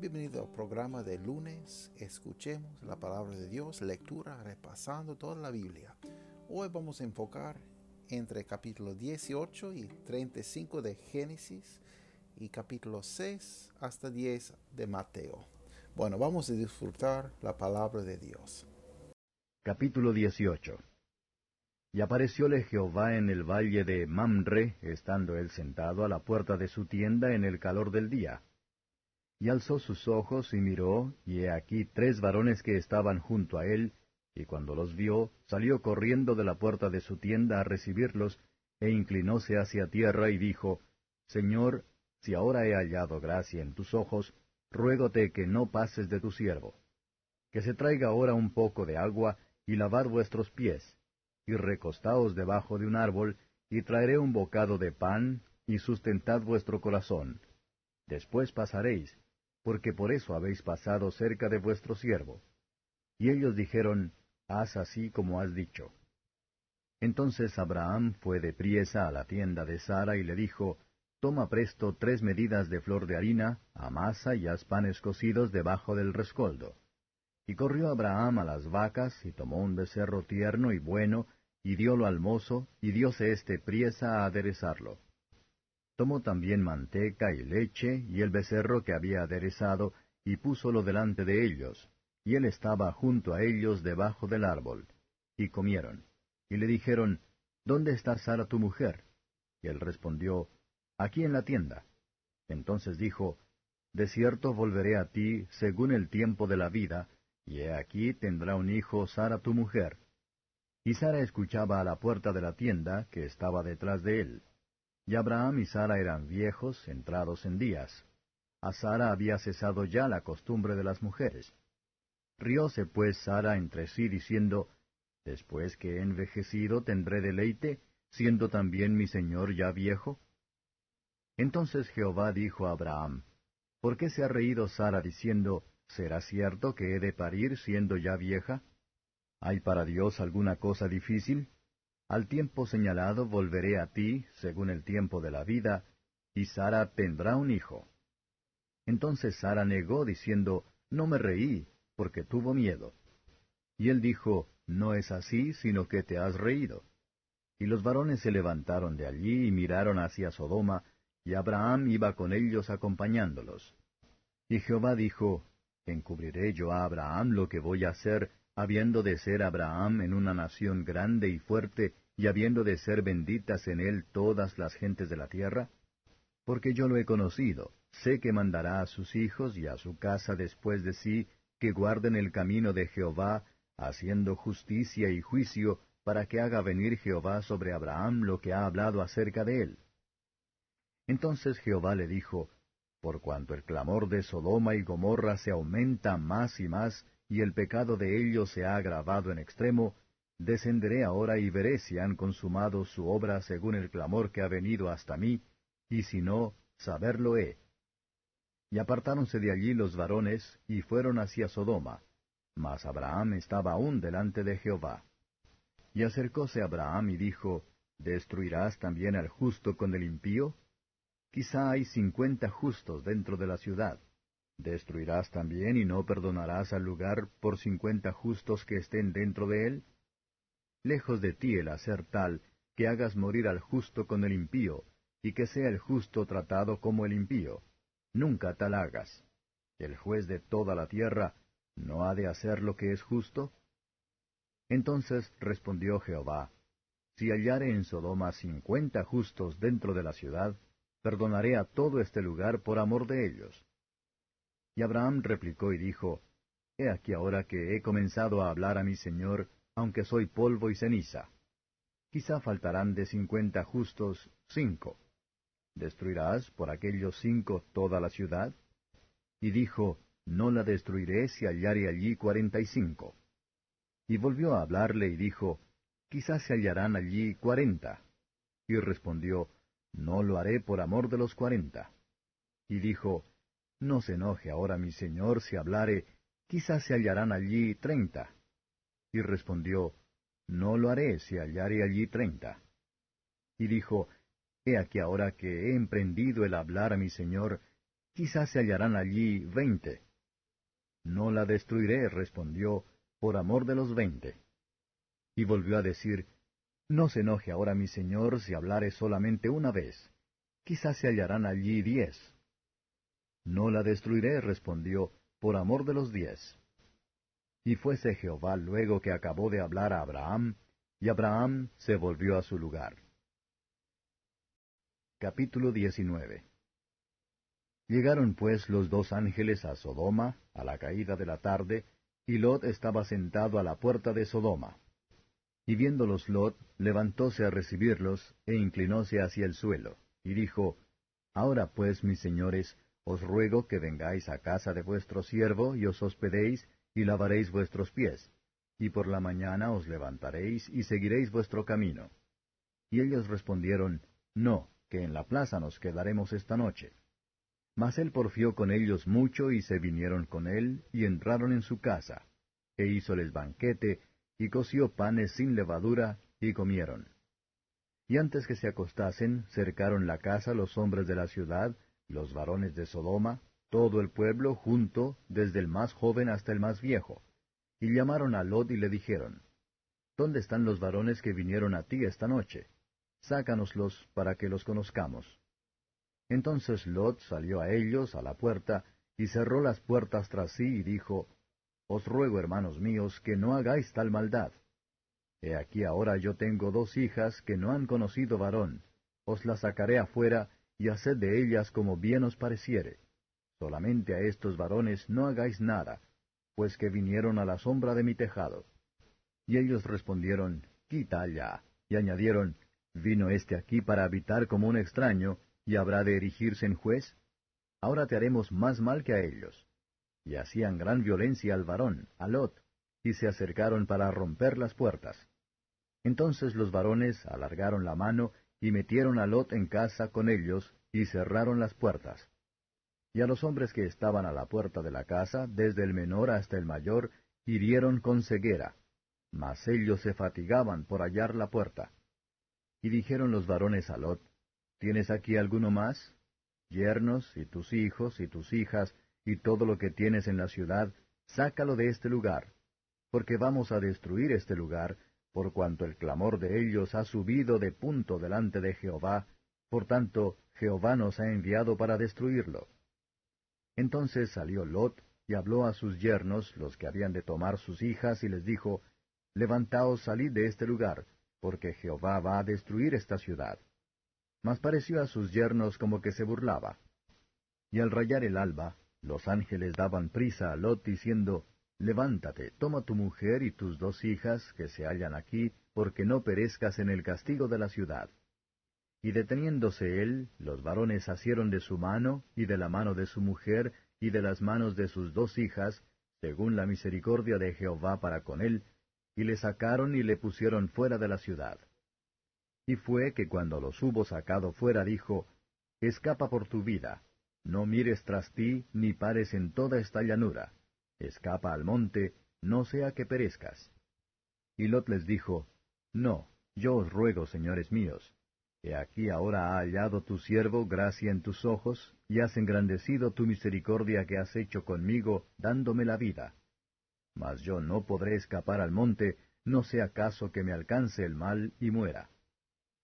Bienvenido al programa de lunes. Escuchemos la palabra de Dios, lectura, repasando toda la Biblia. Hoy vamos a enfocar entre capítulo 18 y 35 de Génesis y capítulo 6 hasta 10 de Mateo. Bueno, vamos a disfrutar la palabra de Dios. Capítulo 18 Y aparecióle Jehová en el valle de Mamre, estando él sentado a la puerta de su tienda en el calor del día y alzó sus ojos y miró, y he aquí tres varones que estaban junto a él, y cuando los vio, salió corriendo de la puerta de su tienda a recibirlos, e inclinóse hacia tierra y dijo, Señor, si ahora he hallado gracia en tus ojos, ruégote que no pases de tu siervo. Que se traiga ahora un poco de agua, y lavad vuestros pies, y recostaos debajo de un árbol, y traeré un bocado de pan, y sustentad vuestro corazón. Después pasaréis, porque por eso habéis pasado cerca de vuestro siervo. Y ellos dijeron, Haz así como has dicho. Entonces Abraham fue de priesa a la tienda de Sara y le dijo, Toma presto tres medidas de flor de harina, amasa y haz panes cocidos debajo del rescoldo. Y corrió Abraham a las vacas, y tomó un becerro tierno y bueno, y diólo al mozo, y dióse éste priesa a aderezarlo. Tomó también manteca y leche y el becerro que había aderezado, y púsolo delante de ellos, y él estaba junto a ellos debajo del árbol. Y comieron. Y le dijeron, ¿Dónde está Sara tu mujer? Y él respondió, Aquí en la tienda. Entonces dijo, De cierto volveré a ti según el tiempo de la vida, y he aquí tendrá un hijo Sara tu mujer. Y Sara escuchaba a la puerta de la tienda que estaba detrás de él. Y Abraham y Sara eran viejos, entrados en días. A Sara había cesado ya la costumbre de las mujeres. Rióse pues Sara entre sí diciendo, Después que he envejecido tendré deleite, siendo también mi señor ya viejo. Entonces Jehová dijo a Abraham, ¿Por qué se ha reído Sara diciendo, ¿Será cierto que he de parir siendo ya vieja? ¿Hay para Dios alguna cosa difícil? Al tiempo señalado volveré a ti, según el tiempo de la vida, y Sara tendrá un hijo. Entonces Sara negó, diciendo, No me reí, porque tuvo miedo. Y él dijo, No es así, sino que te has reído. Y los varones se levantaron de allí y miraron hacia Sodoma, y Abraham iba con ellos acompañándolos. Y Jehová dijo, ¿Encubriré yo a Abraham lo que voy a hacer habiendo de ser Abraham en una nación grande y fuerte, y habiendo de ser benditas en él todas las gentes de la tierra? Porque yo lo he conocido, sé que mandará a sus hijos y a su casa después de sí, que guarden el camino de Jehová, haciendo justicia y juicio, para que haga venir Jehová sobre Abraham lo que ha hablado acerca de él. Entonces Jehová le dijo, Por cuanto el clamor de Sodoma y Gomorra se aumenta más y más, y el pecado de ellos se ha agravado en extremo, descenderé ahora y veré si han consumado su obra según el clamor que ha venido hasta mí, y si no, saberlo he. Y apartáronse de allí los varones, y fueron hacia Sodoma. Mas Abraham estaba aún delante de Jehová. Y acercóse Abraham y dijo, ¿Destruirás también al justo con el impío? Quizá hay cincuenta justos dentro de la ciudad. ¿Destruirás también y no perdonarás al lugar por cincuenta justos que estén dentro de él? Lejos de ti el hacer tal, que hagas morir al justo con el impío, y que sea el justo tratado como el impío. Nunca tal hagas. El juez de toda la tierra, ¿no ha de hacer lo que es justo? Entonces respondió Jehová, Si hallare en Sodoma cincuenta justos dentro de la ciudad, perdonaré a todo este lugar por amor de ellos. Y Abraham replicó y dijo, He aquí ahora que he comenzado a hablar a mi Señor, aunque soy polvo y ceniza. Quizá faltarán de cincuenta justos cinco. ¿Destruirás por aquellos cinco toda la ciudad? Y dijo, No la destruiré si hallare allí cuarenta y cinco. Y volvió a hablarle y dijo, Quizás se hallarán allí cuarenta. Y respondió, No lo haré por amor de los cuarenta. Y dijo, No se enoje ahora mi señor si hablare, quizás se hallarán allí treinta. Y respondió, No lo haré si hallare allí treinta. Y dijo, He aquí ahora que he emprendido el hablar a mi señor, quizás se hallarán allí veinte. No la destruiré, respondió, por amor de los veinte. Y volvió a decir, No se enoje ahora mi señor si hablare solamente una vez. Quizás se hallarán allí diez. No la destruiré, respondió, por amor de los diez. Y fuese Jehová luego que acabó de hablar a Abraham, y Abraham se volvió a su lugar. Capítulo 19 Llegaron pues los dos ángeles a Sodoma, a la caída de la tarde, y Lot estaba sentado a la puerta de Sodoma. Y viéndolos Lot, levantóse a recibirlos, e inclinóse hacia el suelo, y dijo, Ahora pues, mis señores, os ruego que vengáis a casa de vuestro siervo, y os hospedéis, y lavaréis vuestros pies, y por la mañana os levantaréis, y seguiréis vuestro camino. Y ellos respondieron, No, que en la plaza nos quedaremos esta noche. Mas él porfió con ellos mucho, y se vinieron con él, y entraron en su casa, e hízoles banquete, y coció panes sin levadura, y comieron. Y antes que se acostasen, cercaron la casa los hombres de la ciudad, los varones de Sodoma, todo el pueblo junto, desde el más joven hasta el más viejo. Y llamaron a Lot y le dijeron, ¿Dónde están los varones que vinieron a ti esta noche? Sácanoslos para que los conozcamos. Entonces Lot salió a ellos a la puerta, y cerró las puertas tras sí, y dijo, Os ruego, hermanos míos, que no hagáis tal maldad. He aquí ahora yo tengo dos hijas que no han conocido varón, os las sacaré afuera, y haced de ellas como bien os pareciere. Solamente a estos varones no hagáis nada, pues que vinieron a la sombra de mi tejado. Y ellos respondieron, Quita allá. Y añadieron, ¿Vino éste aquí para habitar como un extraño, y habrá de erigirse en juez? Ahora te haremos más mal que a ellos. Y hacían gran violencia al varón, a Lot, y se acercaron para romper las puertas. Entonces los varones alargaron la mano y metieron a Lot en casa con ellos, y cerraron las puertas. Y a los hombres que estaban a la puerta de la casa, desde el menor hasta el mayor, hirieron con ceguera, mas ellos se fatigaban por hallar la puerta. Y dijeron los varones a Lot, ¿Tienes aquí alguno más? Yernos, y tus hijos, y tus hijas, y todo lo que tienes en la ciudad, sácalo de este lugar, porque vamos a destruir este lugar, por cuanto el clamor de ellos ha subido de punto delante de Jehová, por tanto Jehová nos ha enviado para destruirlo. Entonces salió Lot y habló a sus yernos, los que habían de tomar sus hijas, y les dijo, Levantaos, salid de este lugar, porque Jehová va a destruir esta ciudad. Mas pareció a sus yernos como que se burlaba. Y al rayar el alba, los ángeles daban prisa a Lot diciendo, Levántate, toma tu mujer y tus dos hijas que se hallan aquí, porque no perezcas en el castigo de la ciudad. Y deteniéndose él, los varones asieron de su mano, y de la mano de su mujer, y de las manos de sus dos hijas, según la misericordia de Jehová para con él, y le sacaron y le pusieron fuera de la ciudad. Y fue que cuando los hubo sacado fuera dijo, Escapa por tu vida, no mires tras ti, ni pares en toda esta llanura escapa al monte, no sea que perezcas. Y Lot les dijo, No, yo os ruego, señores míos, he aquí ahora ha hallado tu siervo gracia en tus ojos, y has engrandecido tu misericordia que has hecho conmigo, dándome la vida. Mas yo no podré escapar al monte, no sea caso que me alcance el mal y muera.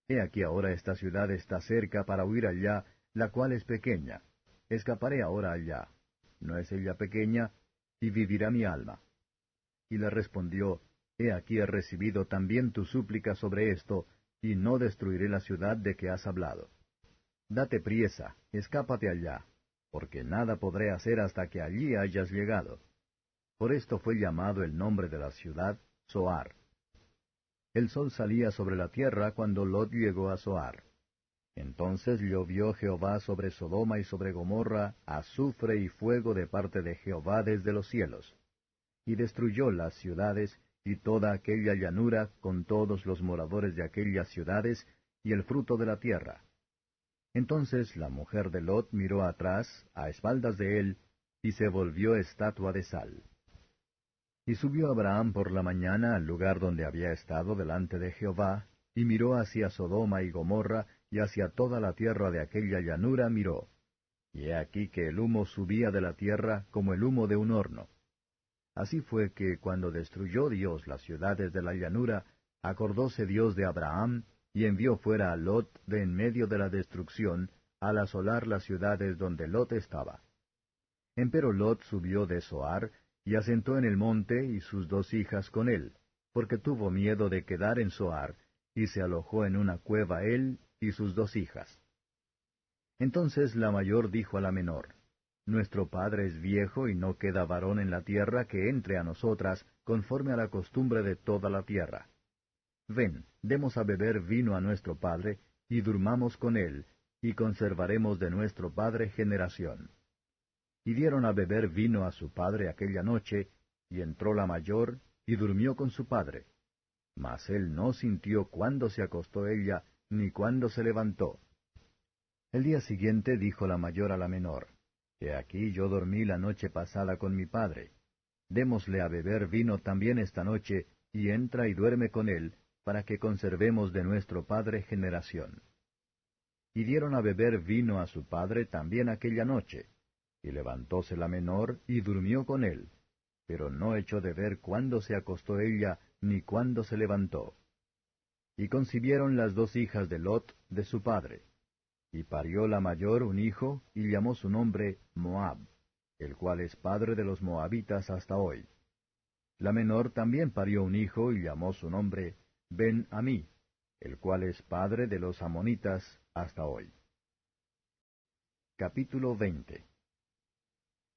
He aquí ahora esta ciudad está cerca para huir allá, la cual es pequeña. Escaparé ahora allá. ¿No es ella pequeña? Y vivirá mi alma. Y le respondió, He aquí he recibido también tu súplica sobre esto, y no destruiré la ciudad de que has hablado. Date priesa, escápate allá, porque nada podré hacer hasta que allí hayas llegado. Por esto fue llamado el nombre de la ciudad Soar. El sol salía sobre la tierra cuando Lot llegó a Soar. Entonces llovió Jehová sobre Sodoma y sobre Gomorra azufre y fuego de parte de Jehová desde los cielos. Y destruyó las ciudades, y toda aquella llanura con todos los moradores de aquellas ciudades, y el fruto de la tierra. Entonces la mujer de Lot miró atrás, a espaldas de él, y se volvió estatua de sal. Y subió Abraham por la mañana al lugar donde había estado delante de Jehová, y miró hacia Sodoma y Gomorra, y hacia toda la tierra de aquella llanura miró. Y he aquí que el humo subía de la tierra como el humo de un horno. Así fue que cuando destruyó Dios las ciudades de la llanura, acordóse Dios de Abraham, y envió fuera a Lot de en medio de la destrucción, al asolar las ciudades donde Lot estaba. Empero Lot subió de Soar, y asentó en el monte y sus dos hijas con él, porque tuvo miedo de quedar en Soar, y se alojó en una cueva él y sus dos hijas. Entonces la mayor dijo a la menor, Nuestro padre es viejo y no queda varón en la tierra que entre a nosotras conforme a la costumbre de toda la tierra. Ven, demos a beber vino a nuestro padre, y durmamos con él, y conservaremos de nuestro padre generación. Y dieron a beber vino a su padre aquella noche, y entró la mayor, y durmió con su padre. Mas él no sintió cuándo se acostó ella, ni cuándo se levantó. El día siguiente dijo la mayor a la menor, He aquí yo dormí la noche pasada con mi padre. Démosle a beber vino también esta noche, y entra y duerme con él, para que conservemos de nuestro padre generación. Y dieron a beber vino a su padre también aquella noche, y levantóse la menor y durmió con él, pero no echó de ver cuándo se acostó ella ni cuándo se levantó. Y concibieron las dos hijas de Lot de su padre. Y parió la mayor un hijo, y llamó su nombre Moab, el cual es padre de los moabitas hasta hoy. La menor también parió un hijo, y llamó su nombre Ben Amí, el cual es padre de los amonitas hasta hoy. Capítulo 20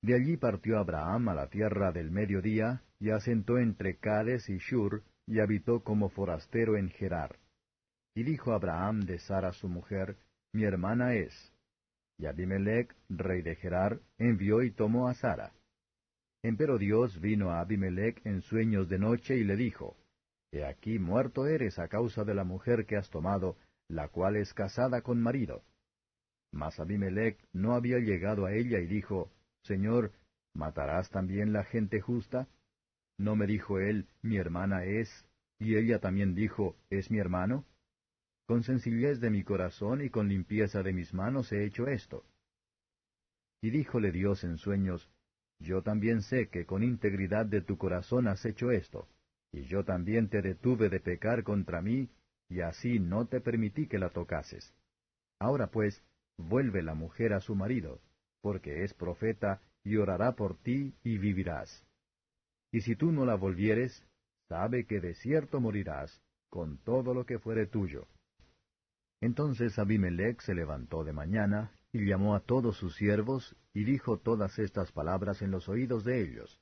de allí partió Abraham a la tierra del mediodía, y asentó entre Cades y Shur, y habitó como forastero en Gerar. Y dijo Abraham de Sara su mujer, Mi hermana es. Y Abimelech, rey de Gerar, envió y tomó a Sara. Empero Dios vino a Abimelech en sueños de noche y le dijo, He aquí muerto eres a causa de la mujer que has tomado, la cual es casada con marido. Mas Abimelech no había llegado a ella y dijo, Señor, ¿matarás también la gente justa? ¿No me dijo él, mi hermana es, y ella también dijo, es mi hermano? Con sencillez de mi corazón y con limpieza de mis manos he hecho esto. Y díjole Dios en sueños, Yo también sé que con integridad de tu corazón has hecho esto, y yo también te detuve de pecar contra mí, y así no te permití que la tocases. Ahora pues, vuelve la mujer a su marido, porque es profeta, y orará por ti, y vivirás. Y si tú no la volvieres, sabe que de cierto morirás, con todo lo que fuere tuyo. Entonces Abimelech se levantó de mañana, y llamó a todos sus siervos, y dijo todas estas palabras en los oídos de ellos.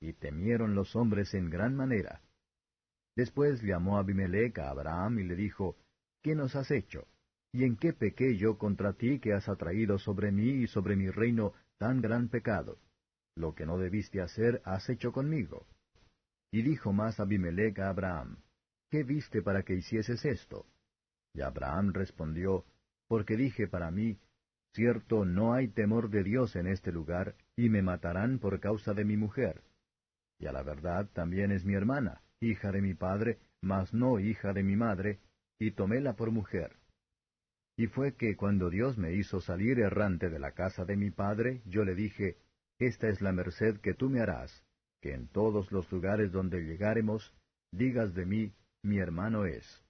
Y temieron los hombres en gran manera. Después llamó Abimelech a Abraham y le dijo, ¿Qué nos has hecho? ¿Y en qué pequé yo contra ti que has atraído sobre mí y sobre mi reino tan gran pecado? Lo que no debiste hacer has hecho conmigo. Y dijo más Abimelech a Abraham, ¿qué viste para que hicieses esto? Y Abraham respondió, porque dije para mí, cierto no hay temor de Dios en este lugar, y me matarán por causa de mi mujer. Y a la verdad también es mi hermana, hija de mi padre, mas no hija de mi madre, y toméla por mujer. Y fue que cuando Dios me hizo salir errante de la casa de mi padre, yo le dije, Esta es la merced que tú me harás, que en todos los lugares donde llegáremos, digas de mí, mi hermano es.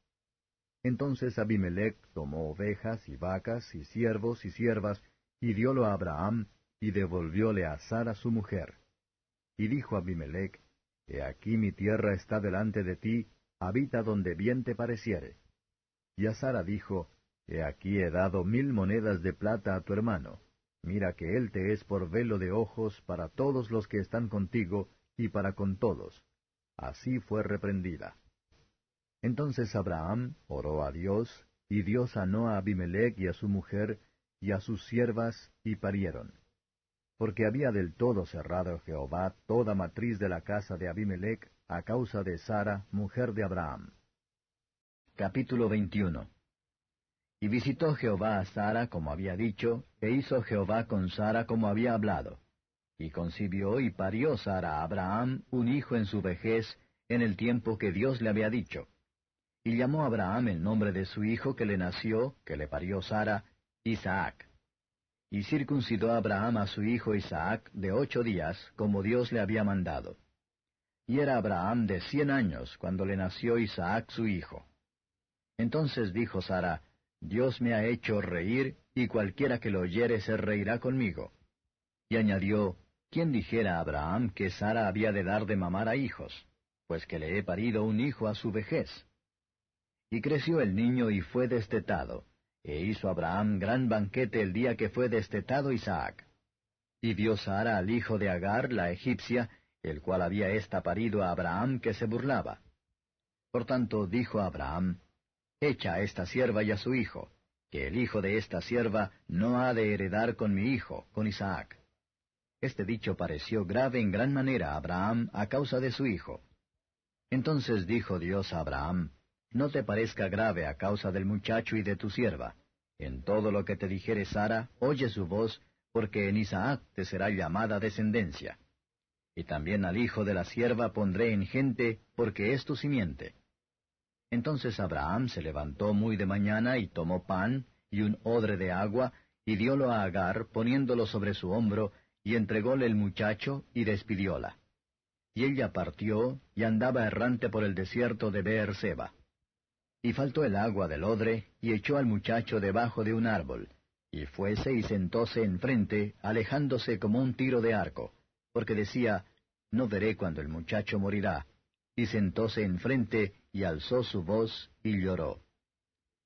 Entonces Abimelech tomó ovejas y vacas y siervos y siervas, y diólo a Abraham, y devolvióle a Sara su mujer. Y dijo Abimelech, He aquí mi tierra está delante de ti, habita donde bien te pareciere. Y a Sara dijo, He aquí he dado mil monedas de plata a tu hermano. Mira que él te es por velo de ojos para todos los que están contigo y para con todos. Así fue reprendida. Entonces Abraham oró a Dios, y Dios sanó a Abimelech y a su mujer, y a sus siervas, y parieron. Porque había del todo cerrado Jehová toda matriz de la casa de Abimelech, a causa de Sara, mujer de Abraham. Capítulo 21 Y visitó Jehová a Sara como había dicho, e hizo Jehová con Sara como había hablado. Y concibió y parió Sara a Abraham un hijo en su vejez, en el tiempo que Dios le había dicho. Y llamó Abraham el nombre de su hijo que le nació, que le parió Sara, Isaac. Y circuncidó Abraham a su hijo Isaac de ocho días, como Dios le había mandado. Y era Abraham de cien años cuando le nació Isaac su hijo. Entonces dijo Sara, Dios me ha hecho reír, y cualquiera que lo oyere se reirá conmigo. Y añadió, ¿quién dijera a Abraham que Sara había de dar de mamar a hijos? Pues que le he parido un hijo a su vejez. Y creció el niño y fue destetado, e hizo Abraham gran banquete el día que fue destetado Isaac. Y vio Sara al hijo de Agar, la egipcia, el cual había ésta parido a Abraham que se burlaba. Por tanto dijo Abraham, Echa a esta sierva y a su hijo, que el hijo de esta sierva no ha de heredar con mi hijo, con Isaac. Este dicho pareció grave en gran manera a Abraham a causa de su hijo. Entonces dijo Dios a Abraham, No te parezca grave a causa del muchacho y de tu sierva. En todo lo que te dijere Sara, oye su voz, porque en Isaac te será llamada descendencia. Y también al hijo de la sierva pondré en gente, porque es tu simiente. Entonces Abraham se levantó muy de mañana y tomó pan y un odre de agua, y diólo a Agar, poniéndolo sobre su hombro, y entrególe el muchacho, y despidióla. Y ella partió, y andaba errante por el desierto de Beerseba. Y faltó el agua del odre, y echó al muchacho debajo de un árbol, y fuese y sentóse enfrente, alejándose como un tiro de arco porque decía, No veré cuando el muchacho morirá. Y sentóse enfrente, y alzó su voz, y lloró.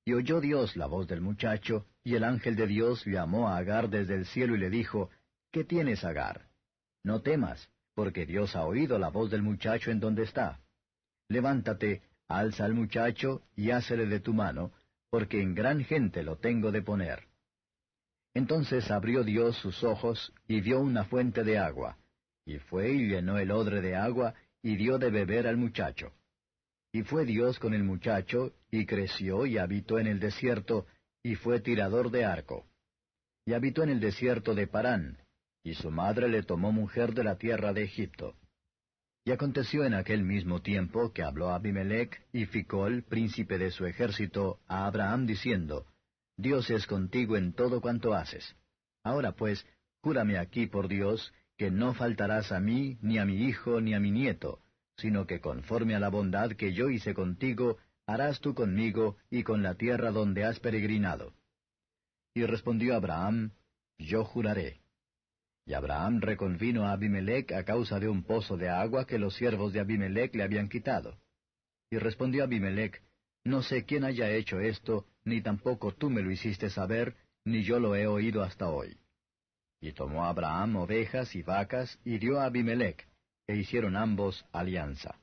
Y oyó Dios la voz del muchacho, y el ángel de Dios llamó a Agar desde el cielo y le dijo, ¿Qué tienes, Agar? No temas, porque Dios ha oído la voz del muchacho en donde está. Levántate, alza al muchacho, y hácele de tu mano, porque en gran gente lo tengo de poner. Entonces abrió Dios sus ojos, y vio una fuente de agua, y fue y llenó el odre de agua, y dio de beber al muchacho. Y fue Dios con el muchacho, y creció y habitó en el desierto, y fue tirador de arco. Y habitó en el desierto de Parán, y su madre le tomó mujer de la tierra de Egipto. Y aconteció en aquel mismo tiempo que habló Abimelech y Ficol, príncipe de su ejército, a Abraham diciendo, Dios es contigo en todo cuanto haces. Ahora pues, júrame aquí por Dios, que no faltarás a mí, ni a mi hijo, ni a mi nieto, sino que conforme a la bondad que yo hice contigo, harás tú conmigo y con la tierra donde has peregrinado. Y respondió Abraham, Yo juraré. Y Abraham reconvino a Abimelech a causa de un pozo de agua que los siervos de Abimelech le habían quitado. Y respondió Abimelech, No sé quién haya hecho esto, ni tampoco tú me lo hiciste saber, ni yo lo he oído hasta hoy. Y tomó Abraham ovejas y vacas y dio a Abimelech, e hicieron ambos alianza.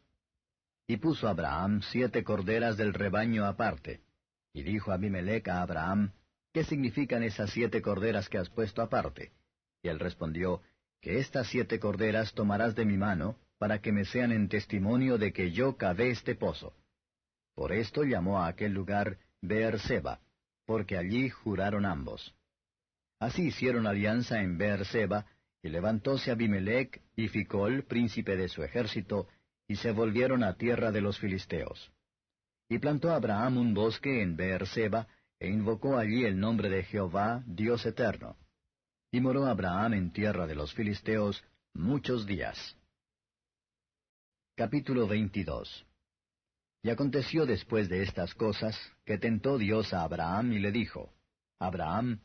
Y puso Abraham siete corderas del rebaño aparte. Y dijo Abimelech a Abraham, ¿qué significan esas siete corderas que has puesto aparte? Y él respondió, que estas siete corderas tomarás de mi mano, para que me sean en testimonio de que yo cavé este pozo. Por esto llamó a aquel lugar Beerseba, porque allí juraron ambos. Así hicieron alianza en Beerseba, y levantóse Abimelech y Ficol, príncipe de su ejército, y se volvieron a tierra de los filisteos. Y plantó Abraham un bosque en Beerseba, e invocó allí el nombre de Jehová, Dios eterno. Y moró Abraham en tierra de los filisteos muchos días. Capítulo 22 Y aconteció después de estas cosas, que tentó Dios a Abraham y le dijo, Abraham,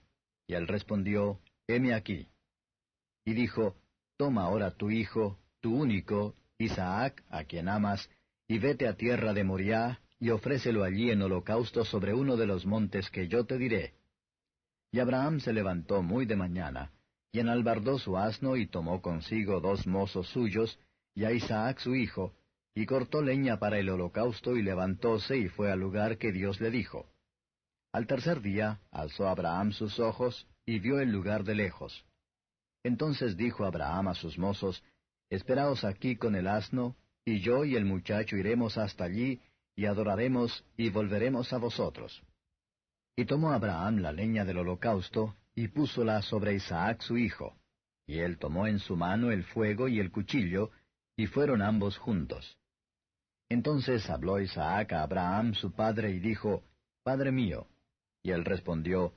y él respondió, Heme aquí. Y dijo, Toma ahora tu hijo, tu único, Isaac, a quien amas, y vete a tierra de Moriah, y ofrécelo allí en holocausto sobre uno de los montes que yo te diré. Y Abraham se levantó muy de mañana, y enalbardó su asno y tomó consigo dos mozos suyos, y a Isaac su hijo, y cortó leña para el holocausto y levantóse y fue al lugar que Dios le dijo. Al tercer día alzó Abraham sus ojos y vio el lugar de lejos. Entonces dijo Abraham a sus mozos, Esperaos aquí con el asno, y yo y el muchacho iremos hasta allí, y adoraremos, y volveremos a vosotros. Y tomó Abraham la leña del holocausto, y púsola sobre Isaac su hijo. Y él tomó en su mano el fuego y el cuchillo, y fueron ambos juntos. Entonces habló Isaac a Abraham su padre, y dijo, Padre mío. Y él respondió,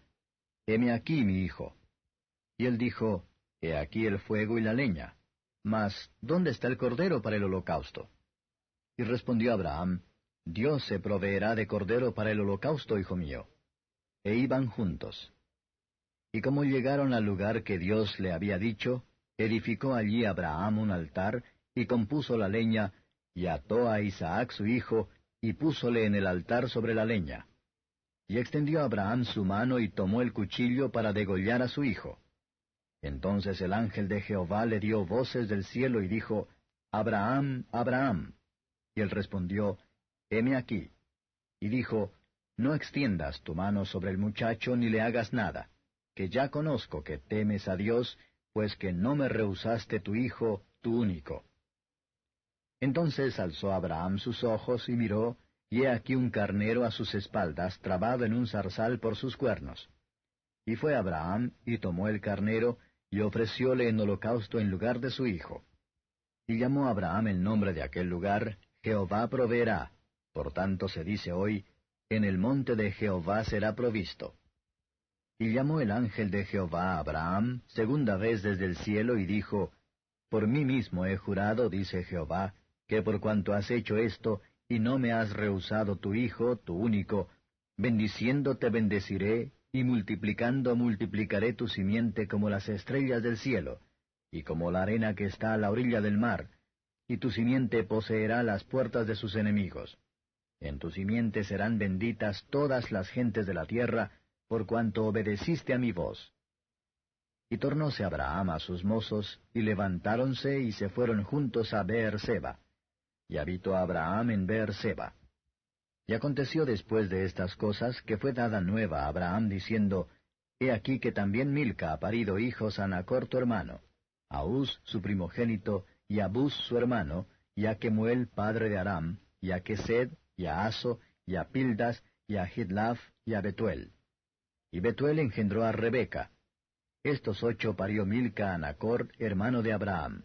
Heme aquí, mi hijo. Y él dijo, He aquí el fuego y la leña. Mas, ¿dónde está el cordero para el holocausto? Y respondió Abraham, Dios se proveerá de cordero para el holocausto, hijo mío. E iban juntos. Y como llegaron al lugar que Dios le había dicho, edificó allí Abraham un altar, y compuso la leña, y ató a Isaac su hijo, y púsole en el altar sobre la leña. Y extendió Abraham su mano y tomó el cuchillo para degollar a su hijo. Entonces el ángel de Jehová le dio voces del cielo y dijo, Abraham, Abraham. Y él respondió, Heme aquí. Y dijo, No extiendas tu mano sobre el muchacho ni le hagas nada, que ya conozco que temes a Dios, pues que no me rehusaste tu hijo, tu único. Entonces alzó Abraham sus ojos y miró, y he aquí un carnero a sus espaldas, trabado en un zarzal por sus cuernos. Y fue Abraham, y tomó el carnero, y ofrecióle en holocausto en lugar de su hijo. Y llamó Abraham el nombre de aquel lugar, Jehová proveerá. Por tanto se dice hoy, en el monte de Jehová será provisto. Y llamó el ángel de Jehová a Abraham, segunda vez desde el cielo, y dijo, Por mí mismo he jurado, dice Jehová, que por cuanto has hecho esto, y no me has rehusado tu Hijo, tu único, bendiciendo te bendeciré, y multiplicando multiplicaré tu simiente como las estrellas del cielo, y como la arena que está a la orilla del mar, y tu simiente poseerá las puertas de sus enemigos. En tu simiente serán benditas todas las gentes de la tierra, por cuanto obedeciste a mi voz. Y tornóse Abraham a sus mozos, y levantáronse y se fueron juntos a Beer-seba y habitó Abraham en Beer-seba. Y aconteció después de estas cosas que fue dada nueva a Abraham diciendo, He aquí que también Milca ha parido hijos a Nacor tu hermano, a Uz su primogénito, y a Buz su hermano, y a Kemuel padre de Aram, y a Kesed, y a Aso, y a Pildas, y a Hidlaf, y a Betuel. Y Betuel engendró a Rebeca. Estos ocho parió Milca a Nacor, hermano de Abraham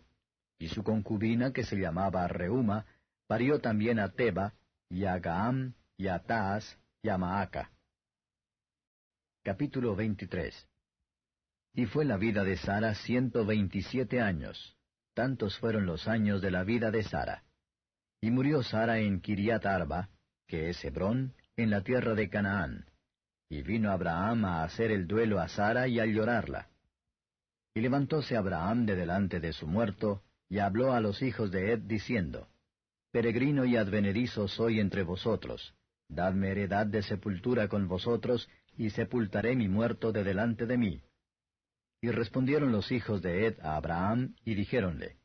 y su concubina, que se llamaba Reuma, parió también a Teba, y a Gaam, y a Taas, y a Maaca. Capítulo 23 Y fue la vida de Sara ciento veintisiete años. Tantos fueron los años de la vida de Sara. Y murió Sara en Kiriat Arba, que es Hebrón, en la tierra de Canaán. Y vino Abraham a hacer el duelo a Sara y a llorarla. Y levantóse Abraham de delante de su muerto, y habló a los hijos de Ed diciendo, Peregrino y advenedizo soy entre vosotros, dadme heredad de sepultura con vosotros, y sepultaré mi muerto de delante de mí. Y respondieron los hijos de Ed a Abraham, y dijéronle,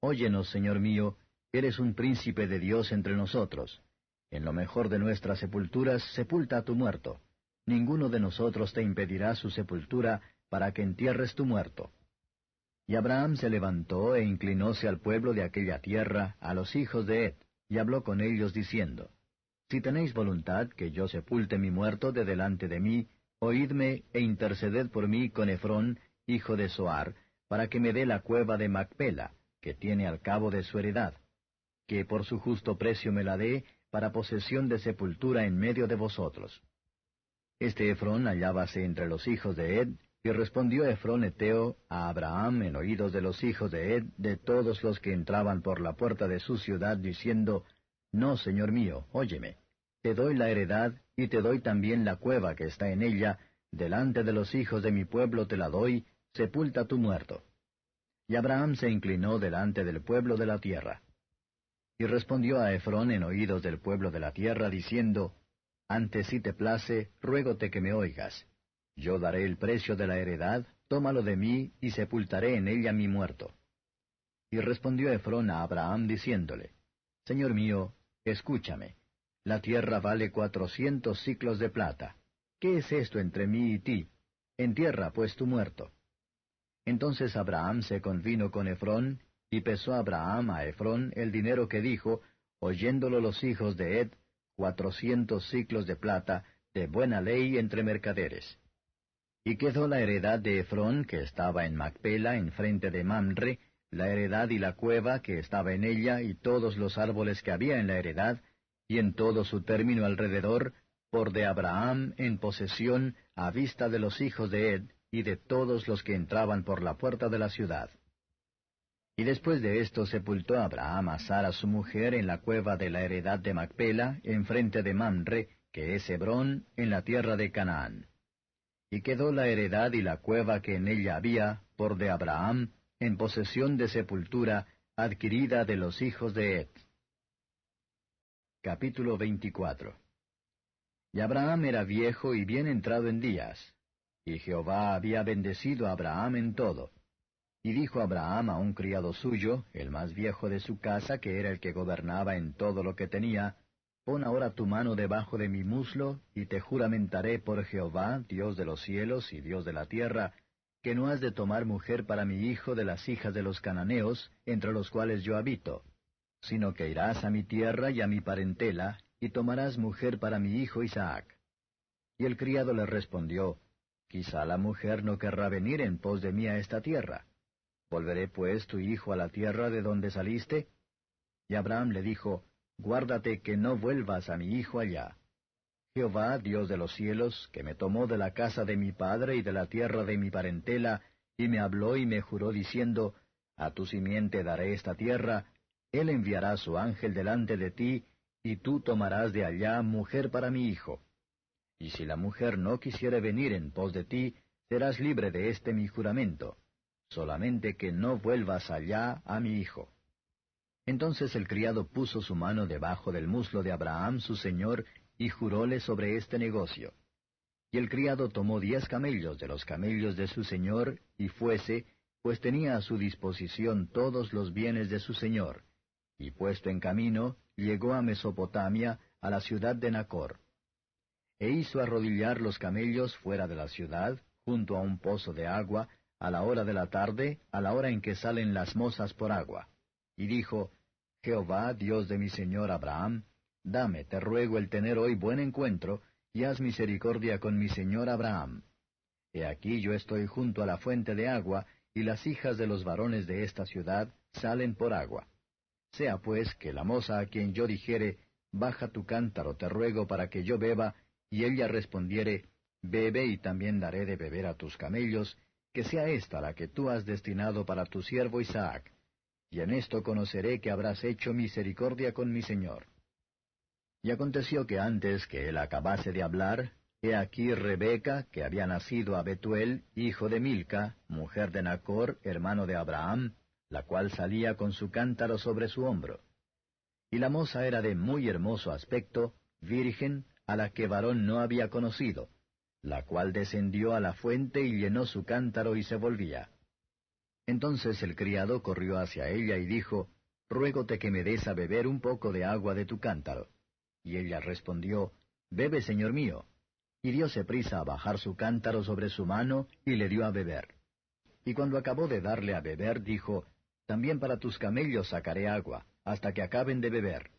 Óyenos, Señor mío, eres un príncipe de Dios entre nosotros. En lo mejor de nuestras sepulturas sepulta a tu muerto. Ninguno de nosotros te impedirá su sepultura para que entierres tu muerto. Y Abraham se levantó e inclinóse al pueblo de aquella tierra, a los hijos de Ed, y habló con ellos diciendo, Si tenéis voluntad que yo sepulte mi muerto de delante de mí, oídme e interceded por mí con Efrón, hijo de Soar, para que me dé la cueva de Macpela, que tiene al cabo de su heredad, que por su justo precio me la dé, para posesión de sepultura en medio de vosotros. Este Efrón hallábase entre los hijos de Ed, y respondió Efrón Eteo a Abraham en oídos de los hijos de Ed, de todos los que entraban por la puerta de su ciudad, diciendo, No, señor mío, óyeme, te doy la heredad, y te doy también la cueva que está en ella, delante de los hijos de mi pueblo te la doy, sepulta tu muerto. Y Abraham se inclinó delante del pueblo de la tierra. Y respondió a Efrón en oídos del pueblo de la tierra, diciendo, Antes si te place, ruégote que me oigas. Yo daré el precio de la heredad, tómalo de mí, y sepultaré en ella mi muerto. Y respondió Efrón a Abraham diciéndole, Señor mío, escúchame, la tierra vale cuatrocientos ciclos de plata. ¿Qué es esto entre mí y ti? Entierra pues tu muerto. Entonces Abraham se convino con Efrón, y pesó Abraham a Efrón el dinero que dijo, oyéndolo los hijos de Ed, cuatrocientos ciclos de plata, de buena ley entre mercaderes. Y quedó la heredad de Efrón, que estaba en Macpela, en frente de Mamre, la heredad y la cueva que estaba en ella, y todos los árboles que había en la heredad, y en todo su término alrededor, por de Abraham en posesión a vista de los hijos de Ed, y de todos los que entraban por la puerta de la ciudad. Y después de esto sepultó Abraham a Sara su mujer en la cueva de la heredad de Macpela, enfrente de Mamre, que es Hebrón, en la tierra de Canaán. Y quedó la heredad y la cueva que en ella había, por de Abraham, en posesión de sepultura, adquirida de los hijos de Ed. Capítulo 24 Y Abraham era viejo y bien entrado en días, y Jehová había bendecido a Abraham en todo. Y dijo Abraham a un criado suyo, el más viejo de su casa, que era el que gobernaba en todo lo que tenía, Pon ahora tu mano debajo de mi muslo, y te juramentaré por Jehová, Dios de los cielos y Dios de la tierra, que no has de tomar mujer para mi hijo de las hijas de los cananeos, entre los cuales yo habito, sino que irás a mi tierra y a mi parentela, y tomarás mujer para mi hijo Isaac. Y el criado le respondió, Quizá la mujer no querrá venir en pos de mí a esta tierra. ¿Volveré pues tu hijo a la tierra de donde saliste? Y Abraham le dijo, Guárdate que no vuelvas a mi hijo allá. Jehová, Dios de los cielos, que me tomó de la casa de mi padre y de la tierra de mi parentela, y me habló y me juró diciendo, A tu simiente daré esta tierra, él enviará su ángel delante de ti, y tú tomarás de allá mujer para mi hijo. Y si la mujer no quisiere venir en pos de ti, serás libre de este mi juramento, solamente que no vuelvas allá a mi hijo. Entonces el criado puso su mano debajo del muslo de Abraham su señor, y juróle sobre este negocio. Y el criado tomó diez camellos de los camellos de su señor, y fuese, pues tenía a su disposición todos los bienes de su señor, y puesto en camino, llegó a Mesopotamia, a la ciudad de Nacor e hizo arrodillar los camellos fuera de la ciudad, junto a un pozo de agua, a la hora de la tarde, a la hora en que salen las mozas por agua. Y dijo, Jehová, Dios de mi señor Abraham, dame, te ruego, el tener hoy buen encuentro, y haz misericordia con mi señor Abraham. He aquí yo estoy junto a la fuente de agua, y las hijas de los varones de esta ciudad salen por agua. Sea pues que la moza a quien yo dijere, Baja tu cántaro, te ruego, para que yo beba, y ella respondiere, Bebe y también daré de beber a tus camellos, que sea esta la que tú has destinado para tu siervo Isaac, y en esto conoceré que habrás hecho misericordia con mi señor. Y aconteció que antes que él acabase de hablar, he aquí Rebeca, que había nacido a Betuel, hijo de Milca, mujer de Nacor, hermano de Abraham, la cual salía con su cántaro sobre su hombro. Y la moza era de muy hermoso aspecto, virgen, a la que varón no había conocido, la cual descendió a la fuente y llenó su cántaro y se volvía. Entonces el criado corrió hacia ella y dijo, Ruégote que me des a beber un poco de agua de tu cántaro. Y ella respondió, Bebe, señor mío. Y dióse prisa a bajar su cántaro sobre su mano y le dio a beber. Y cuando acabó de darle a beber, dijo, También para tus camellos sacaré agua, hasta que acaben de beber.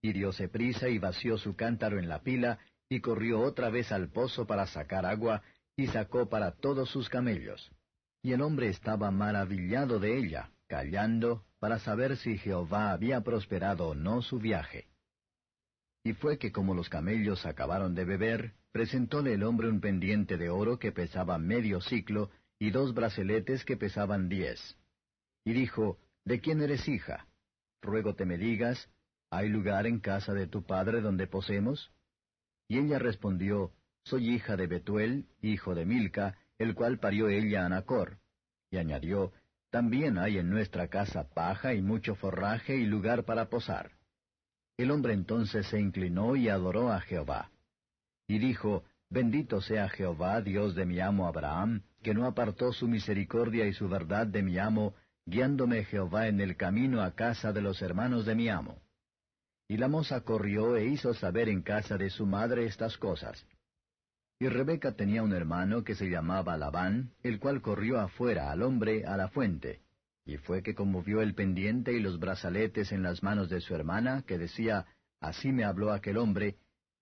Y diose prisa y vació su cántaro en la pila, y corrió otra vez al pozo para sacar agua, y sacó para todos sus camellos. Y el hombre estaba maravillado de ella, callando, para saber si Jehová había prosperado o no su viaje. Y fue que como los camellos acabaron de beber, presentóle el hombre un pendiente de oro que pesaba medio ciclo, y dos braceletes que pesaban diez. Y dijo, ¿De quién eres hija? Ruego te me digas, ¿Hay lugar en casa de tu padre donde posemos? Y ella respondió, Soy hija de Betuel, hijo de Milca, el cual parió ella a Nacor. Y añadió, También hay en nuestra casa paja y mucho forraje y lugar para posar. El hombre entonces se inclinó y adoró a Jehová. Y dijo, Bendito sea Jehová, Dios de mi amo Abraham, que no apartó su misericordia y su verdad de mi amo, guiándome Jehová en el camino a casa de los hermanos de mi amo. Y la moza corrió e hizo saber en casa de su madre estas cosas. Y Rebeca tenía un hermano que se llamaba Labán, el cual corrió afuera al hombre a la fuente. Y fue que como vio el pendiente y los brazaletes en las manos de su hermana, que decía, Así me habló aquel hombre,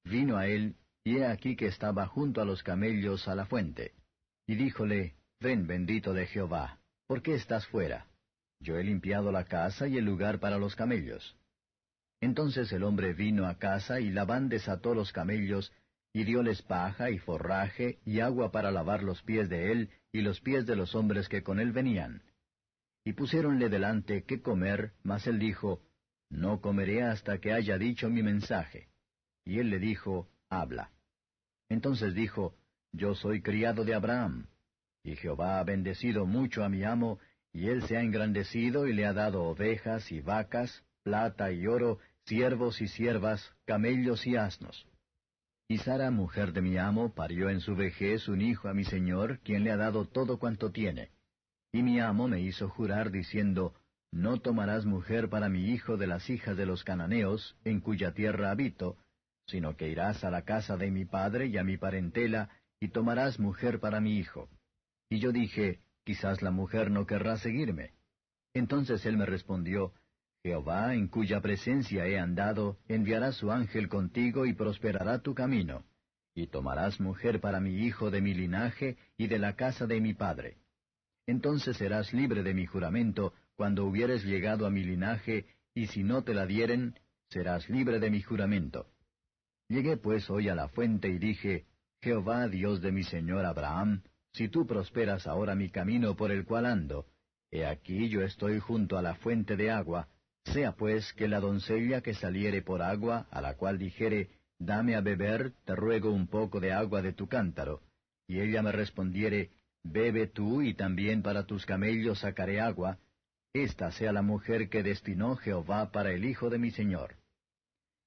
vino a él, y he aquí que estaba junto a los camellos a la fuente. Y díjole, Ven bendito de Jehová, ¿por qué estás fuera? Yo he limpiado la casa y el lugar para los camellos. Entonces el hombre vino a casa y Labán desató los camellos, y dióles paja y forraje y agua para lavar los pies de él y los pies de los hombres que con él venían. Y pusiéronle delante qué comer, mas él dijo, No comeré hasta que haya dicho mi mensaje. Y él le dijo, Habla. Entonces dijo, Yo soy criado de Abraham. Y Jehová ha bendecido mucho a mi amo, y él se ha engrandecido y le ha dado ovejas y vacas, plata y oro, siervos y siervas, camellos y asnos. Y Sara, mujer de mi amo, parió en su vejez un hijo a mi señor, quien le ha dado todo cuanto tiene. Y mi amo me hizo jurar diciendo, No tomarás mujer para mi hijo de las hijas de los cananeos, en cuya tierra habito, sino que irás a la casa de mi padre y a mi parentela, y tomarás mujer para mi hijo. Y yo dije, Quizás la mujer no querrá seguirme. Entonces él me respondió, Jehová, en cuya presencia he andado, enviará su ángel contigo y prosperará tu camino, y tomarás mujer para mi hijo de mi linaje y de la casa de mi padre. Entonces serás libre de mi juramento cuando hubieres llegado a mi linaje, y si no te la dieren, serás libre de mi juramento. Llegué pues hoy a la fuente y dije, Jehová Dios de mi señor Abraham, si tú prosperas ahora mi camino por el cual ando, he aquí yo estoy junto a la fuente de agua, sea pues que la doncella que saliere por agua, a la cual dijere, Dame a beber, te ruego un poco de agua de tu cántaro, y ella me respondiere, Bebe tú y también para tus camellos sacaré agua, esta sea la mujer que destinó Jehová para el hijo de mi señor.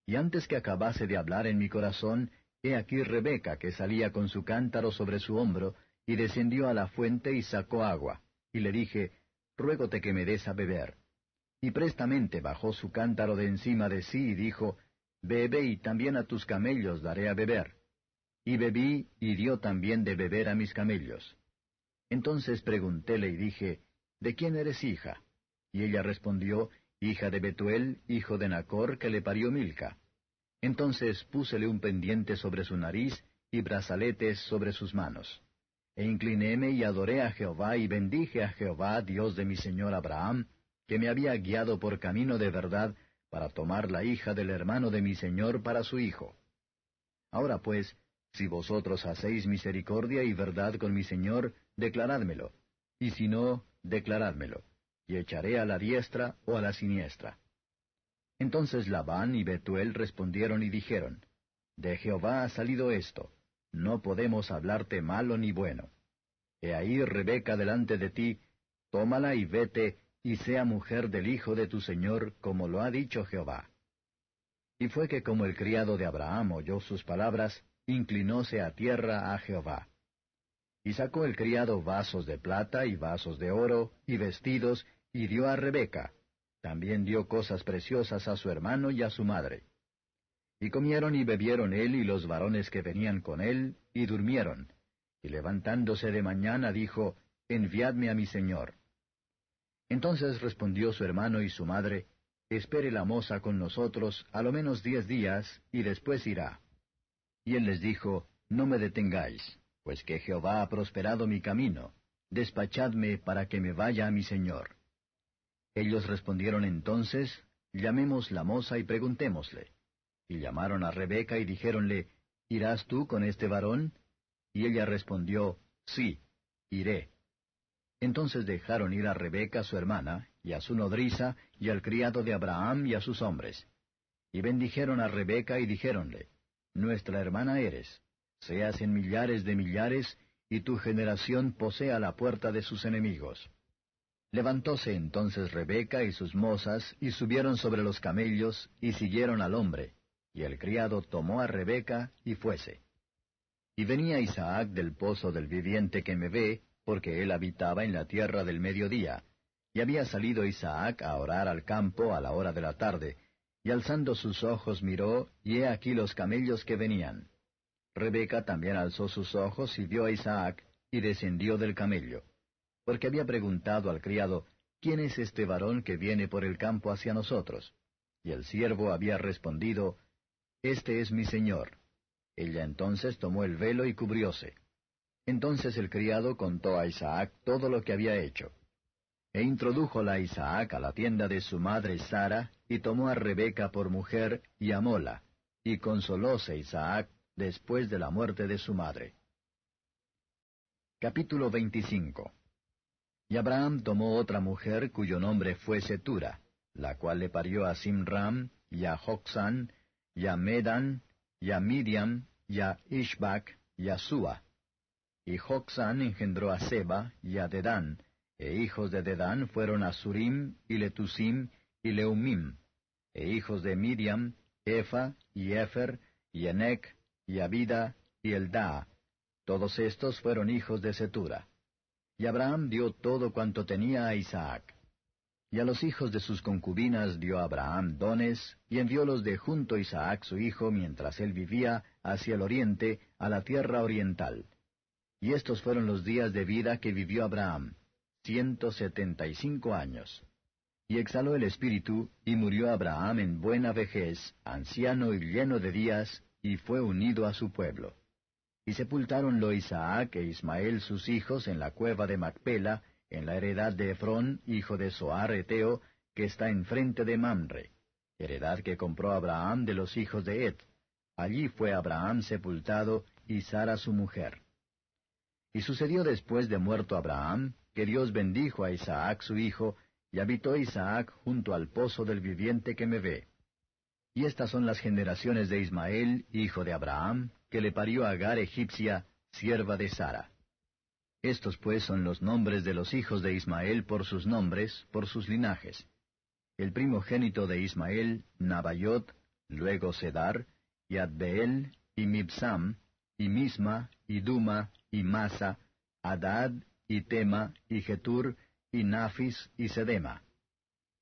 Y antes que acabase de hablar en mi corazón, he aquí Rebeca que salía con su cántaro sobre su hombro, y descendió a la fuente y sacó agua, y le dije, Ruégote que me des a beber. Y prestamente bajó su cántaro de encima de sí y dijo, Bebe y también a tus camellos daré a beber. Y bebí y dio también de beber a mis camellos. Entonces preguntéle y dije, ¿De quién eres hija? Y ella respondió, Hija de Betuel, hijo de Nacor, que le parió Milca. Entonces púsele un pendiente sobre su nariz y brazaletes sobre sus manos. E inclinéme y adoré a Jehová y bendije a Jehová, Dios de mi señor Abraham, que me había guiado por camino de verdad para tomar la hija del hermano de mi señor para su hijo. Ahora pues, si vosotros hacéis misericordia y verdad con mi señor, declarádmelo, y si no, declarádmelo, y echaré a la diestra o a la siniestra. Entonces Labán y Betuel respondieron y dijeron, De Jehová ha salido esto, no podemos hablarte malo ni bueno. He ahí Rebeca delante de ti, tómala y vete, y sea mujer del hijo de tu señor, como lo ha dicho Jehová. Y fue que como el criado de Abraham oyó sus palabras, inclinóse a tierra a Jehová. Y sacó el criado vasos de plata y vasos de oro, y vestidos, y dio a Rebeca. También dio cosas preciosas a su hermano y a su madre. Y comieron y bebieron él y los varones que venían con él, y durmieron. Y levantándose de mañana dijo, Enviadme a mi señor. Entonces respondió su hermano y su madre, Espere la moza con nosotros a lo menos diez días, y después irá. Y él les dijo, No me detengáis, pues que Jehová ha prosperado mi camino, despachadme para que me vaya a mi señor. Ellos respondieron entonces, Llamemos la moza y preguntémosle. Y llamaron a Rebeca y dijéronle, ¿Irás tú con este varón? Y ella respondió, Sí, iré. Entonces dejaron ir a Rebeca su hermana, y a su nodriza, y al criado de Abraham, y a sus hombres. Y bendijeron a Rebeca y dijéronle, Nuestra hermana eres, seas en millares de millares, y tu generación posea la puerta de sus enemigos. Levantóse entonces Rebeca y sus mozas, y subieron sobre los camellos, y siguieron al hombre, y el criado tomó a Rebeca, y fuese. Y venía Isaac del pozo del viviente que me ve, porque él habitaba en la tierra del mediodía. Y había salido Isaac a orar al campo a la hora de la tarde, y alzando sus ojos miró, y he aquí los camellos que venían. Rebeca también alzó sus ojos y vio a Isaac, y descendió del camello. Porque había preguntado al criado, ¿quién es este varón que viene por el campo hacia nosotros? Y el siervo había respondido, Este es mi señor. Ella entonces tomó el velo y cubrióse. Entonces el criado contó a Isaac todo lo que había hecho. E introdújola Isaac a la tienda de su madre Sara, y tomó a Rebeca por mujer, y amóla, y consolóse Isaac después de la muerte de su madre. Capítulo 25 Y Abraham tomó otra mujer cuyo nombre fue Setura, la cual le parió a Simram, y a Joxan, y a Medan, y a Midian, y a Ishbak, y a Sua. Y Joxan engendró a Seba y a Dedán, e hijos de Dedán fueron a Surim, y Letusim, y Leumim, e hijos de Midian, Efa, y Efer, y Enec, y Abida, y Eldaa. Todos estos fueron hijos de Setura. Y Abraham dio todo cuanto tenía a Isaac. Y a los hijos de sus concubinas dio Abraham dones, y enviólos de junto Isaac su hijo mientras él vivía hacia el oriente, a la tierra oriental. Y estos fueron los días de vida que vivió Abraham, ciento setenta y cinco años. Y exhaló el espíritu, y murió Abraham en buena vejez, anciano y lleno de días, y fue unido a su pueblo. Y sepultáronlo Isaac e Ismael sus hijos en la cueva de Macpela, en la heredad de Efrón, hijo de Soar Eteo, que está enfrente de Mamre, heredad que compró Abraham de los hijos de Et. Allí fue Abraham sepultado y Sara su mujer. Y sucedió después de muerto Abraham, que Dios bendijo a Isaac su hijo, y habitó Isaac junto al pozo del viviente que me ve. Y estas son las generaciones de Ismael, hijo de Abraham, que le parió a Agar egipcia, sierva de Sara. Estos pues son los nombres de los hijos de Ismael por sus nombres, por sus linajes. El primogénito de Ismael, Nabayot, luego Sedar, y Adbeel, y Mibsam, y Misma, y Duma, y Masa, Adad, y Tema, y Getur, y Nafis, y Sedema.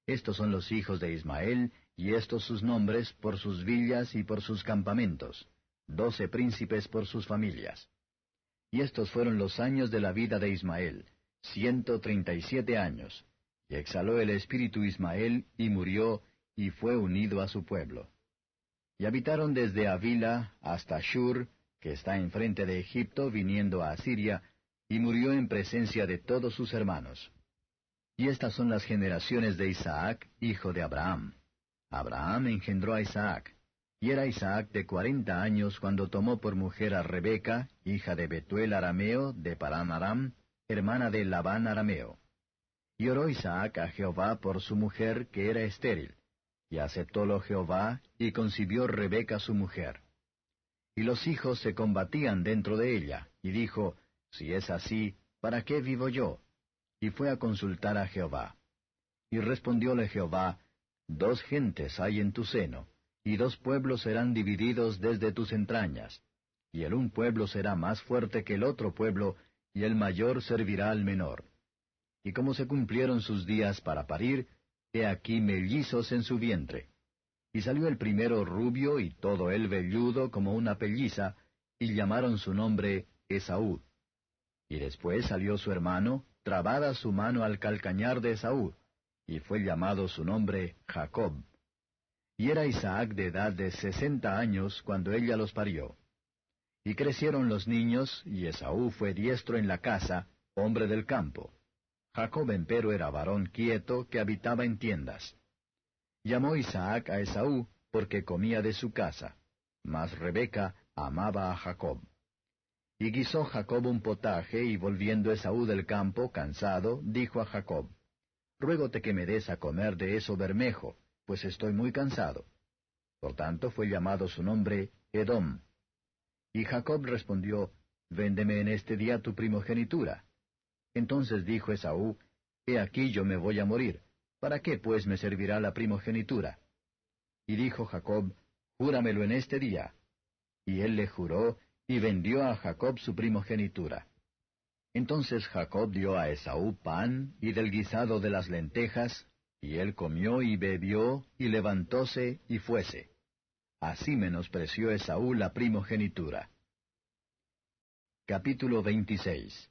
Estos son los hijos de Ismael, y estos sus nombres por sus villas y por sus campamentos, doce príncipes por sus familias. Y estos fueron los años de la vida de Ismael, ciento treinta y siete años. Y exhaló el espíritu Ismael, y murió, y fue unido a su pueblo. Y habitaron desde Avila hasta Shur, que está enfrente de Egipto, viniendo a Asiria, y murió en presencia de todos sus hermanos. Y estas son las generaciones de Isaac, hijo de Abraham. Abraham engendró a Isaac. Y era Isaac de cuarenta años cuando tomó por mujer a Rebeca, hija de Betuel arameo, de Paran Aram, hermana de Labán arameo. Y oró Isaac a Jehová por su mujer, que era estéril. Y aceptólo Jehová, y concibió Rebeca su mujer. Y los hijos se combatían dentro de ella, y dijo, Si es así, ¿para qué vivo yo? Y fue a consultar a Jehová. Y respondióle Jehová, Dos gentes hay en tu seno y dos pueblos serán divididos desde tus entrañas, y el un pueblo será más fuerte que el otro pueblo, y el mayor servirá al menor. Y como se cumplieron sus días para parir, he aquí mellizos en su vientre. Y salió el primero rubio y todo él velludo como una pelliza, y llamaron su nombre Esaú. Y después salió su hermano, trabada su mano al calcañar de Esaú, y fue llamado su nombre Jacob. Y era Isaac de edad de sesenta años cuando ella los parió. Y crecieron los niños, y Esaú fue diestro en la casa, hombre del campo. Jacob empero era varón quieto que habitaba en tiendas. Llamó Isaac a Esaú, porque comía de su casa, mas Rebeca amaba a Jacob. Y guisó Jacob un potaje, y volviendo Esaú del campo, cansado, dijo a Jacob, Ruégote que me des a comer de eso bermejo, pues estoy muy cansado. Por tanto fue llamado su nombre Edom. Y Jacob respondió, Véndeme en este día tu primogenitura. Entonces dijo Esaú, He aquí yo me voy a morir. ¿Para qué pues me servirá la primogenitura? Y dijo Jacob, Júramelo en este día. Y él le juró, y vendió a Jacob su primogenitura. Entonces Jacob dio a Esaú pan y del guisado de las lentejas, y él comió y bebió, y levantóse y fuese. Así menospreció Esaú la primogenitura. Capítulo 26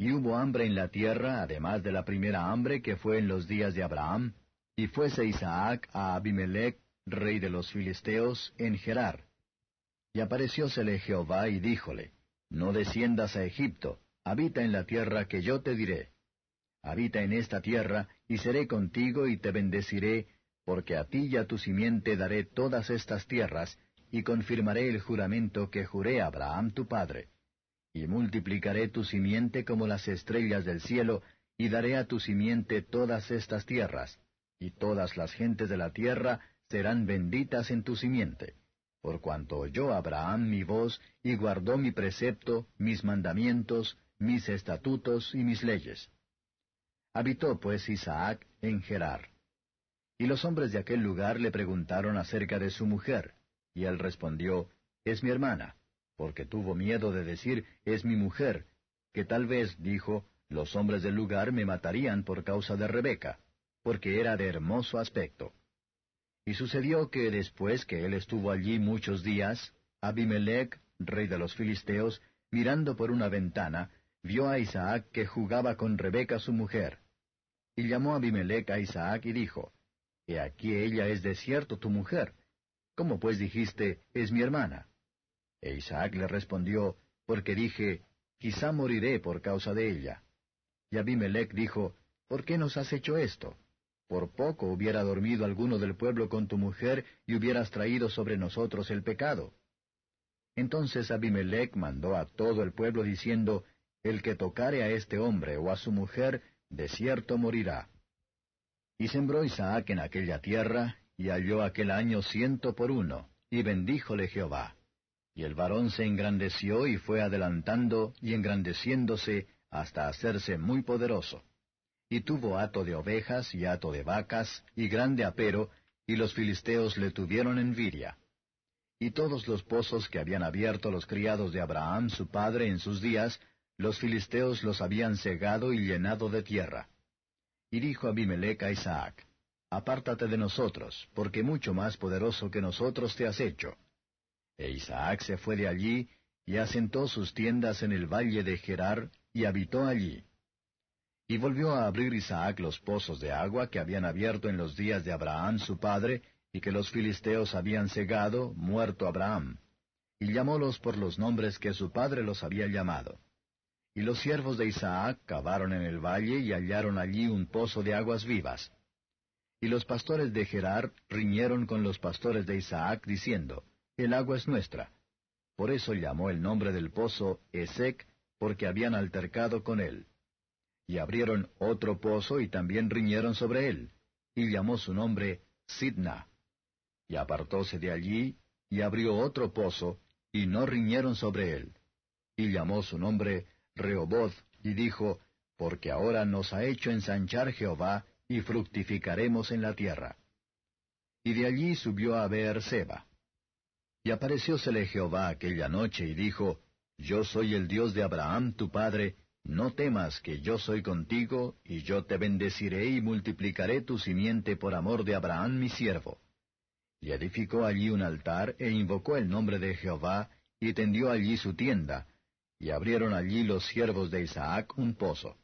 Y hubo hambre en la tierra, además de la primera hambre que fue en los días de Abraham, y fuese Isaac a Abimelech, rey de los filisteos, en Gerar. Y apareciósele Jehová y díjole, No desciendas a Egipto, habita en la tierra que yo te diré. Habita en esta tierra, y seré contigo y te bendeciré, porque a ti y a tu simiente daré todas estas tierras, y confirmaré el juramento que juré a Abraham tu padre. Y multiplicaré tu simiente como las estrellas del cielo, y daré a tu simiente todas estas tierras, y todas las gentes de la tierra serán benditas en tu simiente. Por cuanto oyó Abraham mi voz, y guardó mi precepto, mis mandamientos, mis estatutos y mis leyes. Habitó pues Isaac en Gerar. Y los hombres de aquel lugar le preguntaron acerca de su mujer, y él respondió, Es mi hermana, porque tuvo miedo de decir, Es mi mujer, que tal vez, dijo, los hombres del lugar me matarían por causa de Rebeca, porque era de hermoso aspecto. Y sucedió que después que él estuvo allí muchos días, Abimelech, rey de los filisteos, mirando por una ventana, vio a Isaac que jugaba con Rebeca su mujer. Y llamó Abimelech a Isaac y dijo, He aquí ella es de cierto tu mujer. ¿Cómo pues dijiste, es mi hermana? E Isaac le respondió, Porque dije, quizá moriré por causa de ella. Y Abimelech dijo, ¿Por qué nos has hecho esto? Por poco hubiera dormido alguno del pueblo con tu mujer y hubieras traído sobre nosotros el pecado. Entonces Abimelech mandó a todo el pueblo diciendo, El que tocare a este hombre o a su mujer, de cierto morirá. Y sembró Isaac en aquella tierra, y halló aquel año ciento por uno, y bendíjole Jehová. Y el varón se engrandeció y fue adelantando y engrandeciéndose hasta hacerse muy poderoso y tuvo hato de ovejas y hato de vacas, y grande apero, y los filisteos le tuvieron envidia. Y todos los pozos que habían abierto los criados de Abraham su padre en sus días, los filisteos los habían cegado y llenado de tierra. Y dijo Abimelech a Isaac, Apártate de nosotros, porque mucho más poderoso que nosotros te has hecho. E Isaac se fue de allí, y asentó sus tiendas en el valle de Gerar, y habitó allí. Y volvió a abrir Isaac los pozos de agua que habían abierto en los días de Abraham su padre, y que los filisteos habían cegado, muerto Abraham. Y llamólos por los nombres que su padre los había llamado. Y los siervos de Isaac cavaron en el valle y hallaron allí un pozo de aguas vivas. Y los pastores de Gerar riñeron con los pastores de Isaac, diciendo, El agua es nuestra. Por eso llamó el nombre del pozo Esec, porque habían altercado con él y abrieron otro pozo y también riñeron sobre él, y llamó su nombre Sidna. Y apartóse de allí, y abrió otro pozo, y no riñeron sobre él. Y llamó su nombre Rehoboth, y dijo, Porque ahora nos ha hecho ensanchar Jehová, y fructificaremos en la tierra. Y de allí subió a Seba. Y apareciósele Jehová aquella noche, y dijo, Yo soy el Dios de Abraham tu padre, no temas que yo soy contigo, y yo te bendeciré y multiplicaré tu simiente por amor de Abraham mi siervo. Y edificó allí un altar, e invocó el nombre de Jehová, y tendió allí su tienda, y abrieron allí los siervos de Isaac un pozo.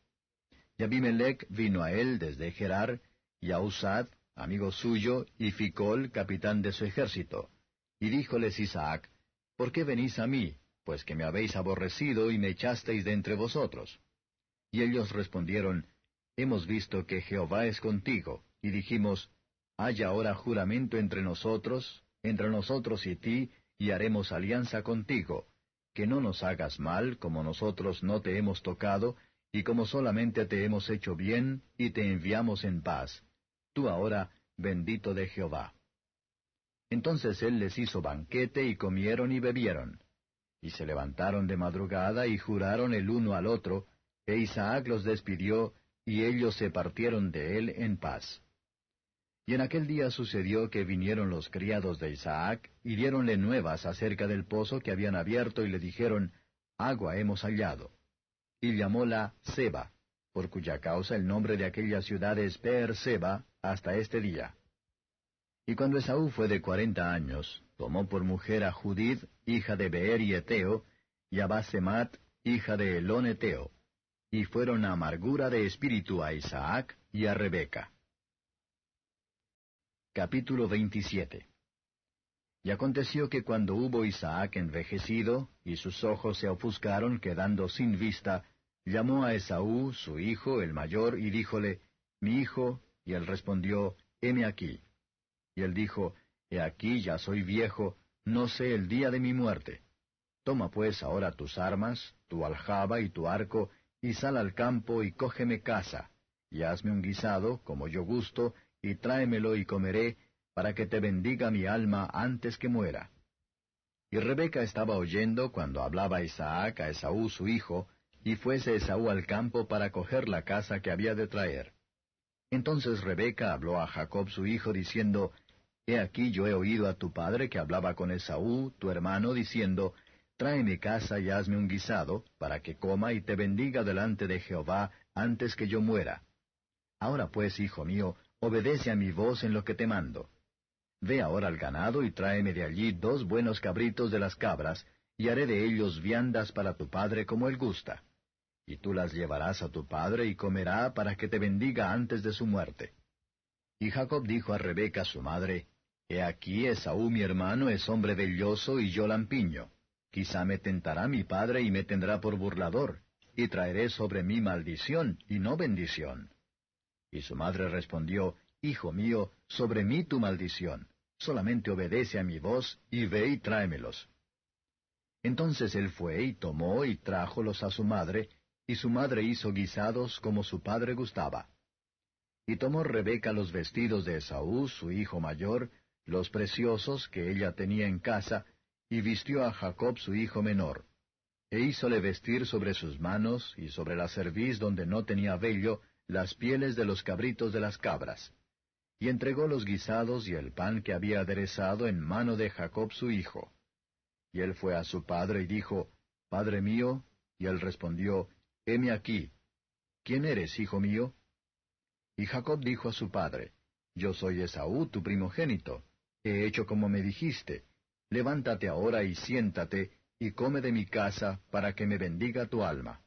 Y Abimelech vino a él desde Gerar, y a Usad, amigo suyo, y Ficol, capitán de su ejército. Y díjoles Isaac, ¿Por qué venís a mí? pues que me habéis aborrecido y me echasteis de entre vosotros. Y ellos respondieron, Hemos visto que Jehová es contigo, y dijimos, Haya ahora juramento entre nosotros, entre nosotros y ti, y haremos alianza contigo, que no nos hagas mal como nosotros no te hemos tocado, y como solamente te hemos hecho bien, y te enviamos en paz. Tú ahora, bendito de Jehová. Entonces él les hizo banquete y comieron y bebieron. Y se levantaron de madrugada y juraron el uno al otro, e Isaac los despidió, y ellos se partieron de él en paz. Y en aquel día sucedió que vinieron los criados de Isaac, y diéronle nuevas acerca del pozo que habían abierto, y le dijeron, Agua hemos hallado. Y llamóla Seba, por cuya causa el nombre de aquella ciudad es Per Seba hasta este día. Y cuando Esaú fue de cuarenta años, tomó por mujer a Judith, hija de Beer y Eteo, y a Basemat, hija de Elón Eteo. y fueron amargura de espíritu a Isaac y a Rebeca. Capítulo 27 Y aconteció que cuando hubo Isaac envejecido, y sus ojos se ofuscaron quedando sin vista, llamó a Esaú, su hijo, el mayor, y díjole, Mi hijo, y él respondió, Heme aquí. Y él dijo, He aquí ya soy viejo, no sé el día de mi muerte. Toma pues ahora tus armas, tu aljaba y tu arco, y sal al campo y cógeme casa, y hazme un guisado, como yo gusto, y tráemelo y comeré, para que te bendiga mi alma antes que muera. Y Rebeca estaba oyendo cuando hablaba Isaac a Esaú su hijo, y fuese Esaú al campo para coger la casa que había de traer. Entonces Rebeca habló a Jacob su hijo, diciendo, He aquí yo he oído a tu padre que hablaba con Esaú, tu hermano, diciendo, Tráeme casa y hazme un guisado, para que coma y te bendiga delante de Jehová antes que yo muera. Ahora pues, hijo mío, obedece a mi voz en lo que te mando. Ve ahora al ganado y tráeme de allí dos buenos cabritos de las cabras, y haré de ellos viandas para tu padre como él gusta. Y tú las llevarás a tu padre y comerá para que te bendiga antes de su muerte. Y Jacob dijo a Rebeca su madre, He aquí Esaú mi hermano es hombre velloso y yo lampiño. Quizá me tentará mi padre y me tendrá por burlador, y traeré sobre mí maldición y no bendición. Y su madre respondió, Hijo mío, sobre mí tu maldición. Solamente obedece a mi voz, y ve y tráemelos. Entonces él fue y tomó y trájolos a su madre, y su madre hizo guisados como su padre gustaba. Y tomó Rebeca los vestidos de Esaú, su hijo mayor, los preciosos que ella tenía en casa, y vistió a Jacob su hijo menor. E hízole vestir sobre sus manos, y sobre la cerviz donde no tenía vello, las pieles de los cabritos de las cabras. Y entregó los guisados y el pan que había aderezado en mano de Jacob su hijo. Y él fue a su padre y dijo, Padre mío, y él respondió, Heme aquí. ¿Quién eres, hijo mío? Y Jacob dijo a su padre, Yo soy Esaú, tu primogénito. He hecho como me dijiste levántate ahora y siéntate, y come de mi casa, para que me bendiga tu alma.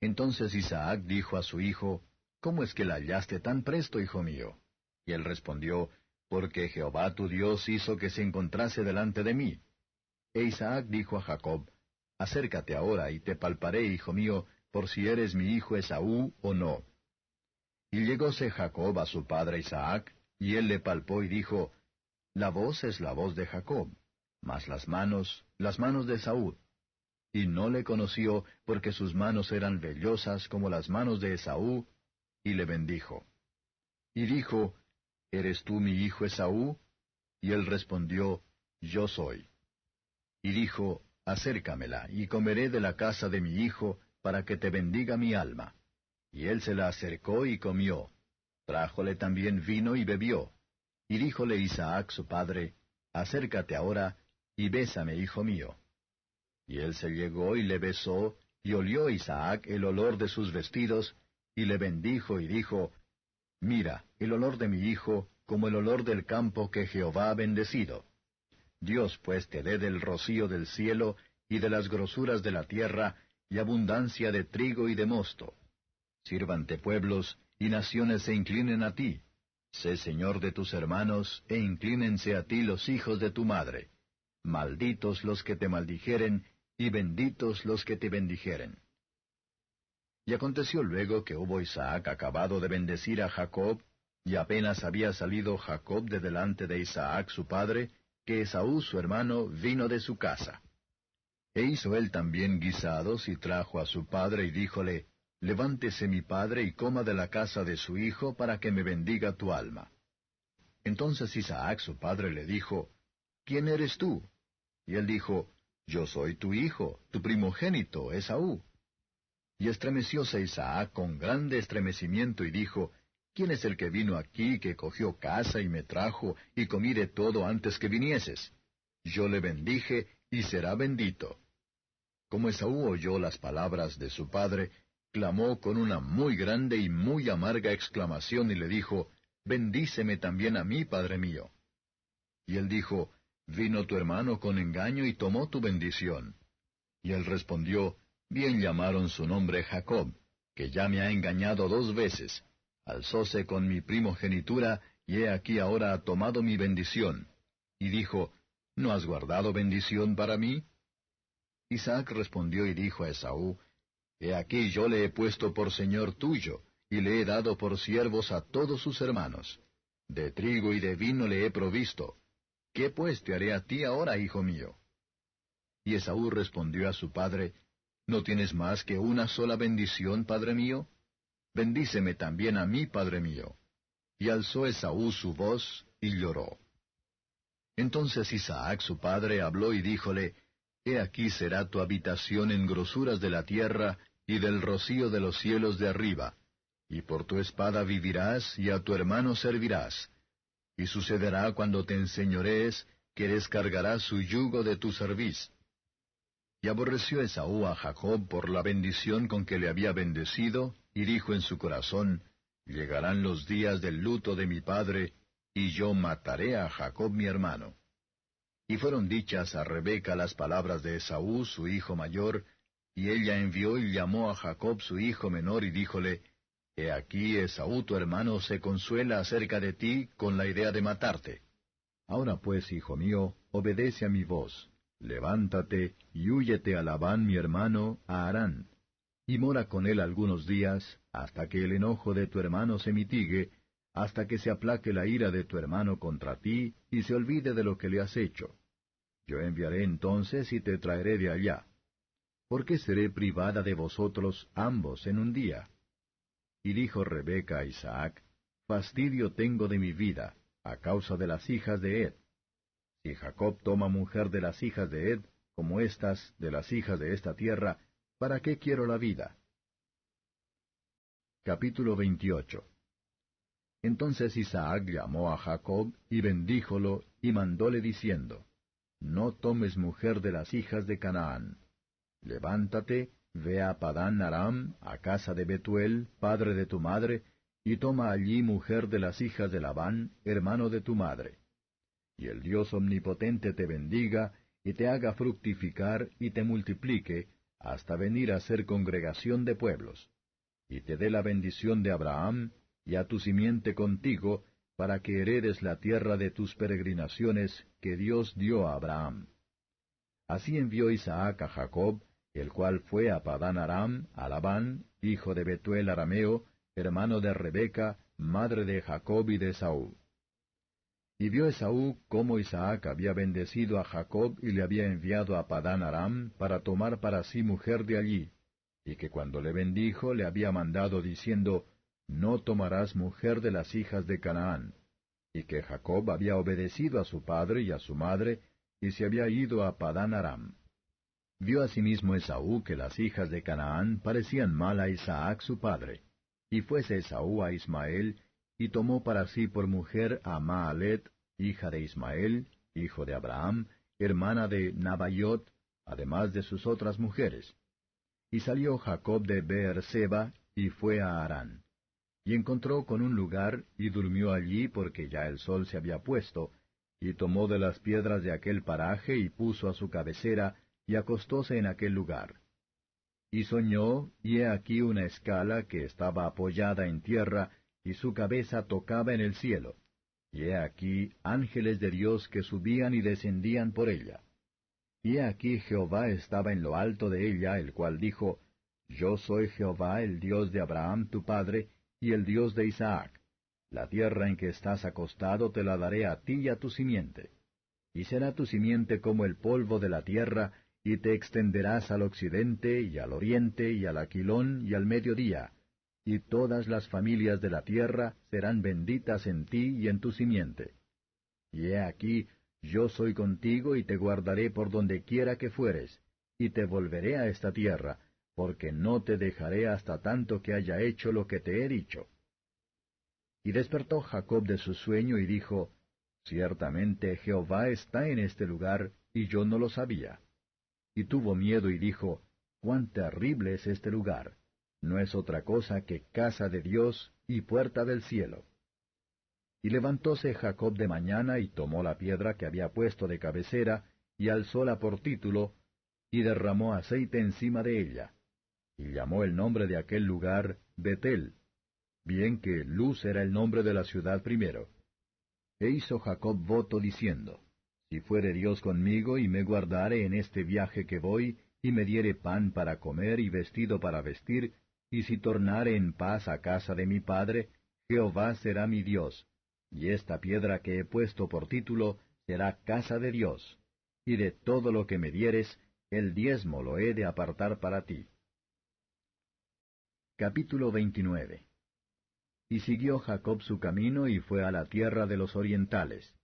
Entonces Isaac dijo a su hijo, ¿Cómo es que la hallaste tan presto, hijo mío? Y él respondió, Porque Jehová tu Dios hizo que se encontrase delante de mí. E Isaac dijo a Jacob, Acércate ahora y te palparé, hijo mío, por si eres mi hijo Esaú o no. Y llegóse Jacob a su padre Isaac, y él le palpó y dijo, La voz es la voz de Jacob, mas las manos, las manos de Saúl. Y no le conoció porque sus manos eran vellosas como las manos de Esaú, y le bendijo. Y dijo, ¿Eres tú mi hijo Esaú? Y él respondió, Yo soy. Y dijo, Acércamela, y comeré de la casa de mi hijo, para que te bendiga mi alma. Y él se la acercó y comió. Trájole también vino y bebió. Y díjole Isaac su padre, Acércate ahora, y bésame, hijo mío. Y él se llegó y le besó, y olió Isaac el olor de sus vestidos, y le bendijo y dijo, Mira, el olor de mi hijo, como el olor del campo que Jehová ha bendecido. Dios pues te dé del rocío del cielo, y de las grosuras de la tierra, y abundancia de trigo y de mosto. Sírvante pueblos, y naciones se inclinen a ti. Sé señor de tus hermanos, e inclínense a ti los hijos de tu madre malditos los que te maldijeren, y benditos los que te bendijeren. Y aconteció luego que hubo Isaac acabado de bendecir a Jacob, y apenas había salido Jacob de delante de Isaac su padre, que Esaú su hermano vino de su casa. E hizo él también guisados y trajo a su padre y díjole, Levántese mi padre y coma de la casa de su hijo para que me bendiga tu alma. Entonces Isaac su padre le dijo, ¿Quién eres tú? Y él dijo, Yo soy tu hijo, tu primogénito, Esaú. Y estremecióse Isaac con grande estremecimiento y dijo, ¿Quién es el que vino aquí, que cogió casa y me trajo, y comí de todo antes que vinieses? Yo le bendije, y será bendito. Como Esaú oyó las palabras de su padre, clamó con una muy grande y muy amarga exclamación y le dijo, Bendíceme también a mí, padre mío. Y él dijo, Vino tu hermano con engaño y tomó tu bendición. Y él respondió, Bien llamaron su nombre Jacob, que ya me ha engañado dos veces. Alzóse con mi primogenitura, y he aquí ahora ha tomado mi bendición. Y dijo, ¿No has guardado bendición para mí? Isaac respondió y dijo a Esaú, He aquí yo le he puesto por señor tuyo, y le he dado por siervos a todos sus hermanos. De trigo y de vino le he provisto. ¿Qué pues te haré a ti ahora, hijo mío? Y Esaú respondió a su padre, ¿No tienes más que una sola bendición, padre mío? Bendíceme también a mí, padre mío. Y alzó Esaú su voz y lloró. Entonces Isaac su padre habló y díjole, He aquí será tu habitación en grosuras de la tierra y del rocío de los cielos de arriba, y por tu espada vivirás y a tu hermano servirás. Y sucederá cuando te enseñorees que descargarás su yugo de tu cerviz. Y aborreció Esaú a Jacob por la bendición con que le había bendecido, y dijo en su corazón, Llegarán los días del luto de mi padre, y yo mataré a Jacob mi hermano. Y fueron dichas a Rebeca las palabras de Esaú, su hijo mayor, y ella envió y llamó a Jacob su hijo menor y díjole, He aquí Esaú tu hermano se consuela acerca de ti con la idea de matarte. Ahora pues, hijo mío, obedece a mi voz, levántate y húyete a Labán mi hermano, a Harán, y mora con él algunos días, hasta que el enojo de tu hermano se mitigue, hasta que se aplaque la ira de tu hermano contra ti, y se olvide de lo que le has hecho. Yo enviaré entonces y te traeré de allá. ¿Por qué seré privada de vosotros ambos en un día? Y dijo Rebeca a Isaac, Fastidio tengo de mi vida, a causa de las hijas de Ed. Si Jacob toma mujer de las hijas de Ed, como estas de las hijas de esta tierra, ¿para qué quiero la vida? Capítulo 28 Entonces Isaac llamó a Jacob y bendíjolo y mandóle diciendo, No tomes mujer de las hijas de Canaán. Levántate, ve a Padán Aram, a casa de Betuel, padre de tu madre, y toma allí mujer de las hijas de Labán, hermano de tu madre y el Dios omnipotente te bendiga, y te haga fructificar y te multiplique, hasta venir a ser congregación de pueblos, y te dé la bendición de Abraham, y a tu simiente contigo, para que heredes la tierra de tus peregrinaciones que Dios dio a Abraham. Así envió Isaac a Jacob, el cual fue a Padán Aram, a Labán, hijo de Betuel arameo, hermano de Rebeca, madre de Jacob y de Saúl. Y vio Esaú cómo Isaac había bendecido a Jacob y le había enviado a Padán Aram para tomar para sí mujer de allí, y que cuando le bendijo le había mandado diciendo, No tomarás mujer de las hijas de Canaán, y que Jacob había obedecido a su padre y a su madre, y se había ido a Padán Aram. Vio asimismo Esaú que las hijas de Canaán parecían mal a Isaac su padre, y fuese Esaú a Ismael, y tomó para sí por mujer a Maalet, hija de Ismael, hijo de Abraham, hermana de Nabayot, además de sus otras mujeres. Y salió Jacob de Beerseba, y fue a Harán. Y encontró con un lugar, y durmió allí porque ya el sol se había puesto, y tomó de las piedras de aquel paraje y puso a su cabecera, y acostóse en aquel lugar. Y soñó, y he aquí una escala que estaba apoyada en tierra, y su cabeza tocaba en el cielo. Y he aquí ángeles de Dios que subían y descendían por ella. Y he aquí Jehová estaba en lo alto de ella, el cual dijo, Yo soy Jehová el Dios de Abraham tu padre, y el Dios de Isaac. La tierra en que estás acostado te la daré a ti y a tu simiente. Y será tu simiente como el polvo de la tierra, y te extenderás al occidente, y al oriente, y al aquilón, y al mediodía, y todas las familias de la tierra serán benditas en ti y en tu simiente. Y he aquí, yo soy contigo y te guardaré por donde quiera que fueres, y te volveré a esta tierra, porque no te dejaré hasta tanto que haya hecho lo que te he dicho. Y despertó Jacob de su sueño y dijo, Ciertamente Jehová está en este lugar, y yo no lo sabía. Y tuvo miedo y dijo, Cuán terrible es este lugar no es otra cosa que casa de Dios y puerta del cielo. Y levantóse Jacob de mañana y tomó la piedra que había puesto de cabecera, y alzóla por título, y derramó aceite encima de ella. y llamó el nombre de aquel lugar Betel, bien que Luz era el nombre de la ciudad primero. E hizo Jacob voto diciendo, Si fuere Dios conmigo y me guardare en este viaje que voy, y me diere pan para comer y vestido para vestir, y si tornare en paz a casa de mi padre, Jehová será mi Dios, y esta piedra que he puesto por título será casa de Dios, y de todo lo que me dieres, el diezmo lo he de apartar para ti. Capítulo 29 Y siguió Jacob su camino y fue a la tierra de los orientales.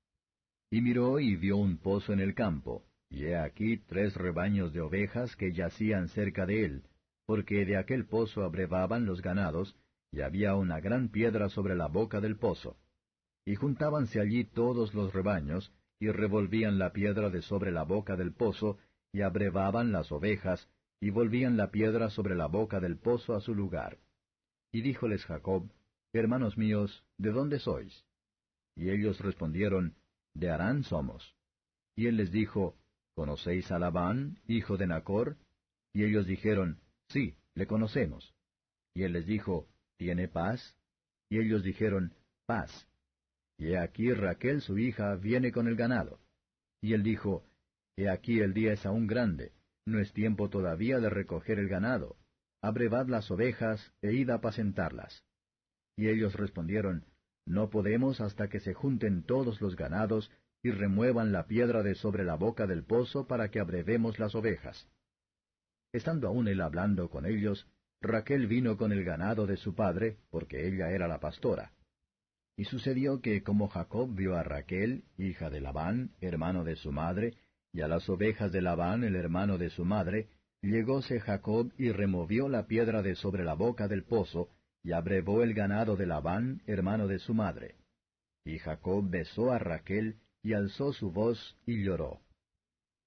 Y miró y vio un pozo en el campo, y he aquí tres rebaños de ovejas que yacían cerca de él, porque de aquel pozo abrevaban los ganados, y había una gran piedra sobre la boca del pozo. Y juntábanse allí todos los rebaños, y revolvían la piedra de sobre la boca del pozo, y abrevaban las ovejas, y volvían la piedra sobre la boca del pozo a su lugar. Y díjoles Jacob, Hermanos míos, ¿de dónde sois? Y ellos respondieron, De Harán somos. Y él les dijo, ¿Conocéis a Labán, hijo de Nacor? Y ellos dijeron, Sí, le conocemos. Y él les dijo, ¿Tiene paz? Y ellos dijeron, Paz. Y he aquí Raquel su hija viene con el ganado. Y él dijo, He aquí el día es aún grande, no es tiempo todavía de recoger el ganado. Abrevad las ovejas e id a apacentarlas. Y ellos respondieron, No podemos hasta que se junten todos los ganados y remuevan la piedra de sobre la boca del pozo para que abrevemos las ovejas. Estando aún él hablando con ellos, Raquel vino con el ganado de su padre, porque ella era la pastora. Y sucedió que como Jacob vio a Raquel, hija de Labán, hermano de su madre, y a las ovejas de Labán, el hermano de su madre, llegóse Jacob y removió la piedra de sobre la boca del pozo, y abrevó el ganado de Labán, hermano de su madre. Y Jacob besó a Raquel, y alzó su voz y lloró.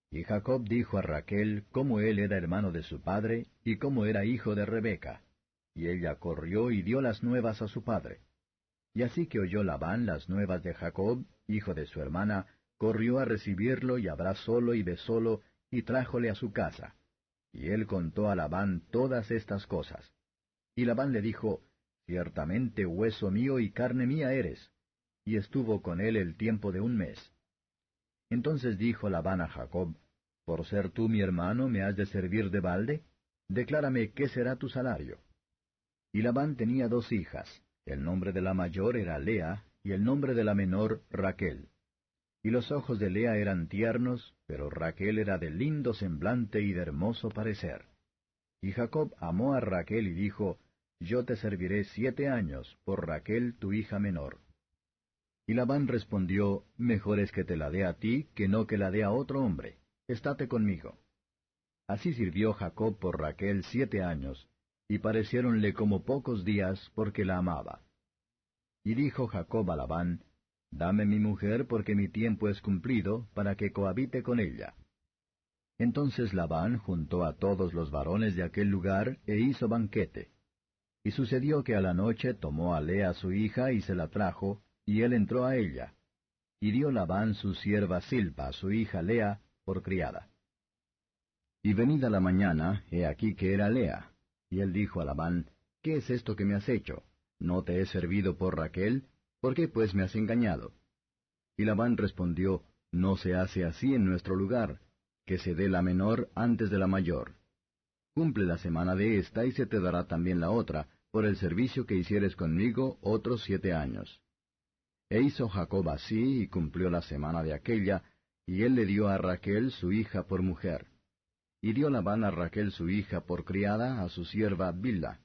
Y Jacob dijo a Raquel cómo él era hermano de su padre, y cómo era hijo de Rebeca. Y ella corrió y dio las nuevas a su padre. Y así que oyó Labán las nuevas de Jacob, hijo de su hermana, corrió a recibirlo y abrazólo y besólo, y trájole a su casa. Y él contó a Labán todas estas cosas. Y Labán le dijo, Ciertamente hueso mío y carne mía eres y estuvo con él el tiempo de un mes. Entonces dijo Labán a Jacob, Por ser tú mi hermano, ¿me has de servir de balde? Declárame qué será tu salario. Y Labán tenía dos hijas, el nombre de la mayor era Lea, y el nombre de la menor Raquel. Y los ojos de Lea eran tiernos, pero Raquel era de lindo semblante y de hermoso parecer. Y Jacob amó a Raquel y dijo, Yo te serviré siete años por Raquel tu hija menor. Y Labán respondió, Mejor es que te la dé a ti que no que la dé a otro hombre. Estate conmigo. Así sirvió Jacob por Raquel siete años, y pareciéronle como pocos días porque la amaba. Y dijo Jacob a Labán, Dame mi mujer porque mi tiempo es cumplido, para que cohabite con ella. Entonces Labán juntó a todos los varones de aquel lugar e hizo banquete. Y sucedió que a la noche tomó a Lea su hija y se la trajo, y él entró a ella. Y dio Labán su sierva Silpa, su hija Lea, por criada. Y venida la mañana, he aquí que era Lea. Y él dijo a Labán, ¿Qué es esto que me has hecho? ¿No te he servido por Raquel? ¿Por qué pues me has engañado? Y Labán respondió, No se hace así en nuestro lugar, que se dé la menor antes de la mayor. Cumple la semana de esta y se te dará también la otra, por el servicio que hicieres conmigo otros siete años. E hizo Jacob así, y cumplió la semana de aquella, y él le dio a Raquel su hija por mujer. Y dio Labán a Raquel su hija por criada a su sierva Bilda.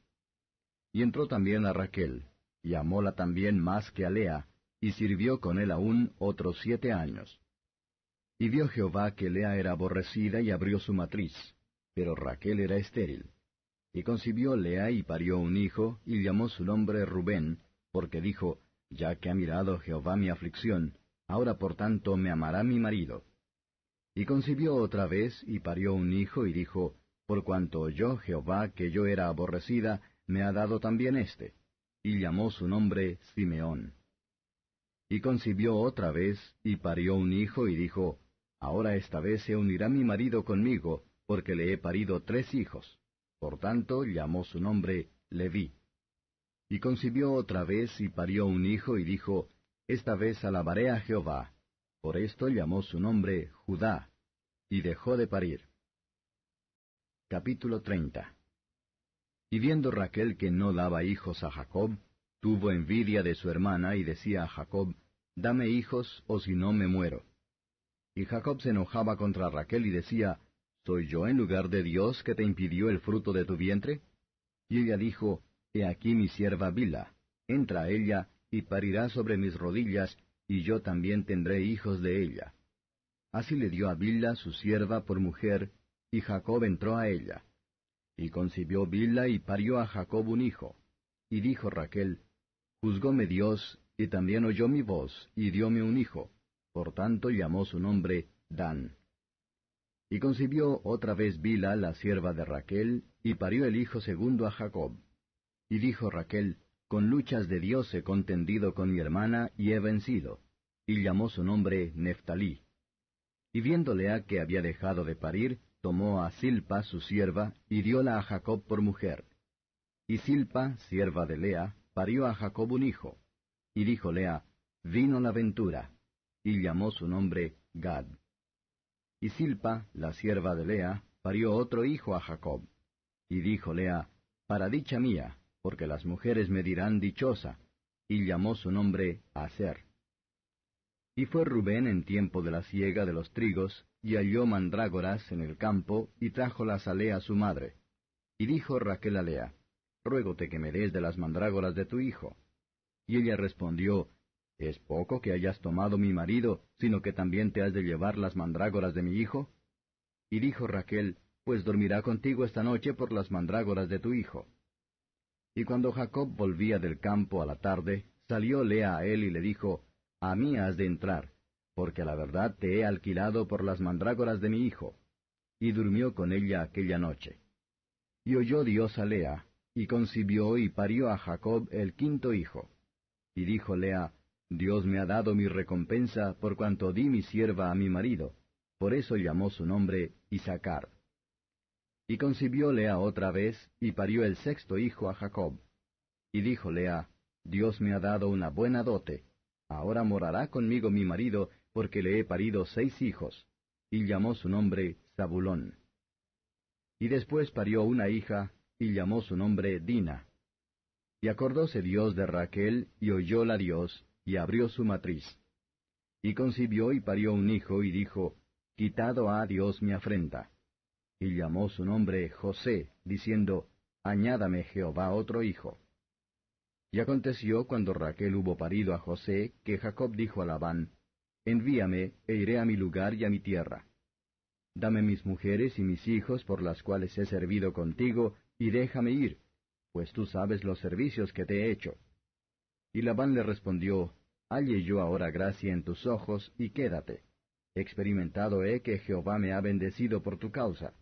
Y entró también a Raquel, y amóla también más que a Lea, y sirvió con él aún otros siete años. Y vio Jehová que Lea era aborrecida y abrió su matriz, pero Raquel era estéril. Y concibió Lea y parió un hijo, y llamó su nombre Rubén, porque dijo, ya que ha mirado Jehová mi aflicción, ahora por tanto me amará mi marido. Y concibió otra vez, y parió un hijo, y dijo, Por cuanto oyó Jehová que yo era aborrecida, me ha dado también éste. Y llamó su nombre Simeón. Y concibió otra vez, y parió un hijo, y dijo, Ahora esta vez se unirá mi marido conmigo, porque le he parido tres hijos. Por tanto llamó su nombre Leví. Y concibió otra vez y parió un hijo y dijo, Esta vez alabaré a Jehová. Por esto llamó su nombre Judá, y dejó de parir. Capítulo 30 Y viendo Raquel que no daba hijos a Jacob, tuvo envidia de su hermana y decía a Jacob, Dame hijos, o si no me muero. Y Jacob se enojaba contra Raquel y decía, ¿Soy yo en lugar de Dios que te impidió el fruto de tu vientre? Y ella dijo, He aquí mi sierva Bila, entra a ella, y parirá sobre mis rodillas, y yo también tendré hijos de ella. Así le dio a Bila su sierva por mujer, y Jacob entró a ella. Y concibió Bila y parió a Jacob un hijo. Y dijo Raquel, Juzgóme Dios, y también oyó mi voz, y dióme un hijo. Por tanto llamó su nombre Dan. Y concibió otra vez Bila, la sierva de Raquel, y parió el hijo segundo a Jacob. Y dijo Raquel, Con luchas de Dios he contendido con mi hermana y he vencido. Y llamó su nombre Neftalí. Y viendo Lea que había dejado de parir, tomó a Silpa su sierva, y dióla a Jacob por mujer. Y Silpa, sierva de Lea, parió a Jacob un hijo. Y dijo Lea, Vino la ventura y llamó su nombre Gad. Y Silpa, la sierva de Lea, parió otro hijo a Jacob. Y dijo Lea, Para dicha mía, porque las mujeres me dirán dichosa, y llamó su nombre Aser. Y fue Rubén en tiempo de la siega de los trigos, y halló mandrágoras en el campo, y trájolas a Lea su madre. Y dijo Raquel a Lea, Ruégote que me des de las mandrágoras de tu hijo. Y ella respondió, ¿Es poco que hayas tomado mi marido, sino que también te has de llevar las mandrágoras de mi hijo? Y dijo Raquel, Pues dormirá contigo esta noche por las mandrágoras de tu hijo. Y cuando Jacob volvía del campo a la tarde, salió Lea a él y le dijo, A mí has de entrar, porque a la verdad te he alquilado por las mandrágoras de mi hijo. Y durmió con ella aquella noche. Y oyó Dios a Lea, y concibió y parió a Jacob el quinto hijo. Y dijo Lea, Dios me ha dado mi recompensa por cuanto di mi sierva a mi marido. Por eso llamó su nombre Isaacar. Y concibió Lea otra vez, y parió el sexto hijo a Jacob. Y dijo Lea, Dios me ha dado una buena dote. Ahora morará conmigo mi marido, porque le he parido seis hijos. Y llamó su nombre Zabulón. Y después parió una hija, y llamó su nombre Dina. Y acordóse Dios de Raquel, y oyóla Dios, y abrió su matriz. Y concibió y parió un hijo, y dijo, Quitado ha Dios mi afrenta. Y llamó su nombre José, diciendo, Añádame Jehová otro hijo. Y aconteció cuando Raquel hubo parido a José, que Jacob dijo a Labán, Envíame, e iré a mi lugar y a mi tierra. Dame mis mujeres y mis hijos por las cuales he servido contigo, y déjame ir, pues tú sabes los servicios que te he hecho. Y Labán le respondió, Halle yo ahora gracia en tus ojos, y quédate. Experimentado he que Jehová me ha bendecido por tu causa.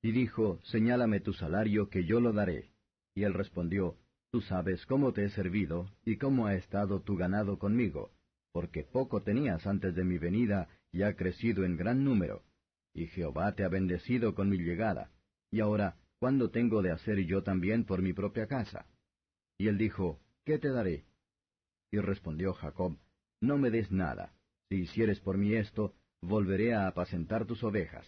Y dijo, Señálame tu salario, que yo lo daré. Y él respondió, Tú sabes cómo te he servido, y cómo ha estado tu ganado conmigo, porque poco tenías antes de mi venida, y ha crecido en gran número. Y Jehová te ha bendecido con mi llegada. Y ahora, ¿cuándo tengo de hacer yo también por mi propia casa? Y él dijo, ¿Qué te daré? Y respondió Jacob, No me des nada. Si hicieres por mí esto, volveré a apacentar tus ovejas.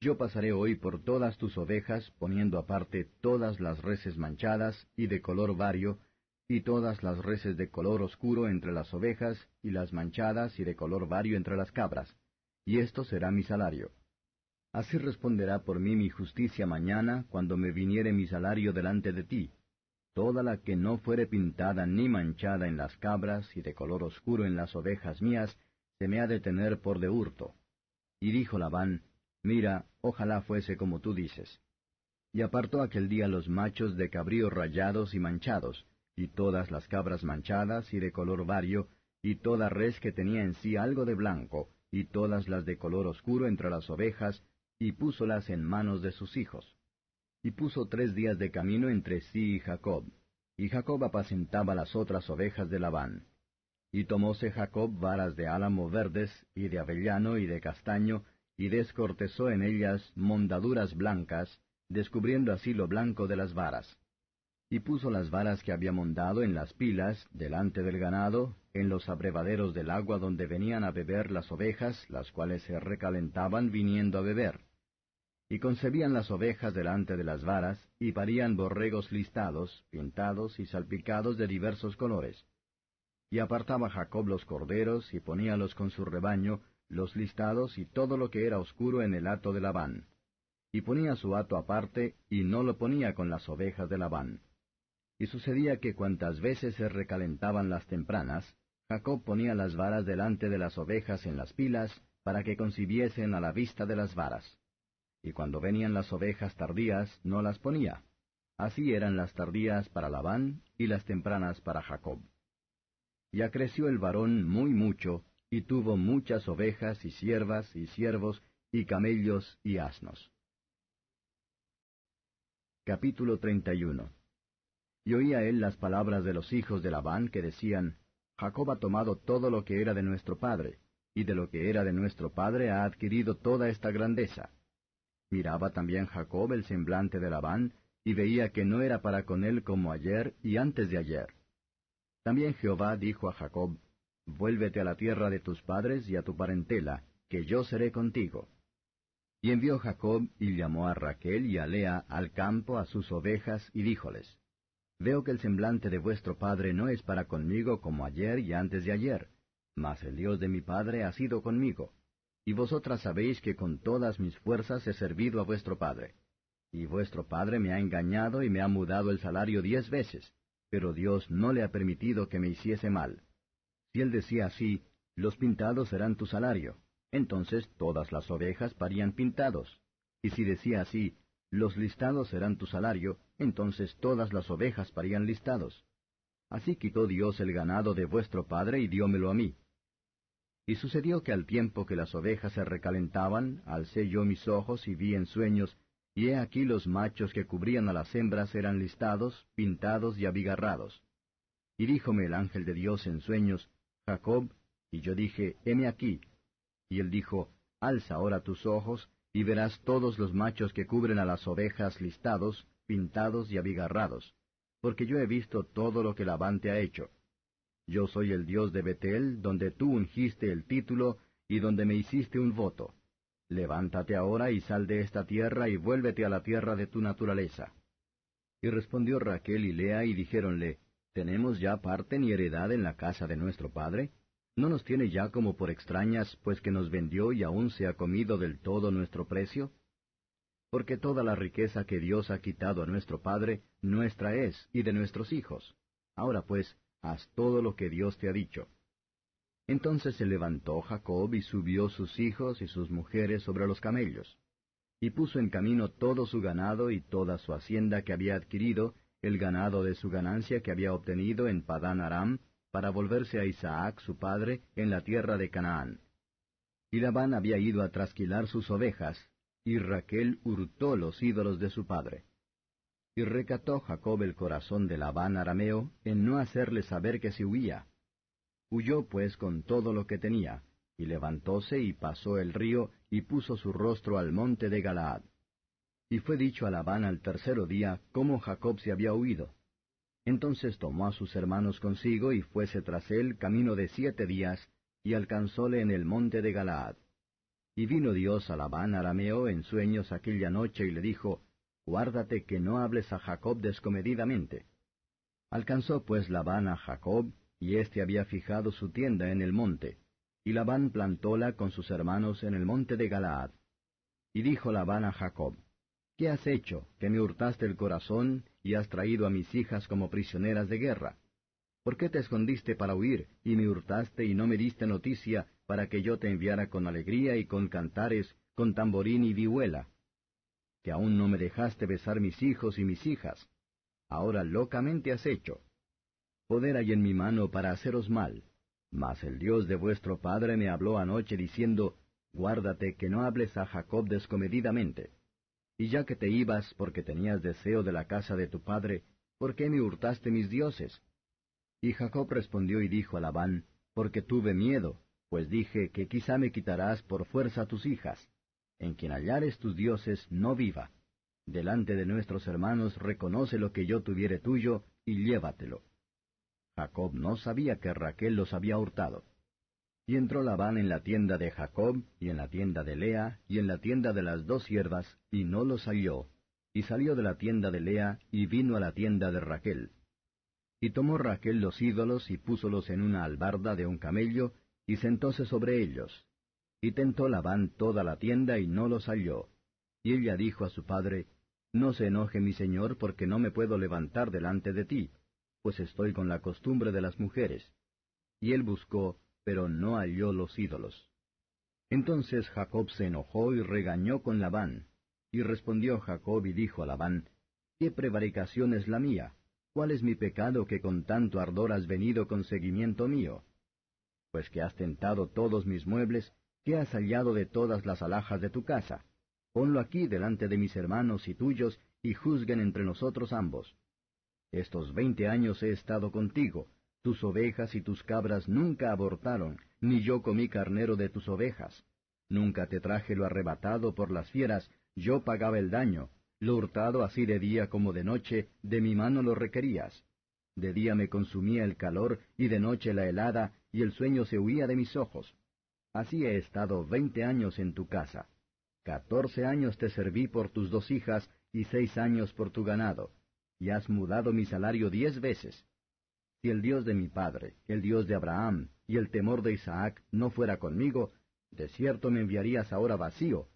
Yo pasaré hoy por todas tus ovejas, poniendo aparte todas las reses manchadas y de color vario, y todas las reses de color oscuro entre las ovejas, y las manchadas y de color vario entre las cabras. Y esto será mi salario. Así responderá por mí mi justicia mañana, cuando me viniere mi salario delante de ti toda la que no fuere pintada ni manchada en las cabras y de color oscuro en las ovejas mías, se me ha de tener por de hurto. Y dijo Labán, Mira, ojalá fuese como tú dices. Y apartó aquel día los machos de cabríos rayados y manchados, y todas las cabras manchadas y de color vario, y toda res que tenía en sí algo de blanco, y todas las de color oscuro entre las ovejas, y púsolas en manos de sus hijos y puso tres días de camino entre sí y Jacob. Y Jacob apacentaba las otras ovejas de Labán. Y tomóse Jacob varas de álamo verdes, y de avellano, y de castaño, y descortezó en ellas mondaduras blancas, descubriendo así lo blanco de las varas. Y puso las varas que había montado en las pilas, delante del ganado, en los abrevaderos del agua donde venían a beber las ovejas, las cuales se recalentaban viniendo a beber. Y concebían las ovejas delante de las varas, y parían borregos listados, pintados y salpicados de diversos colores. Y apartaba Jacob los corderos, y poníalos con su rebaño, los listados y todo lo que era oscuro en el hato de Labán. Y ponía su hato aparte, y no lo ponía con las ovejas de Labán. Y sucedía que cuantas veces se recalentaban las tempranas, Jacob ponía las varas delante de las ovejas en las pilas, para que concibiesen a la vista de las varas. Y cuando venían las ovejas tardías, no las ponía. Así eran las tardías para Labán y las tempranas para Jacob. Y acreció el varón muy mucho, y tuvo muchas ovejas y siervas y siervos y camellos y asnos. Capítulo 31 Y oía él las palabras de los hijos de Labán que decían, Jacob ha tomado todo lo que era de nuestro padre, y de lo que era de nuestro padre ha adquirido toda esta grandeza. Miraba también Jacob el semblante de Labán, y veía que no era para con él como ayer y antes de ayer. También Jehová dijo a Jacob, Vuélvete a la tierra de tus padres y a tu parentela, que yo seré contigo. Y envió Jacob y llamó a Raquel y a Lea al campo a sus ovejas y díjoles, Veo que el semblante de vuestro padre no es para conmigo como ayer y antes de ayer, mas el Dios de mi padre ha sido conmigo. Y vosotras sabéis que con todas mis fuerzas he servido a vuestro padre. Y vuestro padre me ha engañado y me ha mudado el salario diez veces pero Dios no le ha permitido que me hiciese mal. Si él decía así, los pintados serán tu salario, entonces todas las ovejas parían pintados. Y si decía así, los listados serán tu salario, entonces todas las ovejas parían listados. Así quitó Dios el ganado de vuestro padre y diómelo a mí. Y sucedió que al tiempo que las ovejas se recalentaban, alcé yo mis ojos y vi en sueños y he aquí los machos que cubrían a las hembras eran listados, pintados y abigarrados. Y díjome el ángel de Dios en sueños, Jacob, y yo dije, heme aquí. Y él dijo, Alza ahora tus ojos, y verás todos los machos que cubren a las ovejas listados, pintados y abigarrados, porque yo he visto todo lo que Labán te ha hecho. Yo soy el Dios de Betel, donde tú ungiste el título, y donde me hiciste un voto. Levántate ahora y sal de esta tierra y vuélvete a la tierra de tu naturaleza. Y respondió Raquel y Lea y dijéronle, ¿Tenemos ya parte ni heredad en la casa de nuestro padre? ¿No nos tiene ya como por extrañas, pues que nos vendió y aún se ha comido del todo nuestro precio? Porque toda la riqueza que Dios ha quitado a nuestro padre, nuestra es, y de nuestros hijos. Ahora pues, haz todo lo que Dios te ha dicho. Entonces se levantó Jacob y subió sus hijos y sus mujeres sobre los camellos, y puso en camino todo su ganado y toda su hacienda que había adquirido, el ganado de su ganancia que había obtenido en Padán Aram, para volverse a Isaac su padre en la tierra de Canaán. Y Labán había ido a trasquilar sus ovejas, y Raquel hurtó los ídolos de su padre. Y recató Jacob el corazón de Labán arameo en no hacerle saber que se huía, Huyó pues con todo lo que tenía, y levantóse y pasó el río, y puso su rostro al monte de Galaad. Y fue dicho a Labán al tercero día cómo Jacob se había huido. Entonces tomó a sus hermanos consigo y fuese tras él camino de siete días, y alcanzóle en el monte de Galaad. Y vino Dios a Labán arameo en sueños aquella noche y le dijo, Guárdate que no hables a Jacob descomedidamente. Alcanzó pues Labán a Jacob, y éste había fijado su tienda en el monte, y Labán plantóla con sus hermanos en el monte de Galaad. Y dijo Labán a Jacob, ¿Qué has hecho, que me hurtaste el corazón y has traído a mis hijas como prisioneras de guerra? ¿Por qué te escondiste para huir, y me hurtaste y no me diste noticia para que yo te enviara con alegría y con cantares, con tamborín y vihuela? Que aún no me dejaste besar mis hijos y mis hijas. Ahora locamente has hecho. Poder hay en mi mano para haceros mal. Mas el Dios de vuestro padre me habló anoche diciendo, Guárdate que no hables a Jacob descomedidamente. Y ya que te ibas porque tenías deseo de la casa de tu padre, ¿por qué me hurtaste mis dioses? Y Jacob respondió y dijo a Labán, Porque tuve miedo, pues dije que quizá me quitarás por fuerza tus hijas. En quien hallares tus dioses no viva. delante de nuestros hermanos reconoce lo que yo tuviere tuyo, y llévatelo. Jacob no sabía que Raquel los había hurtado. Y entró Labán en la tienda de Jacob, y en la tienda de Lea, y en la tienda de las dos siervas, y no los halló. Y salió de la tienda de Lea, y vino a la tienda de Raquel. Y tomó Raquel los ídolos, y púsolos en una albarda de un camello, y sentóse sobre ellos. Y tentó Labán toda la tienda, y no los halló. Y ella dijo a su padre, No se enoje mi señor, porque no me puedo levantar delante de ti, pues estoy con la costumbre de las mujeres. Y él buscó, pero no halló los ídolos. Entonces Jacob se enojó y regañó con Labán. Y respondió Jacob y dijo a Labán, ¿Qué prevaricación es la mía? ¿Cuál es mi pecado que con tanto ardor has venido con seguimiento mío? Pues que has tentado todos mis muebles, ¿qué has hallado de todas las alhajas de tu casa? Ponlo aquí delante de mis hermanos y tuyos, y juzguen entre nosotros ambos. Estos veinte años he estado contigo, tus ovejas y tus cabras nunca abortaron, ni yo comí carnero de tus ovejas. Nunca te traje lo arrebatado por las fieras, yo pagaba el daño, lo hurtado así de día como de noche, de mi mano lo requerías. De día me consumía el calor, y de noche la helada, y el sueño se huía de mis ojos. Así he estado veinte años en tu casa. Catorce años te serví por tus dos hijas, y seis años por tu ganado, y has mudado mi salario diez veces. Si el Dios de mi padre, el Dios de Abraham y el temor de Isaac no fuera conmigo, de cierto me enviarías ahora vacío.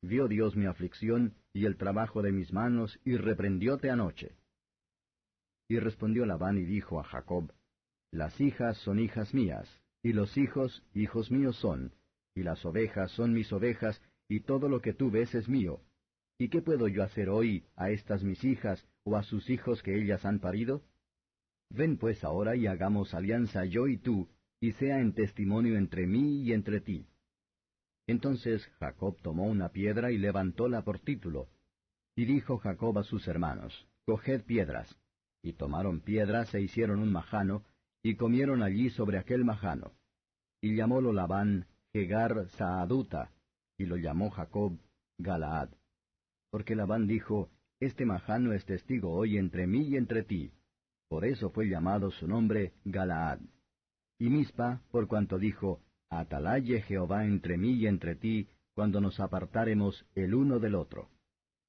Vio Dios mi aflicción y el trabajo de mis manos, y reprendióte anoche. Y respondió Labán y dijo a Jacob, Las hijas son hijas mías, y los hijos hijos míos son, y las ovejas son mis ovejas, y todo lo que tú ves es mío. ¿Y qué puedo yo hacer hoy a estas mis hijas, o a sus hijos que ellas han parido? Ven pues ahora y hagamos alianza yo y tú, y sea en testimonio entre mí y entre ti. Entonces Jacob tomó una piedra y levantóla por título. Y dijo Jacob a sus hermanos, Coged piedras. Y tomaron piedras e hicieron un majano, y comieron allí sobre aquel majano. Y llamólo Labán Hegar Saaduta, y lo llamó Jacob Galaad. Porque Labán dijo, Este majano es testigo hoy entre mí y entre ti, por eso fue llamado su nombre Galaad. Y Mispa, por cuanto dijo, Atalaye Jehová entre mí y entre ti, cuando nos apartáremos el uno del otro.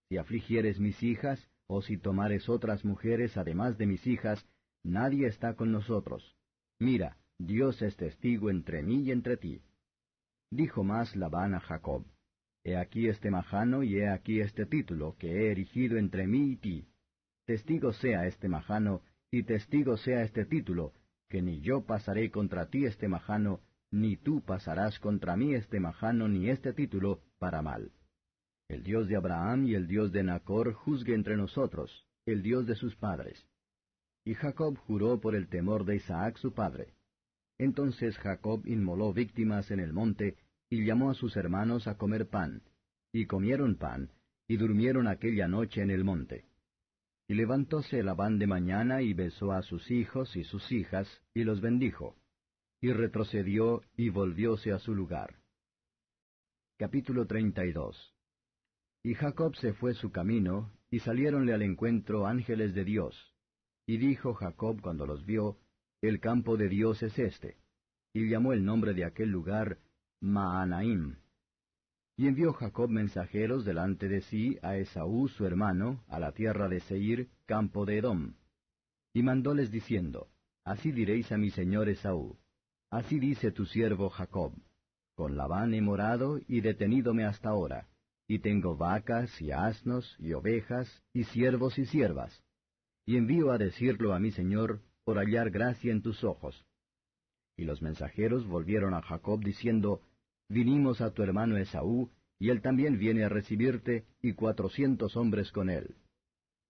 Si afligieres mis hijas, o si tomares otras mujeres además de mis hijas, nadie está con nosotros. Mira, Dios es testigo entre mí y entre ti. Dijo más Labán a Jacob, He aquí este majano y he aquí este título que he erigido entre mí y ti. Testigo sea este majano y testigo sea este título, que ni yo pasaré contra ti este majano, ni tú pasarás contra mí este majano ni este título, para mal. El Dios de Abraham y el Dios de Nacor juzgue entre nosotros, el Dios de sus padres. Y Jacob juró por el temor de Isaac su padre. Entonces Jacob inmoló víctimas en el monte, y llamó a sus hermanos a comer pan, y comieron pan, y durmieron aquella noche en el monte. Y levantóse Labán de mañana y besó a sus hijos y sus hijas, y los bendijo. Y retrocedió y volvióse a su lugar. Capítulo 32 Y Jacob se fue su camino, y saliéronle al encuentro ángeles de Dios. Y dijo Jacob cuando los vio, El campo de Dios es este. Y llamó el nombre de aquel lugar Maanaim. Y envió Jacob mensajeros delante de sí a Esaú su hermano, a la tierra de Seir, campo de Edom. Y mandóles diciendo, Así diréis a mi señor Esaú, Así dice tu siervo Jacob, Con Labán he morado y detenídome hasta ahora, y tengo vacas y asnos y ovejas y siervos y siervas. Y envío a decirlo a mi señor, por hallar gracia en tus ojos. Y los mensajeros volvieron a Jacob diciendo, vinimos a tu hermano Esaú, y él también viene a recibirte, y cuatrocientos hombres con él.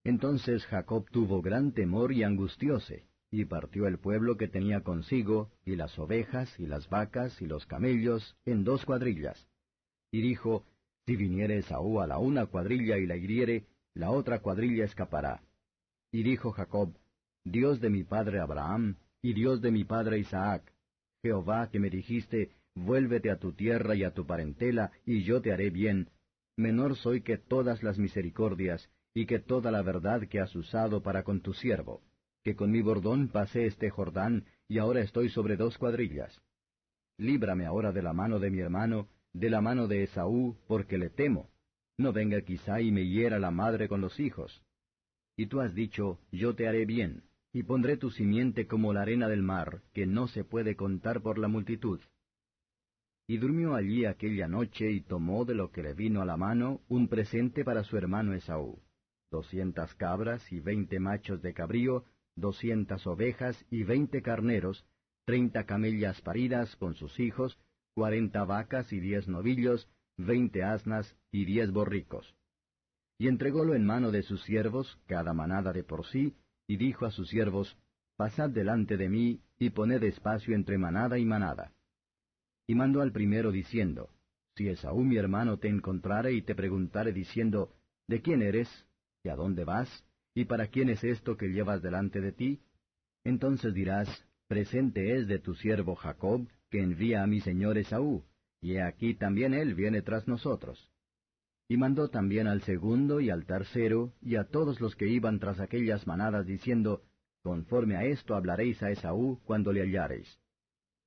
Entonces Jacob tuvo gran temor y angustióse, y partió el pueblo que tenía consigo, y las ovejas, y las vacas, y los camellos, en dos cuadrillas. Y dijo, Si viniere Esaú a la una cuadrilla y la hiriere, la otra cuadrilla escapará. Y dijo Jacob, Dios de mi padre Abraham, y Dios de mi padre Isaac, Jehová que me dijiste, vuélvete a tu tierra y a tu parentela, y yo te haré bien. menor soy que todas las misericordias y que toda la verdad que has usado para con tu siervo, que con mi bordón pasé este Jordán y ahora estoy sobre dos cuadrillas. Líbrame ahora de la mano de mi hermano, de la mano de Esaú, porque le temo. No venga quizá y me hiera la madre con los hijos. Y tú has dicho, yo te haré bien, y pondré tu simiente como la arena del mar, que no se puede contar por la multitud. Y durmió allí aquella noche y tomó de lo que le vino a la mano un presente para su hermano Esaú, doscientas cabras y veinte machos de cabrío, doscientas ovejas y veinte carneros, treinta camellas paridas con sus hijos, cuarenta vacas y diez novillos, veinte asnas y diez borricos. Y entrególo en mano de sus siervos, cada manada de por sí, y dijo a sus siervos, Pasad delante de mí, y poned espacio entre manada y manada. Y mandó al primero diciendo, Si Esaú mi hermano te encontrare y te preguntare diciendo, ¿De quién eres? ¿Y a dónde vas? ¿Y para quién es esto que llevas delante de ti? Entonces dirás, Presente es de tu siervo Jacob, que envía a mi señor Esaú, y aquí también él viene tras nosotros. Y mandó también al segundo y al tercero, y a todos los que iban tras aquellas manadas, diciendo, Conforme a esto hablaréis a Esaú cuando le hallareis.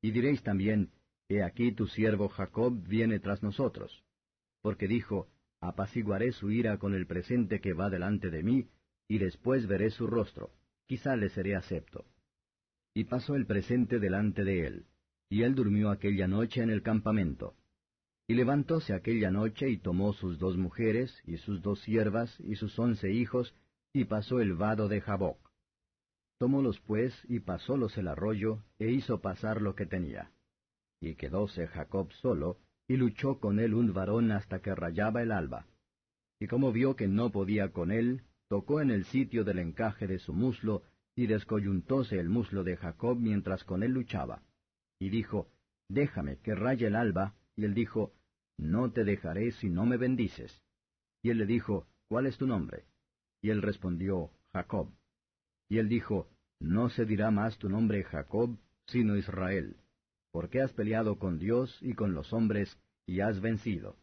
Y diréis también, He aquí tu siervo Jacob viene tras nosotros. Porque dijo, Apaciguaré su ira con el presente que va delante de mí, y después veré su rostro, quizá le seré acepto. Y pasó el presente delante de él. Y él durmió aquella noche en el campamento. Y levantóse aquella noche y tomó sus dos mujeres, y sus dos siervas, y sus once hijos, y pasó el vado de Jaboc. Tomólos pues, y pasólos el arroyo, e hizo pasar lo que tenía. Y quedóse Jacob solo, y luchó con él un varón hasta que rayaba el alba. Y como vio que no podía con él, tocó en el sitio del encaje de su muslo, y descoyuntóse el muslo de Jacob mientras con él luchaba y dijo, Déjame que raye el alba, y él dijo, No te dejaré si no me bendices. Y él le dijo, ¿Cuál es tu nombre? Y él respondió, Jacob. Y él dijo, No se dirá más tu nombre Jacob, sino Israel, porque has peleado con Dios y con los hombres, y has vencido.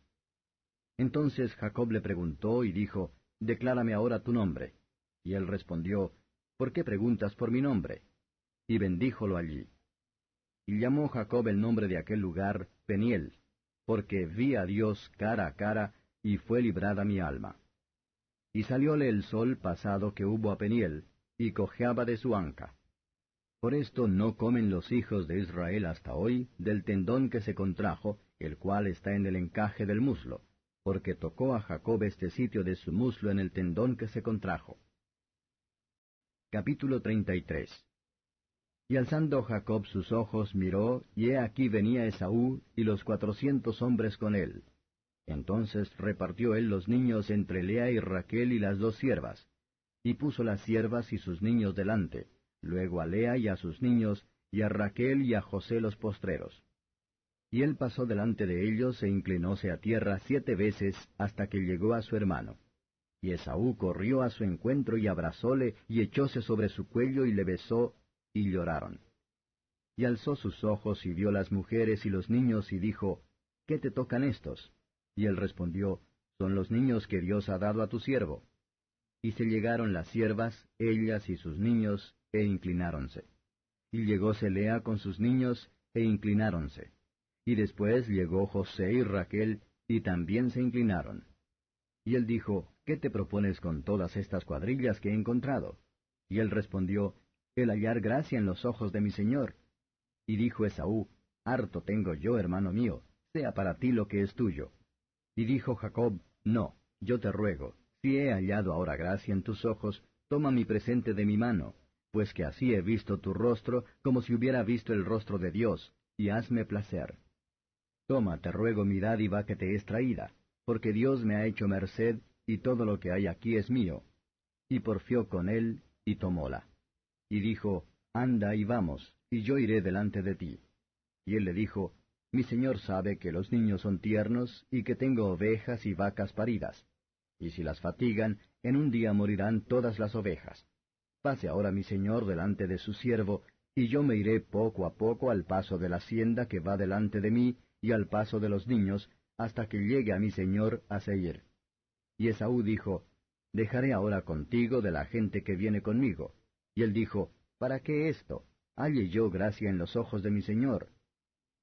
Entonces Jacob le preguntó y dijo, Declárame ahora tu nombre. Y él respondió, ¿Por qué preguntas por mi nombre? Y bendíjolo allí. Y llamó Jacob el nombre de aquel lugar Peniel, porque vi a Dios cara a cara, y fue librada mi alma. Y salióle el sol pasado que hubo a Peniel, y cojeaba de su anca. Por esto no comen los hijos de Israel hasta hoy del tendón que se contrajo, el cual está en el encaje del muslo, porque tocó a Jacob este sitio de su muslo en el tendón que se contrajo. Capítulo 33 y alzando Jacob sus ojos miró, y he aquí venía Esaú y los cuatrocientos hombres con él. Entonces repartió él los niños entre Lea y Raquel y las dos siervas, y puso las siervas y sus niños delante, luego a Lea y a sus niños, y a Raquel y a José los postreros. Y él pasó delante de ellos e inclinóse a tierra siete veces hasta que llegó a su hermano. Y Esaú corrió a su encuentro y abrazóle y echóse sobre su cuello y le besó y lloraron. Y alzó sus ojos y vio las mujeres y los niños y dijo, ¿Qué te tocan estos? Y él respondió, Son los niños que Dios ha dado a tu siervo. Y se llegaron las siervas, ellas y sus niños, e inclináronse. Y llegóse Lea con sus niños, e inclináronse. Y después llegó José y Raquel, y también se inclinaron. Y él dijo, ¿Qué te propones con todas estas cuadrillas que he encontrado? Y él respondió, el hallar gracia en los ojos de mi señor. Y dijo Esaú, Harto tengo yo, hermano mío, sea para ti lo que es tuyo. Y dijo Jacob, No, yo te ruego, si he hallado ahora gracia en tus ojos, toma mi presente de mi mano, pues que así he visto tu rostro como si hubiera visto el rostro de Dios, y hazme placer. Toma, te ruego mi dádiva que te es traída, porque Dios me ha hecho merced, y todo lo que hay aquí es mío. Y porfió con él, y tomóla y dijo, Anda y vamos, y yo iré delante de ti. Y él le dijo, Mi señor sabe que los niños son tiernos y que tengo ovejas y vacas paridas. Y si las fatigan, en un día morirán todas las ovejas. Pase ahora mi señor delante de su siervo, y yo me iré poco a poco al paso de la hacienda que va delante de mí, y al paso de los niños, hasta que llegue a mi señor a Seir. Y Esaú dijo, Dejaré ahora contigo de la gente que viene conmigo. Y él dijo, ¿Para qué esto? Halle yo gracia en los ojos de mi señor.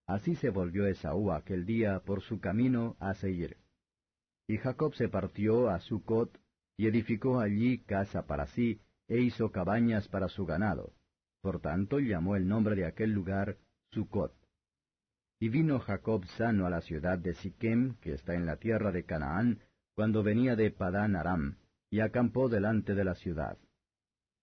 Así se volvió Esaú aquel día por su camino a Seir. Y Jacob se partió a Sucot, y edificó allí casa para sí, e hizo cabañas para su ganado. Por tanto llamó el nombre de aquel lugar Sucot. Y vino Jacob sano a la ciudad de Siquem, que está en la tierra de Canaán, cuando venía de Padán Aram, y acampó delante de la ciudad.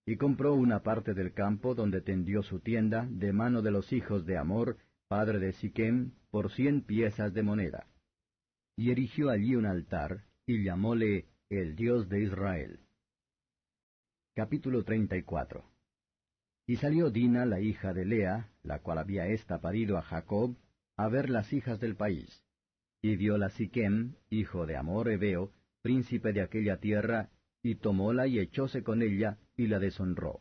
Y compró una parte del campo donde tendió su tienda, de mano de los hijos de Amor, padre de Siquem, por cien piezas de moneda. Y erigió allí un altar, y llamóle el Dios de Israel. Capítulo 34 Y salió Dina, la hija de Lea, la cual había ésta parido a Jacob, a ver las hijas del país. Y viola Siquem, hijo de Amor Ebeo, príncipe de aquella tierra, y tomóla y echóse con ella, y la deshonró.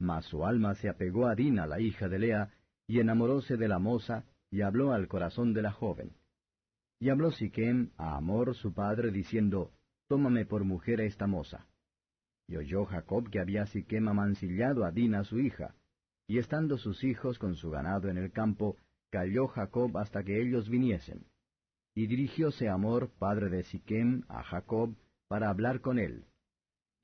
Mas su alma se apegó a Dina, la hija de Lea, y enamoróse de la moza, y habló al corazón de la joven. Y habló Siquem a Amor su padre, diciendo, Tómame por mujer a esta moza. Y oyó Jacob que había Siquem amancillado a Dina su hija, y estando sus hijos con su ganado en el campo, calló Jacob hasta que ellos viniesen. Y dirigióse Amor, padre de Siquem, a Jacob, para hablar con él.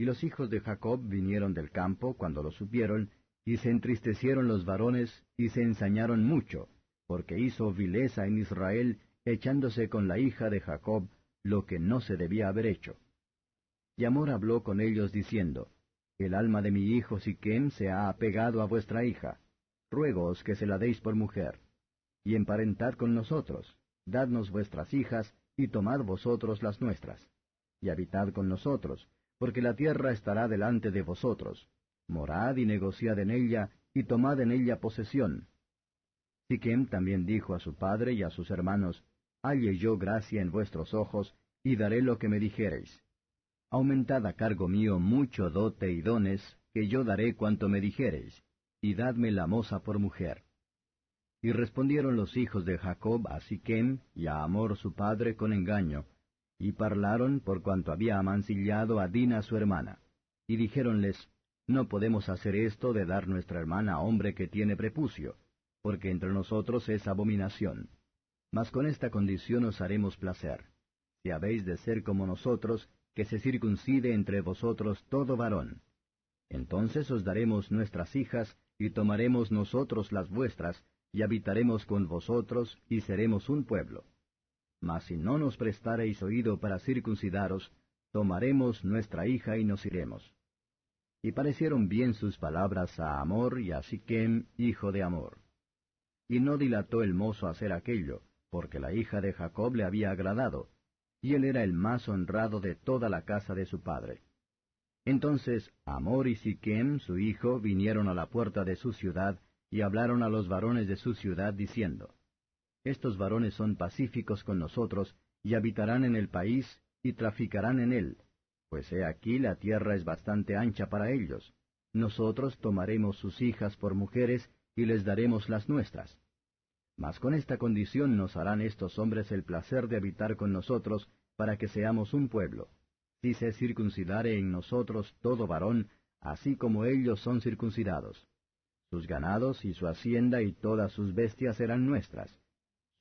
Y los hijos de Jacob vinieron del campo cuando lo supieron, y se entristecieron los varones, y se ensañaron mucho, porque hizo vileza en Israel, echándose con la hija de Jacob, lo que no se debía haber hecho. Y Amor habló con ellos diciendo, El alma de mi hijo Siquem se ha apegado a vuestra hija, ruegoos que se la deis por mujer. Y emparentad con nosotros, dadnos vuestras hijas, y tomad vosotros las nuestras, y habitad con nosotros, porque la tierra estará delante de vosotros. Morad y negociad en ella, y tomad en ella posesión. Siquem también dijo a su padre y a sus hermanos, Halle yo gracia en vuestros ojos, y daré lo que me dijereis. Aumentad a cargo mío mucho dote y dones, que yo daré cuanto me dijereis, y dadme la moza por mujer. Y respondieron los hijos de Jacob a Siquem y a Amor su padre con engaño, y parlaron por cuanto había amancillado a Dina su hermana. Y dijéronles, No podemos hacer esto de dar nuestra hermana a hombre que tiene prepucio, porque entre nosotros es abominación. Mas con esta condición os haremos placer. Si habéis de ser como nosotros, que se circuncide entre vosotros todo varón. Entonces os daremos nuestras hijas, y tomaremos nosotros las vuestras, y habitaremos con vosotros, y seremos un pueblo. Mas si no nos prestareis oído para circuncidaros, tomaremos nuestra hija y nos iremos. Y parecieron bien sus palabras a Amor y a Siquem, hijo de Amor. Y no dilató el mozo hacer aquello, porque la hija de Jacob le había agradado, y él era el más honrado de toda la casa de su padre. Entonces Amor y Siquem, su hijo, vinieron a la puerta de su ciudad, y hablaron a los varones de su ciudad, diciendo, Estos varones son pacíficos con nosotros, y habitarán en el país, y traficarán en él, pues he aquí la tierra es bastante ancha para ellos. Nosotros tomaremos sus hijas por mujeres, y les daremos las nuestras. Mas con esta condición nos harán estos hombres el placer de habitar con nosotros, para que seamos un pueblo. Si se circuncidare en nosotros todo varón, así como ellos son circuncidados. Sus ganados y su hacienda y todas sus bestias serán nuestras.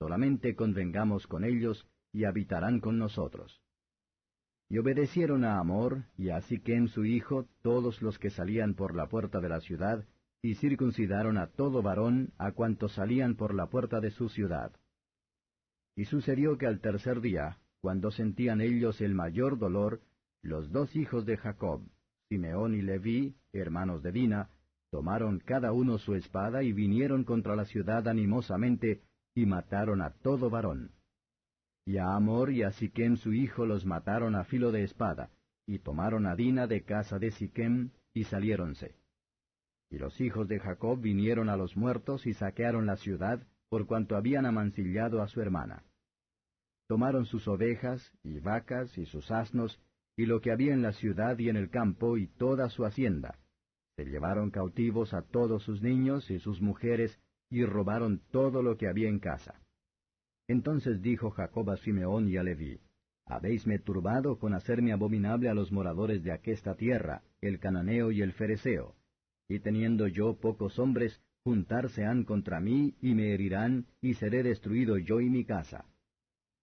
Solamente convengamos con ellos y habitarán con nosotros. Y obedecieron a Amor y a Siquem su hijo todos los que salían por la puerta de la ciudad, y circuncidaron a todo varón a cuantos salían por la puerta de su ciudad. Y sucedió que al tercer día, cuando sentían ellos el mayor dolor, los dos hijos de Jacob, Simeón y Leví, hermanos de Dina, tomaron cada uno su espada y vinieron contra la ciudad animosamente, y mataron a todo varón. Y a Amor y a Siquem su hijo los mataron a filo de espada, y tomaron a Dina de casa de Siquem, y saliéronse. Y los hijos de Jacob vinieron a los muertos y saquearon la ciudad, por cuanto habían amancillado a su hermana. Tomaron sus ovejas, y vacas, y sus asnos, y lo que había en la ciudad y en el campo, y toda su hacienda, se llevaron cautivos a todos sus niños y sus mujeres, y robaron todo lo que había en casa. Entonces dijo Jacob a Simeón y a Leví, Habéisme turbado con hacerme abominable a los moradores de aquesta tierra, el cananeo y el fereceo. Y teniendo yo pocos hombres, juntarse han contra mí, y me herirán, y seré destruido yo y mi casa.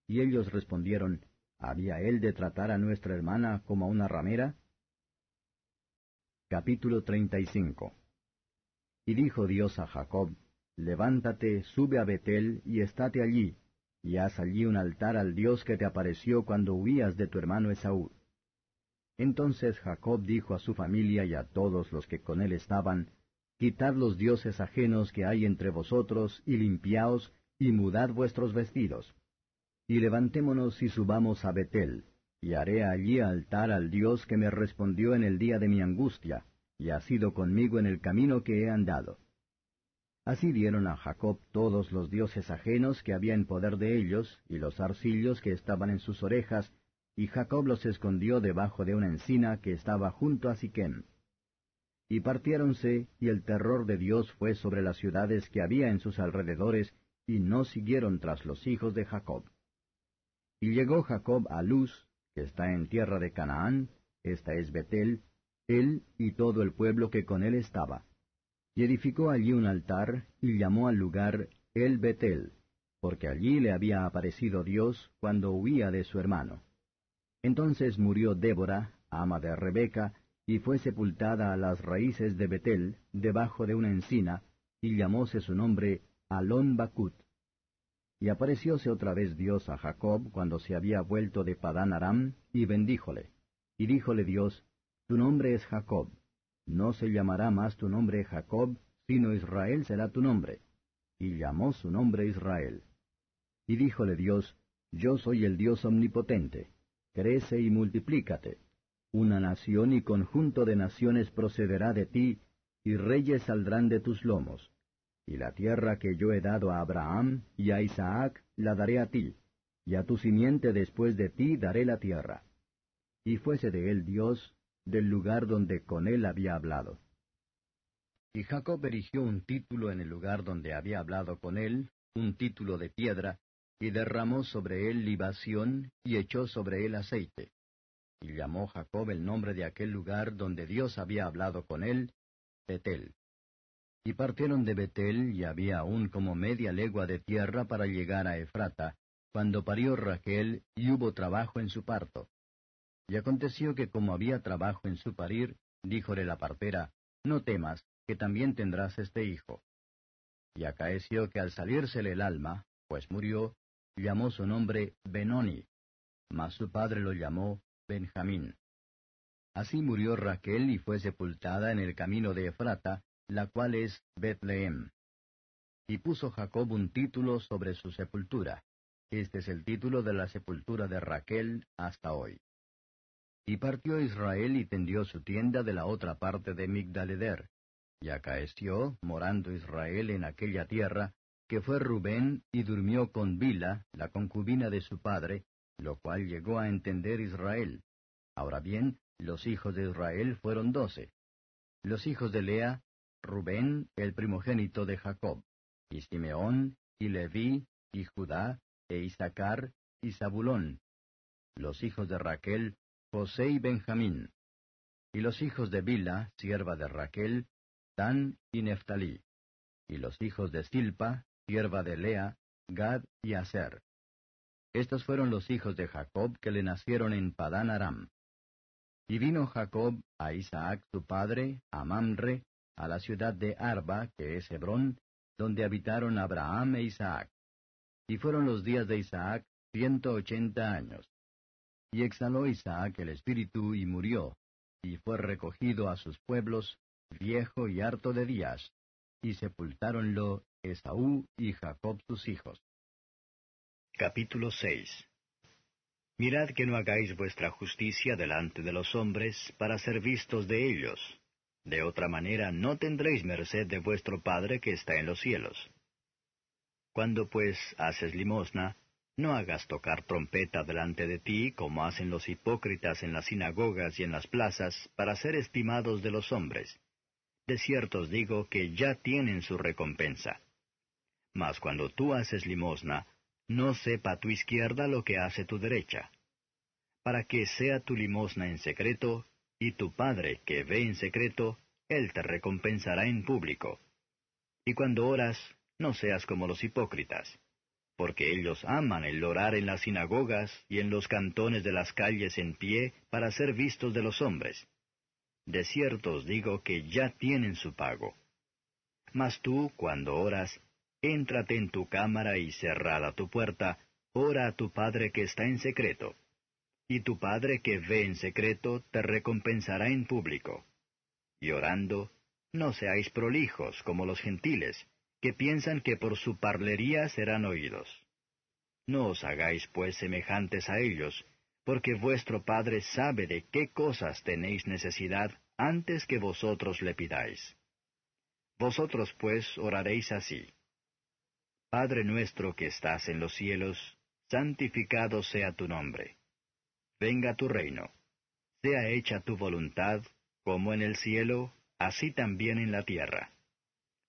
Y ellos respondieron, ¿Había él de tratar a nuestra hermana como a una ramera? Capítulo 35 Y dijo Dios a Jacob, Levántate, sube a Betel, y estate allí, y haz allí un altar al Dios que te apareció cuando huías de tu hermano Esaú. Entonces Jacob dijo a su familia y a todos los que con él estaban, Quitad los dioses ajenos que hay entre vosotros, y limpiaos, y mudad vuestros vestidos. Y levantémonos y subamos a Betel, y haré allí altar al Dios que me respondió en el día de mi angustia, y ha sido conmigo en el camino que he andado. Así dieron a Jacob todos los dioses ajenos que había en poder de ellos, y los arcillos que estaban en sus orejas, y Jacob los escondió debajo de una encina que estaba junto a Siquem. Y partiéronse, y el terror de Dios fue sobre las ciudades que había en sus alrededores, y no siguieron tras los hijos de Jacob. Y llegó Jacob a Luz, que está en tierra de Canaán, esta es Betel, él y todo el pueblo que con él estaba y edificó allí un altar, y llamó al lugar El Betel, porque allí le había aparecido Dios cuando huía de su hermano. Entonces murió Débora, ama de Rebeca, y fue sepultada a las raíces de Betel, debajo de una encina, y llamóse su nombre Alon Bakut. Y aparecióse otra vez Dios a Jacob cuando se había vuelto de Padán Aram, y bendíjole. Y díjole Dios, Tu nombre es Jacob, no se llamará más tu nombre Jacob, sino Israel será tu nombre. Y llamó su nombre Israel. Y díjole Dios, Yo soy el Dios omnipotente. Crece y multiplícate. Una nación y conjunto de naciones procederá de ti, y reyes saldrán de tus lomos. Y la tierra que yo he dado a Abraham y a Isaac la daré a ti, y a tu simiente después de ti daré la tierra. Y fuese de él Dios, del lugar donde con él había hablado. Y Jacob erigió un título en el lugar donde había hablado con él, un título de piedra, y derramó sobre él libación, y echó sobre él aceite. Y llamó Jacob el nombre de aquel lugar donde Dios había hablado con él, Betel. Y partieron de Betel, y había aún como media legua de tierra para llegar a Efrata, cuando parió Raquel, y hubo trabajo en su parto. Y aconteció que como había trabajo en su parir, díjole la partera, No temas, que también tendrás este hijo. Y acaeció que al salírsele el alma, pues murió, llamó su nombre Benoni, mas su padre lo llamó Benjamín. Así murió Raquel y fue sepultada en el camino de Efrata, la cual es Betlehem. Y puso Jacob un título sobre su sepultura. Este es el título de la sepultura de Raquel hasta hoy. Y partió Israel y tendió su tienda de la otra parte de Migdaleder. Y acaeció, morando Israel en aquella tierra, que fue Rubén y durmió con Bila, la concubina de su padre, lo cual llegó a entender Israel. Ahora bien, los hijos de Israel fueron doce. Los hijos de Lea, Rubén, el primogénito de Jacob, y Simeón, y Leví, y Judá, e Isaacar, y Zabulón. Los hijos de Raquel, José y Benjamín. Y los hijos de Bila, sierva de Raquel, Dan y Neftalí. Y los hijos de Silpa, sierva de Lea, Gad y Aser. Estos fueron los hijos de Jacob que le nacieron en Padán Aram. Y vino Jacob a Isaac su padre, a Mamre, a la ciudad de Arba, que es Hebrón, donde habitaron Abraham e Isaac. Y fueron los días de Isaac ciento ochenta años. Y exhaló Isaac el espíritu y murió, y fue recogido a sus pueblos, viejo y harto de días, y sepultáronlo Esaú y Jacob sus hijos. Capítulo 6 Mirad que no hagáis vuestra justicia delante de los hombres para ser vistos de ellos. De otra manera no tendréis merced de vuestro Padre que está en los cielos. Cuando pues haces limosna, no hagas tocar trompeta delante de ti, como hacen los hipócritas en las sinagogas y en las plazas, para ser estimados de los hombres. De cierto os digo que ya tienen su recompensa. Mas cuando tú haces limosna, no sepa tu izquierda lo que hace tu derecha, para que sea tu limosna en secreto, y tu Padre que ve en secreto, Él te recompensará en público. Y cuando oras, no seas como los hipócritas, porque ellos aman el orar en las sinagogas y en los cantones de las calles en pie para ser vistos de los hombres. De cierto os digo que ya tienen su pago. Mas tú, cuando oras, éntrate en tu cámara y cerrada tu puerta, ora a tu Padre que está en secreto. Y tu Padre que ve en secreto te recompensará en público. Y orando, no seáis prolijos como los gentiles, que piensan que por su parlería serán oídos. No os hagáis pues semejantes a ellos, porque vuestro Padre sabe de qué cosas tenéis necesidad antes que vosotros le pidáis. Vosotros pues oraréis así. Padre nuestro que estás en los cielos, santificado sea tu nombre. Venga tu reino. Sea hecha tu voluntad, como en el cielo, así también en la tierra.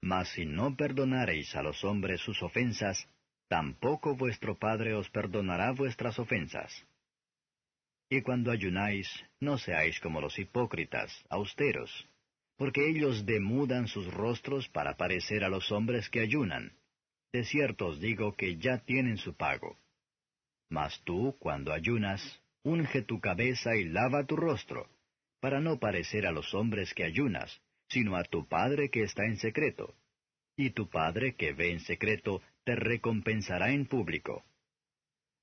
Mas si no perdonareis a los hombres sus ofensas, tampoco vuestro Padre os perdonará vuestras ofensas. Y cuando ayunáis, no seáis como los hipócritas, austeros, porque ellos demudan sus rostros para parecer a los hombres que ayunan. De cierto os digo que ya tienen su pago. Mas tú, cuando ayunas, unge tu cabeza y lava tu rostro, para no parecer a los hombres que ayunas, sino a tu Padre que está en secreto. Y tu Padre que ve en secreto te recompensará en público.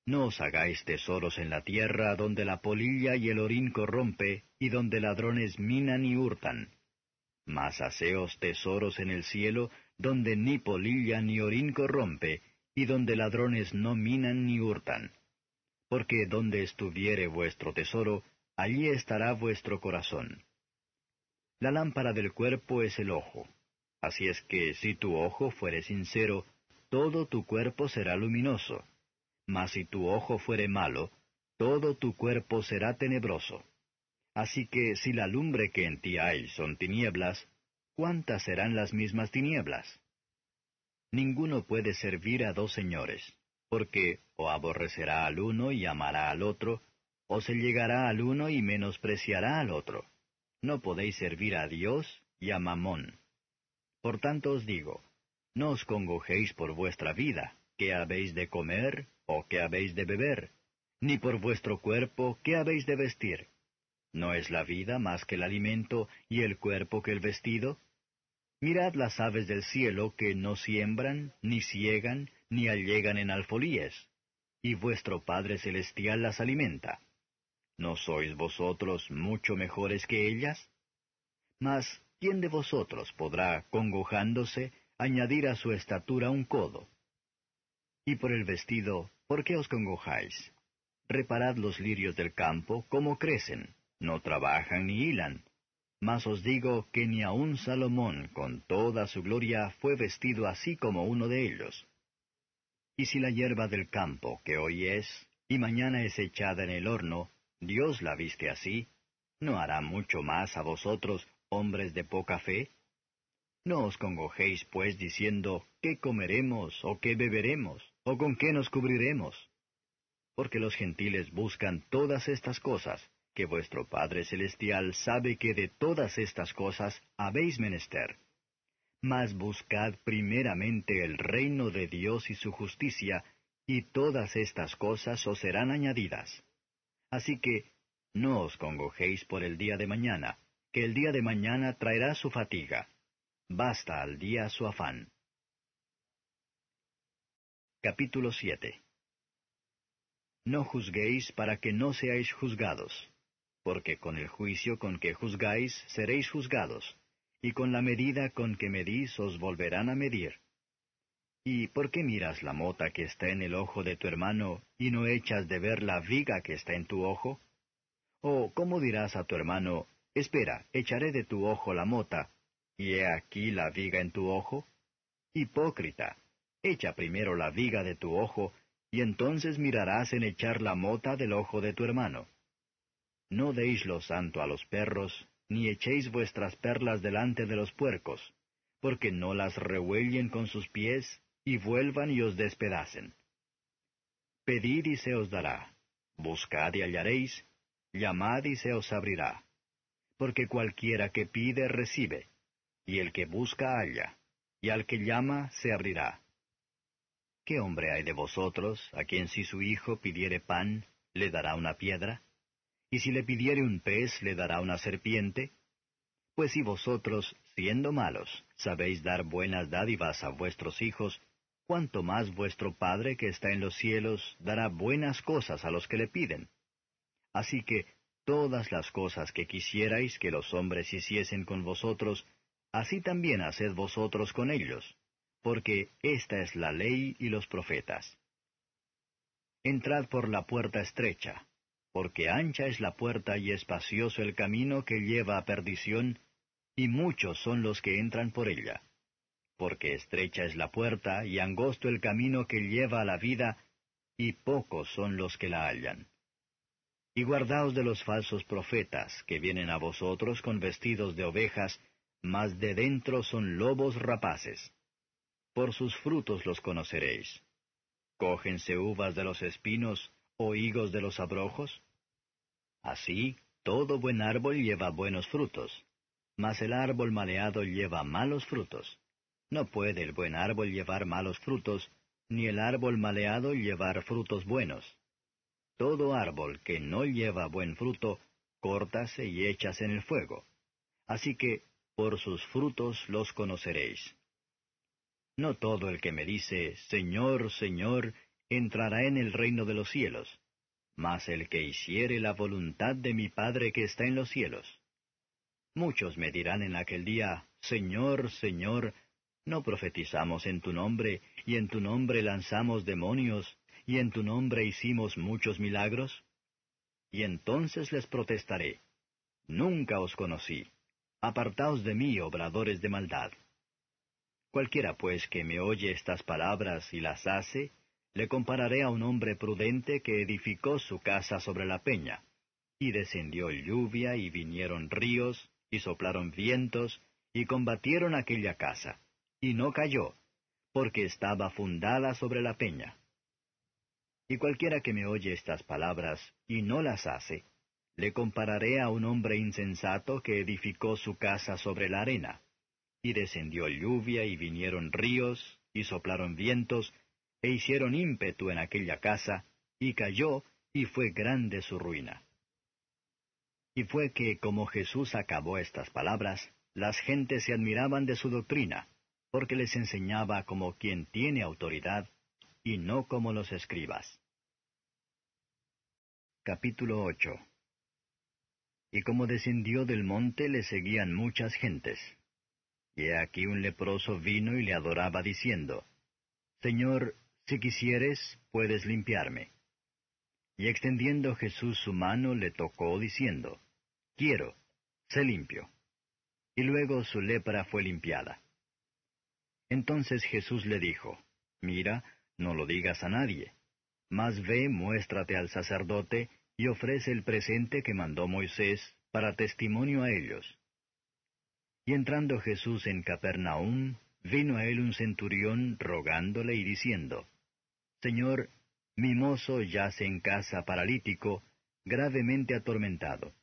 No os hagáis tesoros en la tierra donde la polilla y el orín corrompe, y donde ladrones minan y hurtan. Mas haceos tesoros en el cielo, donde ni polilla ni orín corrompe, y donde ladrones no minan ni hurtan. Porque donde estuviere vuestro tesoro, allí estará vuestro corazón. La lámpara del cuerpo es el ojo. Así es que si tu ojo fuere sincero, todo tu cuerpo será luminoso. Mas si tu ojo fuere malo, todo tu cuerpo será tenebroso. Así que si la lumbre que en ti hay son tinieblas, ¿cuántas serán las mismas tinieblas? Ninguno puede servir a dos señores, porque o aborrecerá al uno y amará al otro, o se llegará al uno y menospreciará al otro. No podéis servir a Dios y a Mamón. Por tanto os digo, no os congojéis por vuestra vida, qué habéis de comer o qué habéis de beber, ni por vuestro cuerpo, qué habéis de vestir. ¿No es la vida más que el alimento y el cuerpo que el vestido? Mirad las aves del cielo que no siembran, ni ciegan, ni allegan en alfolíes, y vuestro Padre Celestial las alimenta. ¿No sois vosotros mucho mejores que ellas? Mas, ¿quién de vosotros podrá, congojándose, añadir a su estatura un codo? Y por el vestido, ¿por qué os congojáis? Reparad los lirios del campo, cómo crecen, no trabajan ni hilan. Mas os digo que ni aun Salomón, con toda su gloria, fue vestido así como uno de ellos. Y si la hierba del campo, que hoy es, y mañana es echada en el horno, Dios la viste así, ¿no hará mucho más a vosotros, hombres de poca fe? No os congojéis, pues, diciendo, ¿qué comeremos, o qué beberemos, o con qué nos cubriremos? Porque los gentiles buscan todas estas cosas, que vuestro Padre Celestial sabe que de todas estas cosas habéis menester. Mas buscad primeramente el reino de Dios y su justicia, y todas estas cosas os serán añadidas. Así que no os congojéis por el día de mañana, que el día de mañana traerá su fatiga. Basta al día su afán. Capítulo 7 No juzguéis para que no seáis juzgados, porque con el juicio con que juzgáis seréis juzgados, y con la medida con que medís os volverán a medir. ¿Y por qué miras la mota que está en el ojo de tu hermano y no echas de ver la viga que está en tu ojo? ¿O cómo dirás a tu hermano, espera, echaré de tu ojo la mota, y he aquí la viga en tu ojo? Hipócrita, echa primero la viga de tu ojo, y entonces mirarás en echar la mota del ojo de tu hermano. No deis lo santo a los perros, ni echéis vuestras perlas delante de los puercos, porque no las rehuellen con sus pies, y vuelvan y os despedacen. Pedid y se os dará, buscad y hallaréis, llamad y se os abrirá. Porque cualquiera que pide recibe, y el que busca halla, y al que llama se abrirá. ¿Qué hombre hay de vosotros, a quien si su hijo pidiere pan, le dará una piedra? ¿Y si le pidiere un pez, le dará una serpiente? Pues si vosotros, siendo malos, sabéis dar buenas dádivas a vuestros hijos, cuánto más vuestro Padre que está en los cielos dará buenas cosas a los que le piden. Así que todas las cosas que quisierais que los hombres hiciesen con vosotros, así también haced vosotros con ellos, porque esta es la ley y los profetas. Entrad por la puerta estrecha, porque ancha es la puerta y espacioso el camino que lleva a perdición, y muchos son los que entran por ella porque estrecha es la puerta y angosto el camino que lleva a la vida, y pocos son los que la hallan. Y guardaos de los falsos profetas, que vienen a vosotros con vestidos de ovejas, mas de dentro son lobos rapaces. Por sus frutos los conoceréis. ¿Cógense uvas de los espinos o higos de los abrojos? Así, todo buen árbol lleva buenos frutos, mas el árbol maleado lleva malos frutos. No puede el buen árbol llevar malos frutos, ni el árbol maleado llevar frutos buenos. Todo árbol que no lleva buen fruto, córtase y echas en el fuego. Así que, por sus frutos los conoceréis. No todo el que me dice, Señor, Señor, entrará en el reino de los cielos, mas el que hiciere la voluntad de mi Padre que está en los cielos. Muchos me dirán en aquel día, Señor, Señor, ¿No profetizamos en tu nombre, y en tu nombre lanzamos demonios, y en tu nombre hicimos muchos milagros? Y entonces les protestaré, Nunca os conocí, apartaos de mí, obradores de maldad. Cualquiera pues que me oye estas palabras y las hace, le compararé a un hombre prudente que edificó su casa sobre la peña, y descendió lluvia y vinieron ríos, y soplaron vientos, y combatieron aquella casa y no cayó, porque estaba fundada sobre la peña. Y cualquiera que me oye estas palabras y no las hace, le compararé a un hombre insensato que edificó su casa sobre la arena. Y descendió lluvia y vinieron ríos, y soplaron vientos, e hicieron ímpetu en aquella casa, y cayó, y fue grande su ruina. Y fue que, como Jesús acabó estas palabras, las gentes se admiraban de su doctrina, porque les enseñaba como quien tiene autoridad y no como los escribas. Capítulo 8 Y como descendió del monte le seguían muchas gentes. Y aquí un leproso vino y le adoraba diciendo, Señor, si quisieres, puedes limpiarme. Y extendiendo Jesús su mano le tocó diciendo, Quiero, sé limpio. Y luego su lepra fue limpiada. Entonces Jesús le dijo, Mira, no lo digas a nadie, mas ve, muéstrate al sacerdote, y ofrece el presente que mandó Moisés, para testimonio a ellos. Y entrando Jesús en Capernaum, vino a él un centurión rogándole y diciendo, Señor, mi mozo yace en casa paralítico, gravemente atormentado.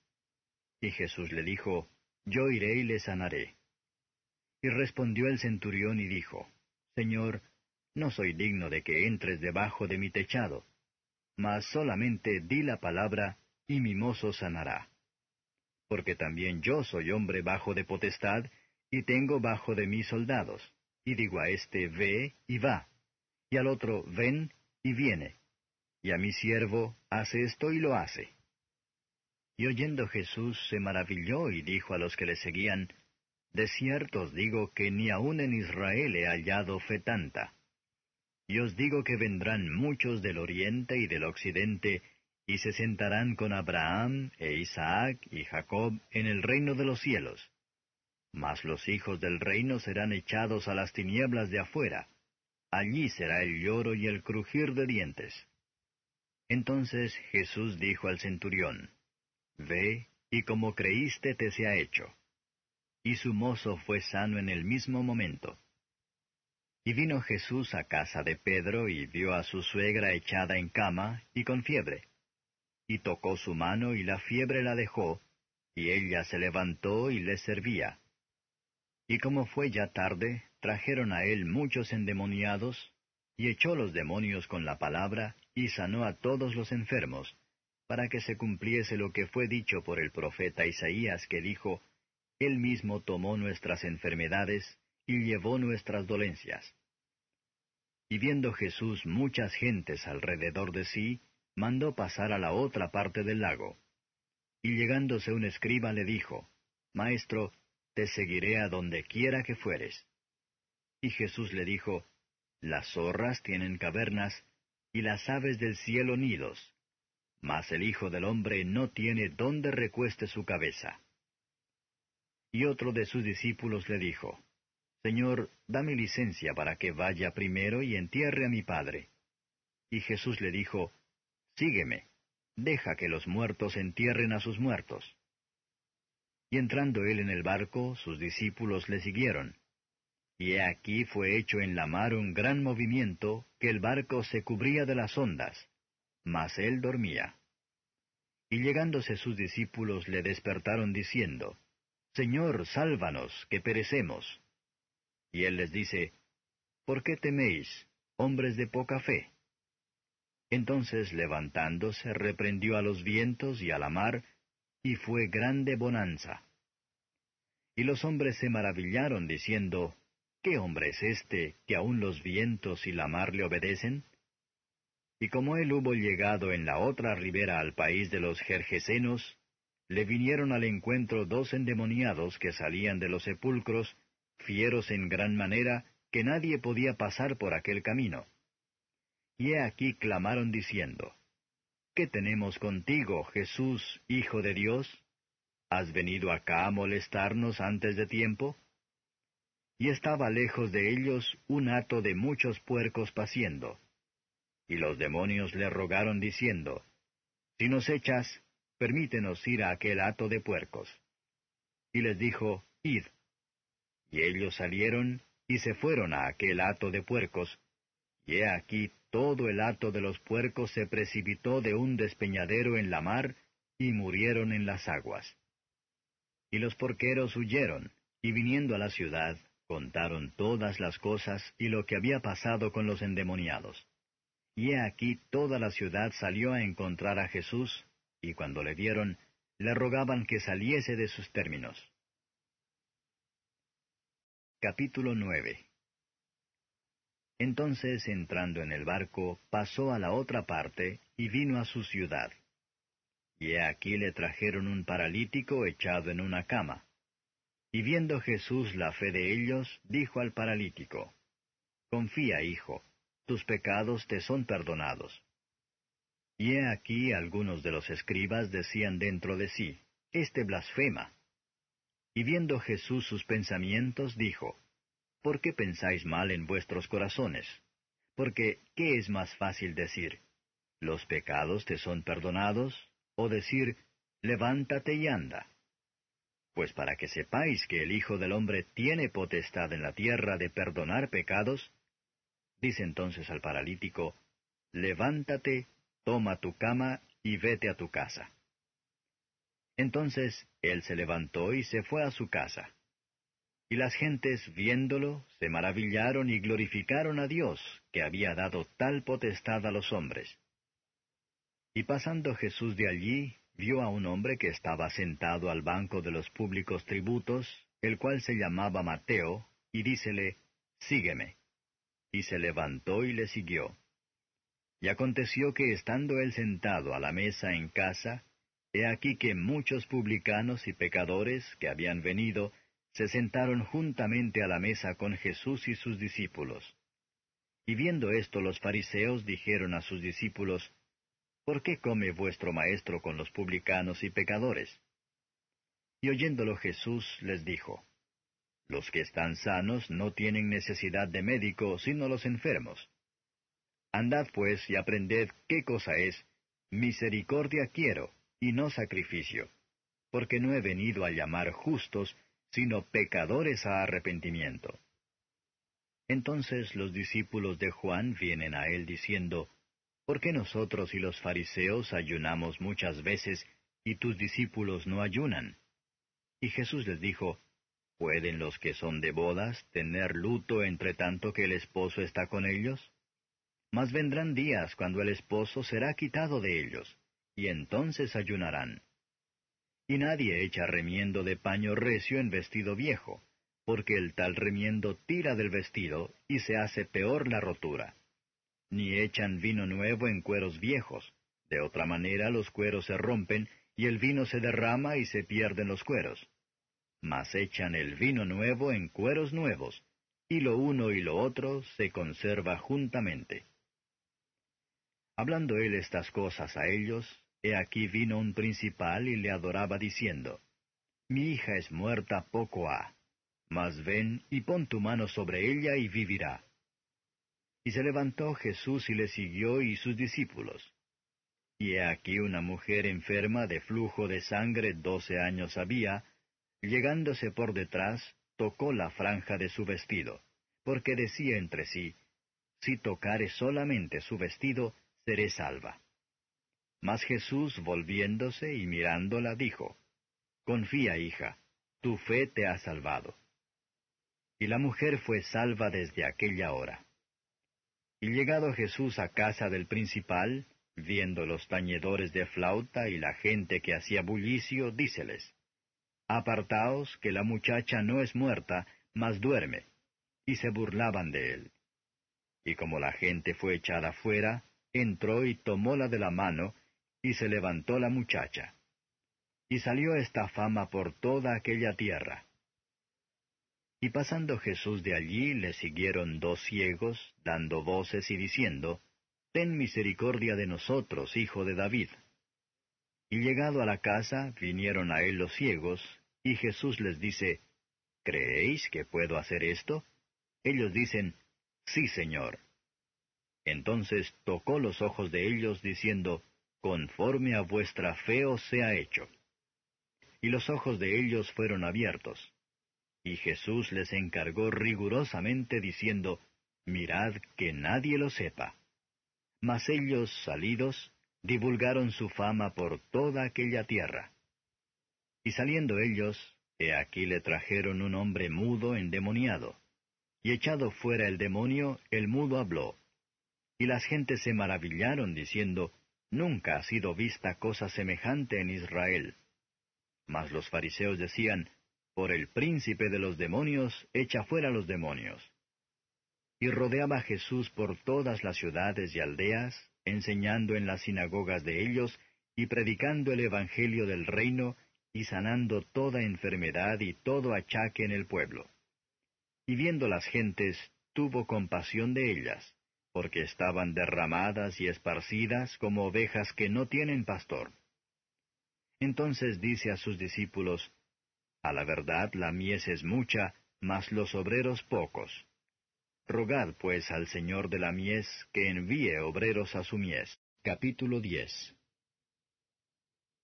Y Jesús le dijo, Yo iré y le sanaré. Y respondió el centurión y dijo, Señor, no soy digno de que entres debajo de mi techado, mas solamente di la palabra, y mi mozo sanará. Porque también yo soy hombre bajo de potestad, y tengo bajo de mí soldados, y digo a éste, ve y va, y al otro, ven y viene, y a mi siervo, hace esto y lo hace. Y oyendo Jesús se maravilló y dijo a los que le seguían, de cierto os digo que ni aun en Israel he hallado fe tanta. Y os digo que vendrán muchos del oriente y del occidente, y se sentarán con Abraham e Isaac y Jacob en el reino de los cielos. Mas los hijos del reino serán echados a las tinieblas de afuera. Allí será el lloro y el crujir de dientes. Entonces Jesús dijo al centurión, Ve, y como creíste te sea hecho. Y su mozo fue sano en el mismo momento. Y vino Jesús a casa de Pedro y vio a su suegra echada en cama y con fiebre. Y tocó su mano y la fiebre la dejó, y ella se levantó y le servía. Y como fue ya tarde, trajeron a él muchos endemoniados, y echó los demonios con la palabra, y sanó a todos los enfermos, para que se cumpliese lo que fue dicho por el profeta Isaías, que dijo, Él mismo tomó nuestras enfermedades, y llevó nuestras dolencias. Y viendo Jesús muchas gentes alrededor de sí, mandó pasar a la otra parte del lago. Y llegándose un escriba le dijo, Maestro, te seguiré a donde quiera que fueres. Y Jesús le dijo, Las zorras tienen cavernas, y las aves del cielo nidos, mas el Hijo del Hombre no tiene dónde recueste su cabeza. Y otro de sus discípulos le dijo, Señor, dame licencia para que vaya primero y entierre a mi Padre. Y Jesús le dijo, Sígueme, deja que los muertos entierren a sus muertos. Y entrando él en el barco, sus discípulos le siguieron. Y he aquí fue hecho en la mar un gran movimiento, que el barco se cubría de las ondas, mas él dormía. Y llegándose sus discípulos le despertaron diciendo, Señor, sálvanos, que perecemos. Y él les dice, ¿Por qué teméis, hombres de poca fe? Entonces levantándose reprendió a los vientos y a la mar, y fue grande bonanza. Y los hombres se maravillaron diciendo, ¿Qué hombre es este que aun los vientos y la mar le obedecen? Y como él hubo llegado en la otra ribera al país de los Jerjesenos, le vinieron al encuentro dos endemoniados que salían de los sepulcros, fieros en gran manera, que nadie podía pasar por aquel camino. Y he aquí clamaron diciendo, ¿Qué tenemos contigo, Jesús, Hijo de Dios? ¿Has venido acá a molestarnos antes de tiempo? Y estaba lejos de ellos un hato de muchos puercos paciendo. Y los demonios le rogaron diciendo, Si nos echas, permítenos ir a aquel hato de puercos. Y les dijo, Id. Y ellos salieron y se fueron a aquel hato de puercos, y he aquí todo el hato de los puercos se precipitó de un despeñadero en la mar, y murieron en las aguas. Y los porqueros huyeron, y viniendo a la ciudad, contaron todas las cosas y lo que había pasado con los endemoniados. Y he aquí toda la ciudad salió a encontrar a Jesús, y cuando le vieron, le rogaban que saliese de sus términos. Capítulo 9 entonces, entrando en el barco, pasó a la otra parte y vino a su ciudad. Y aquí le trajeron un paralítico echado en una cama. Y viendo Jesús la fe de ellos, dijo al paralítico, Confía, hijo, tus pecados te son perdonados. Y he aquí algunos de los escribas decían dentro de sí, Este blasfema. Y viendo Jesús sus pensamientos, dijo, ¿Por qué pensáis mal en vuestros corazones? Porque, ¿qué es más fácil decir? ¿Los pecados te son perdonados? ¿O decir, levántate y anda? Pues para que sepáis que el Hijo del Hombre tiene potestad en la tierra de perdonar pecados, dice entonces al paralítico, levántate, toma tu cama y vete a tu casa. Entonces él se levantó y se fue a su casa. Y las gentes, viéndolo, se maravillaron y glorificaron a Dios, que había dado tal potestad a los hombres. Y pasando Jesús de allí, vio a un hombre que estaba sentado al banco de los públicos tributos, el cual se llamaba Mateo, y dícele, Sígueme. Y se levantó y le siguió. Y aconteció que estando él sentado a la mesa en casa, he aquí que muchos publicanos y pecadores que habían venido se sentaron juntamente a la mesa con Jesús y sus discípulos. Y viendo esto los fariseos dijeron a sus discípulos, ¿Por qué come vuestro maestro con los publicanos y pecadores? Y oyéndolo Jesús les dijo, Los que están sanos no tienen necesidad de médico, sino los enfermos. Andad pues y aprended qué cosa es, misericordia quiero, y no sacrificio, porque no he venido a llamar justos, sino pecadores a arrepentimiento. Entonces los discípulos de Juan vienen a él diciendo, ¿Por qué nosotros y los fariseos ayunamos muchas veces y tus discípulos no ayunan? Y Jesús les dijo, ¿Pueden los que son de bodas tener luto entre tanto que el esposo está con ellos? Mas vendrán días cuando el esposo será quitado de ellos, y entonces ayunarán. Y nadie echa remiendo de paño recio en vestido viejo, porque el tal remiendo tira del vestido y se hace peor la rotura. Ni echan vino nuevo en cueros viejos, de otra manera los cueros se rompen y el vino se derrama y se pierden los cueros. Mas echan el vino nuevo en cueros nuevos, y lo uno y lo otro se conserva juntamente. Hablando él estas cosas a ellos, he aquí vino un principal y le adoraba diciendo, Mi hija es muerta poco ha mas ven y pon tu mano sobre ella y vivirá. Y se levantó Jesús y le siguió y sus discípulos. Y he aquí una mujer enferma de flujo de sangre doce años había, llegándose por detrás, tocó la franja de su vestido, porque decía entre sí, Si tocare solamente su vestido, seré salva. Mas Jesús, volviéndose y mirándola, dijo, Confía, hija, tu fe te ha salvado y la mujer fue salva desde aquella hora. Y llegado Jesús a casa del principal, viendo los tañedores de flauta y la gente que hacía bullicio, díceles, Apartaos, que la muchacha no es muerta, mas duerme. Y se burlaban de él. Y como la gente fue echada fuera, entró y tomóla de la mano, y se levantó la muchacha. Y salió esta fama por toda aquella tierra. Y pasando Jesús de allí le siguieron dos ciegos, dando voces y diciendo, Ten misericordia de nosotros, hijo de David. Y llegado a la casa, vinieron a él los ciegos, y Jesús les dice, ¿Creéis que puedo hacer esto? Ellos dicen, Sí, Señor. Entonces tocó los ojos de ellos, diciendo, Conforme a vuestra fe os sea hecho. Y los ojos de ellos fueron abiertos. Y Jesús les encargó rigurosamente diciendo, Mirad que nadie lo sepa. Mas ellos, salidos, divulgaron su fama por toda aquella tierra. Y saliendo ellos, he aquí le trajeron un hombre mudo endemoniado. Y echado fuera el demonio, el mudo habló. Y las gentes se maravillaron diciendo, Nunca ha sido vista cosa semejante en Israel. Mas los fariseos decían, por el príncipe de los demonios, echa fuera los demonios. Y rodeaba Jesús por todas las ciudades y aldeas, enseñando en las sinagogas de ellos, y predicando el Evangelio del reino, y sanando toda enfermedad y todo achaque en el pueblo. Y viendo las gentes, tuvo compasión de ellas, porque estaban derramadas y esparcidas como ovejas que no tienen pastor. Entonces dice a sus discípulos, a la verdad la mies es mucha, mas los obreros pocos. Rogad pues al Señor de la mies que envíe obreros a su mies. Capítulo 10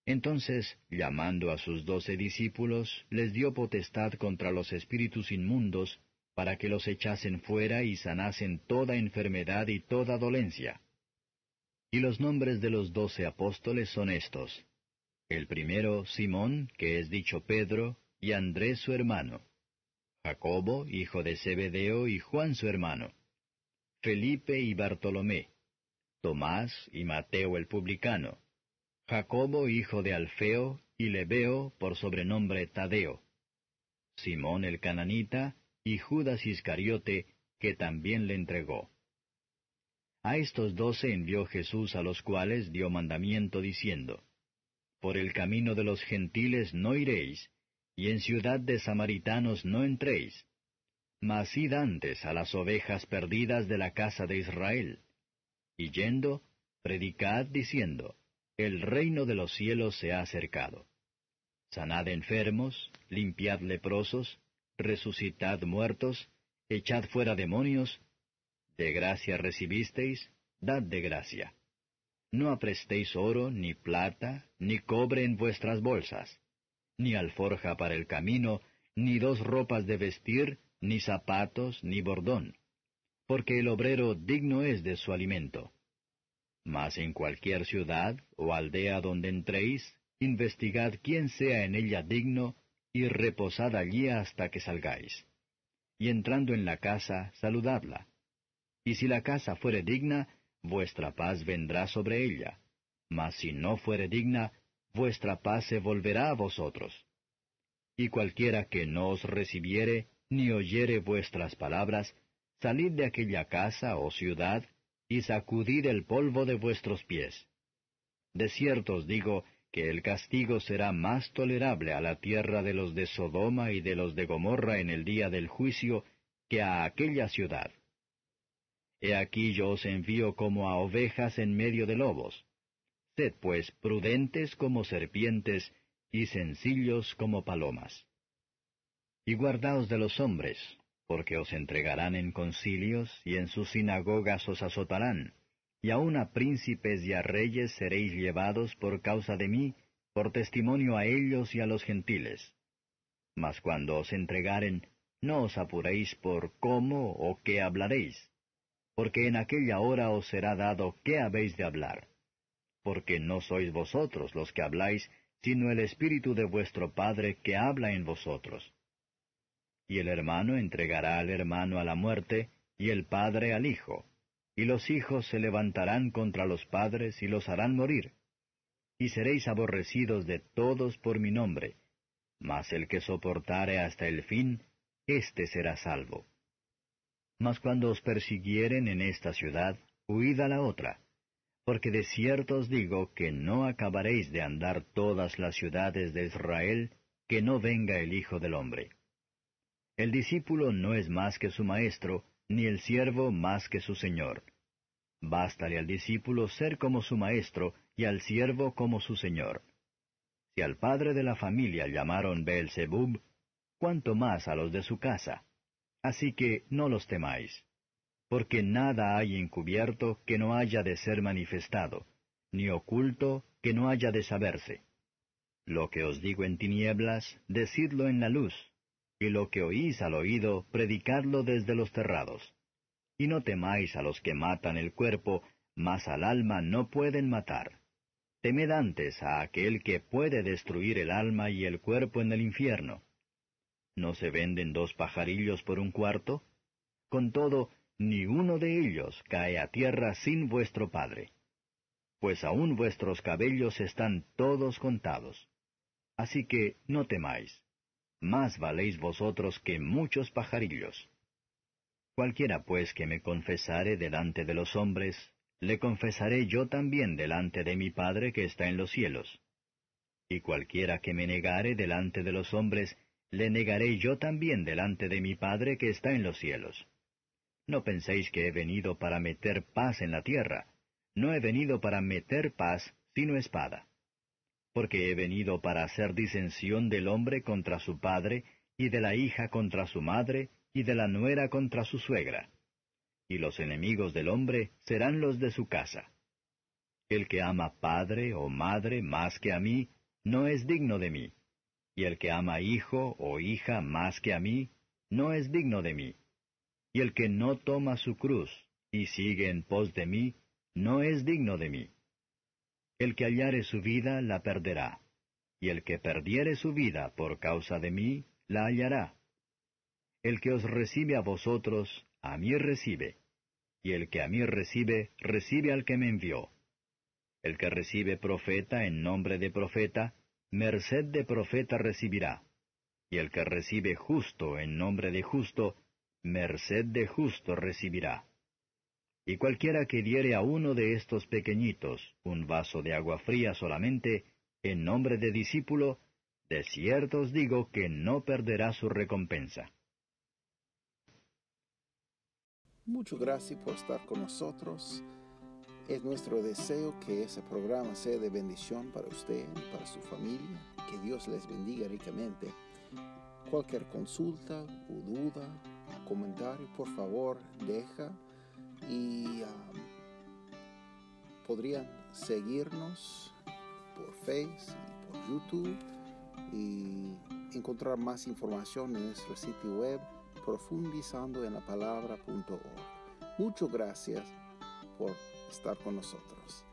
Entonces, llamando a sus doce discípulos, les dio potestad contra los espíritus inmundos, para que los echasen fuera y sanasen toda enfermedad y toda dolencia. Y los nombres de los doce apóstoles son estos. El primero, Simón, que es dicho Pedro, y Andrés su hermano, Jacobo, hijo de Zebedeo, y Juan su hermano, Felipe y Bartolomé, Tomás y Mateo el publicano, Jacobo, hijo de Alfeo, y Lebeo, por sobrenombre Tadeo, Simón el cananita, y Judas Iscariote, que también le entregó. A estos doce envió Jesús a los cuales dio mandamiento diciendo, Por el camino de los gentiles no iréis, y en ciudad de samaritanos no entréis, mas id antes a las ovejas perdidas de la casa de Israel. Y yendo, predicad diciendo, El reino de los cielos se ha acercado. Sanad enfermos, limpiad leprosos, resucitad muertos, echad fuera demonios, de gracia recibisteis, dad de gracia. No aprestéis oro, ni plata, ni cobre en vuestras bolsas, ni alforja para el camino, ni dos ropas de vestir, ni zapatos, ni bordón, porque el obrero digno es de su alimento. Mas en cualquier ciudad o aldea donde entréis, investigad quién sea en ella digno, y reposad allí hasta que salgáis. Y entrando en la casa, saludadla. Y si la casa fuere digna, vuestra paz vendrá sobre ella. Mas si no fuere digna, vuestra paz se volverá a vosotros. Y cualquiera que no os recibiere, ni oyere vuestras palabras, salid de aquella casa o ciudad, y sacudid el polvo de vuestros pies. De cierto os digo que el castigo será más tolerable a la tierra de los de Sodoma y de los de Gomorra en el día del juicio que a aquella ciudad. He aquí yo os envío como a ovejas en medio de lobos. Sed pues prudentes como serpientes y sencillos como palomas. Y guardaos de los hombres, porque os entregarán en concilios y en sus sinagogas os azotarán, y aun a príncipes y a reyes seréis llevados por causa de mí, por testimonio a ellos y a los gentiles. Mas cuando os entregaren, no os apuréis por cómo o qué hablaréis, porque en aquella hora os será dado qué habéis de hablar. Porque no sois vosotros los que habláis, sino el Espíritu de vuestro Padre que habla en vosotros. Y el hermano entregará al hermano a la muerte, y el padre al hijo, y los hijos se levantarán contra los padres y los harán morir. Y seréis aborrecidos de todos por mi nombre, mas el que soportare hasta el fin, éste será salvo. Mas cuando os persiguieren en esta ciudad, huid a la otra, porque de cierto os digo que no acabaréis de andar todas las ciudades de Israel, que no venga el Hijo del Hombre. El discípulo no es más que su maestro, ni el siervo más que su señor. Bástale al discípulo ser como su maestro y al siervo como su señor. Si al padre de la familia llamaron Beelzebub, cuánto más a los de su casa. Así que no los temáis, porque nada hay encubierto que no haya de ser manifestado, ni oculto que no haya de saberse. Lo que os digo en tinieblas, decidlo en la luz, y lo que oís al oído, predicadlo desde los terrados. Y no temáis a los que matan el cuerpo, mas al alma no pueden matar. Temed antes a aquel que puede destruir el alma y el cuerpo en el infierno. ¿No se venden dos pajarillos por un cuarto? Con todo, ni uno de ellos cae a tierra sin vuestro Padre. Pues aún vuestros cabellos están todos contados. Así que no temáis más valéis vosotros que muchos pajarillos. Cualquiera pues que me confesare delante de los hombres, le confesaré yo también delante de mi Padre que está en los cielos. Y cualquiera que me negare delante de los hombres, le negaré yo también delante de mi Padre que está en los cielos. No penséis que he venido para meter paz en la tierra, no he venido para meter paz, sino espada porque he venido para hacer disensión del hombre contra su padre, y de la hija contra su madre, y de la nuera contra su suegra. Y los enemigos del hombre serán los de su casa. El que ama padre o madre más que a mí, no es digno de mí. Y el que ama hijo o hija más que a mí, no es digno de mí. Y el que no toma su cruz y sigue en pos de mí, no es digno de mí. El que hallare su vida la perderá, y el que perdiere su vida por causa de mí, la hallará. El que os recibe a vosotros, a mí recibe, y el que a mí recibe, recibe al que me envió. El que recibe profeta en nombre de profeta, merced de profeta recibirá, y el que recibe justo en nombre de justo, merced de justo recibirá. Y cualquiera que diere a uno de estos pequeñitos un vaso de agua fría solamente, en nombre de discípulo, de cierto os digo que no perderá su recompensa. Muchas gracias por estar con nosotros. Es nuestro deseo que ese programa sea de bendición para usted y para su familia. Que Dios les bendiga ricamente. Cualquier consulta o duda, comentario, por favor, deja y um, podrían seguirnos por Facebook y por YouTube y encontrar más información en nuestro sitio web profundizando en la palabra.org. Muchas gracias por estar con nosotros.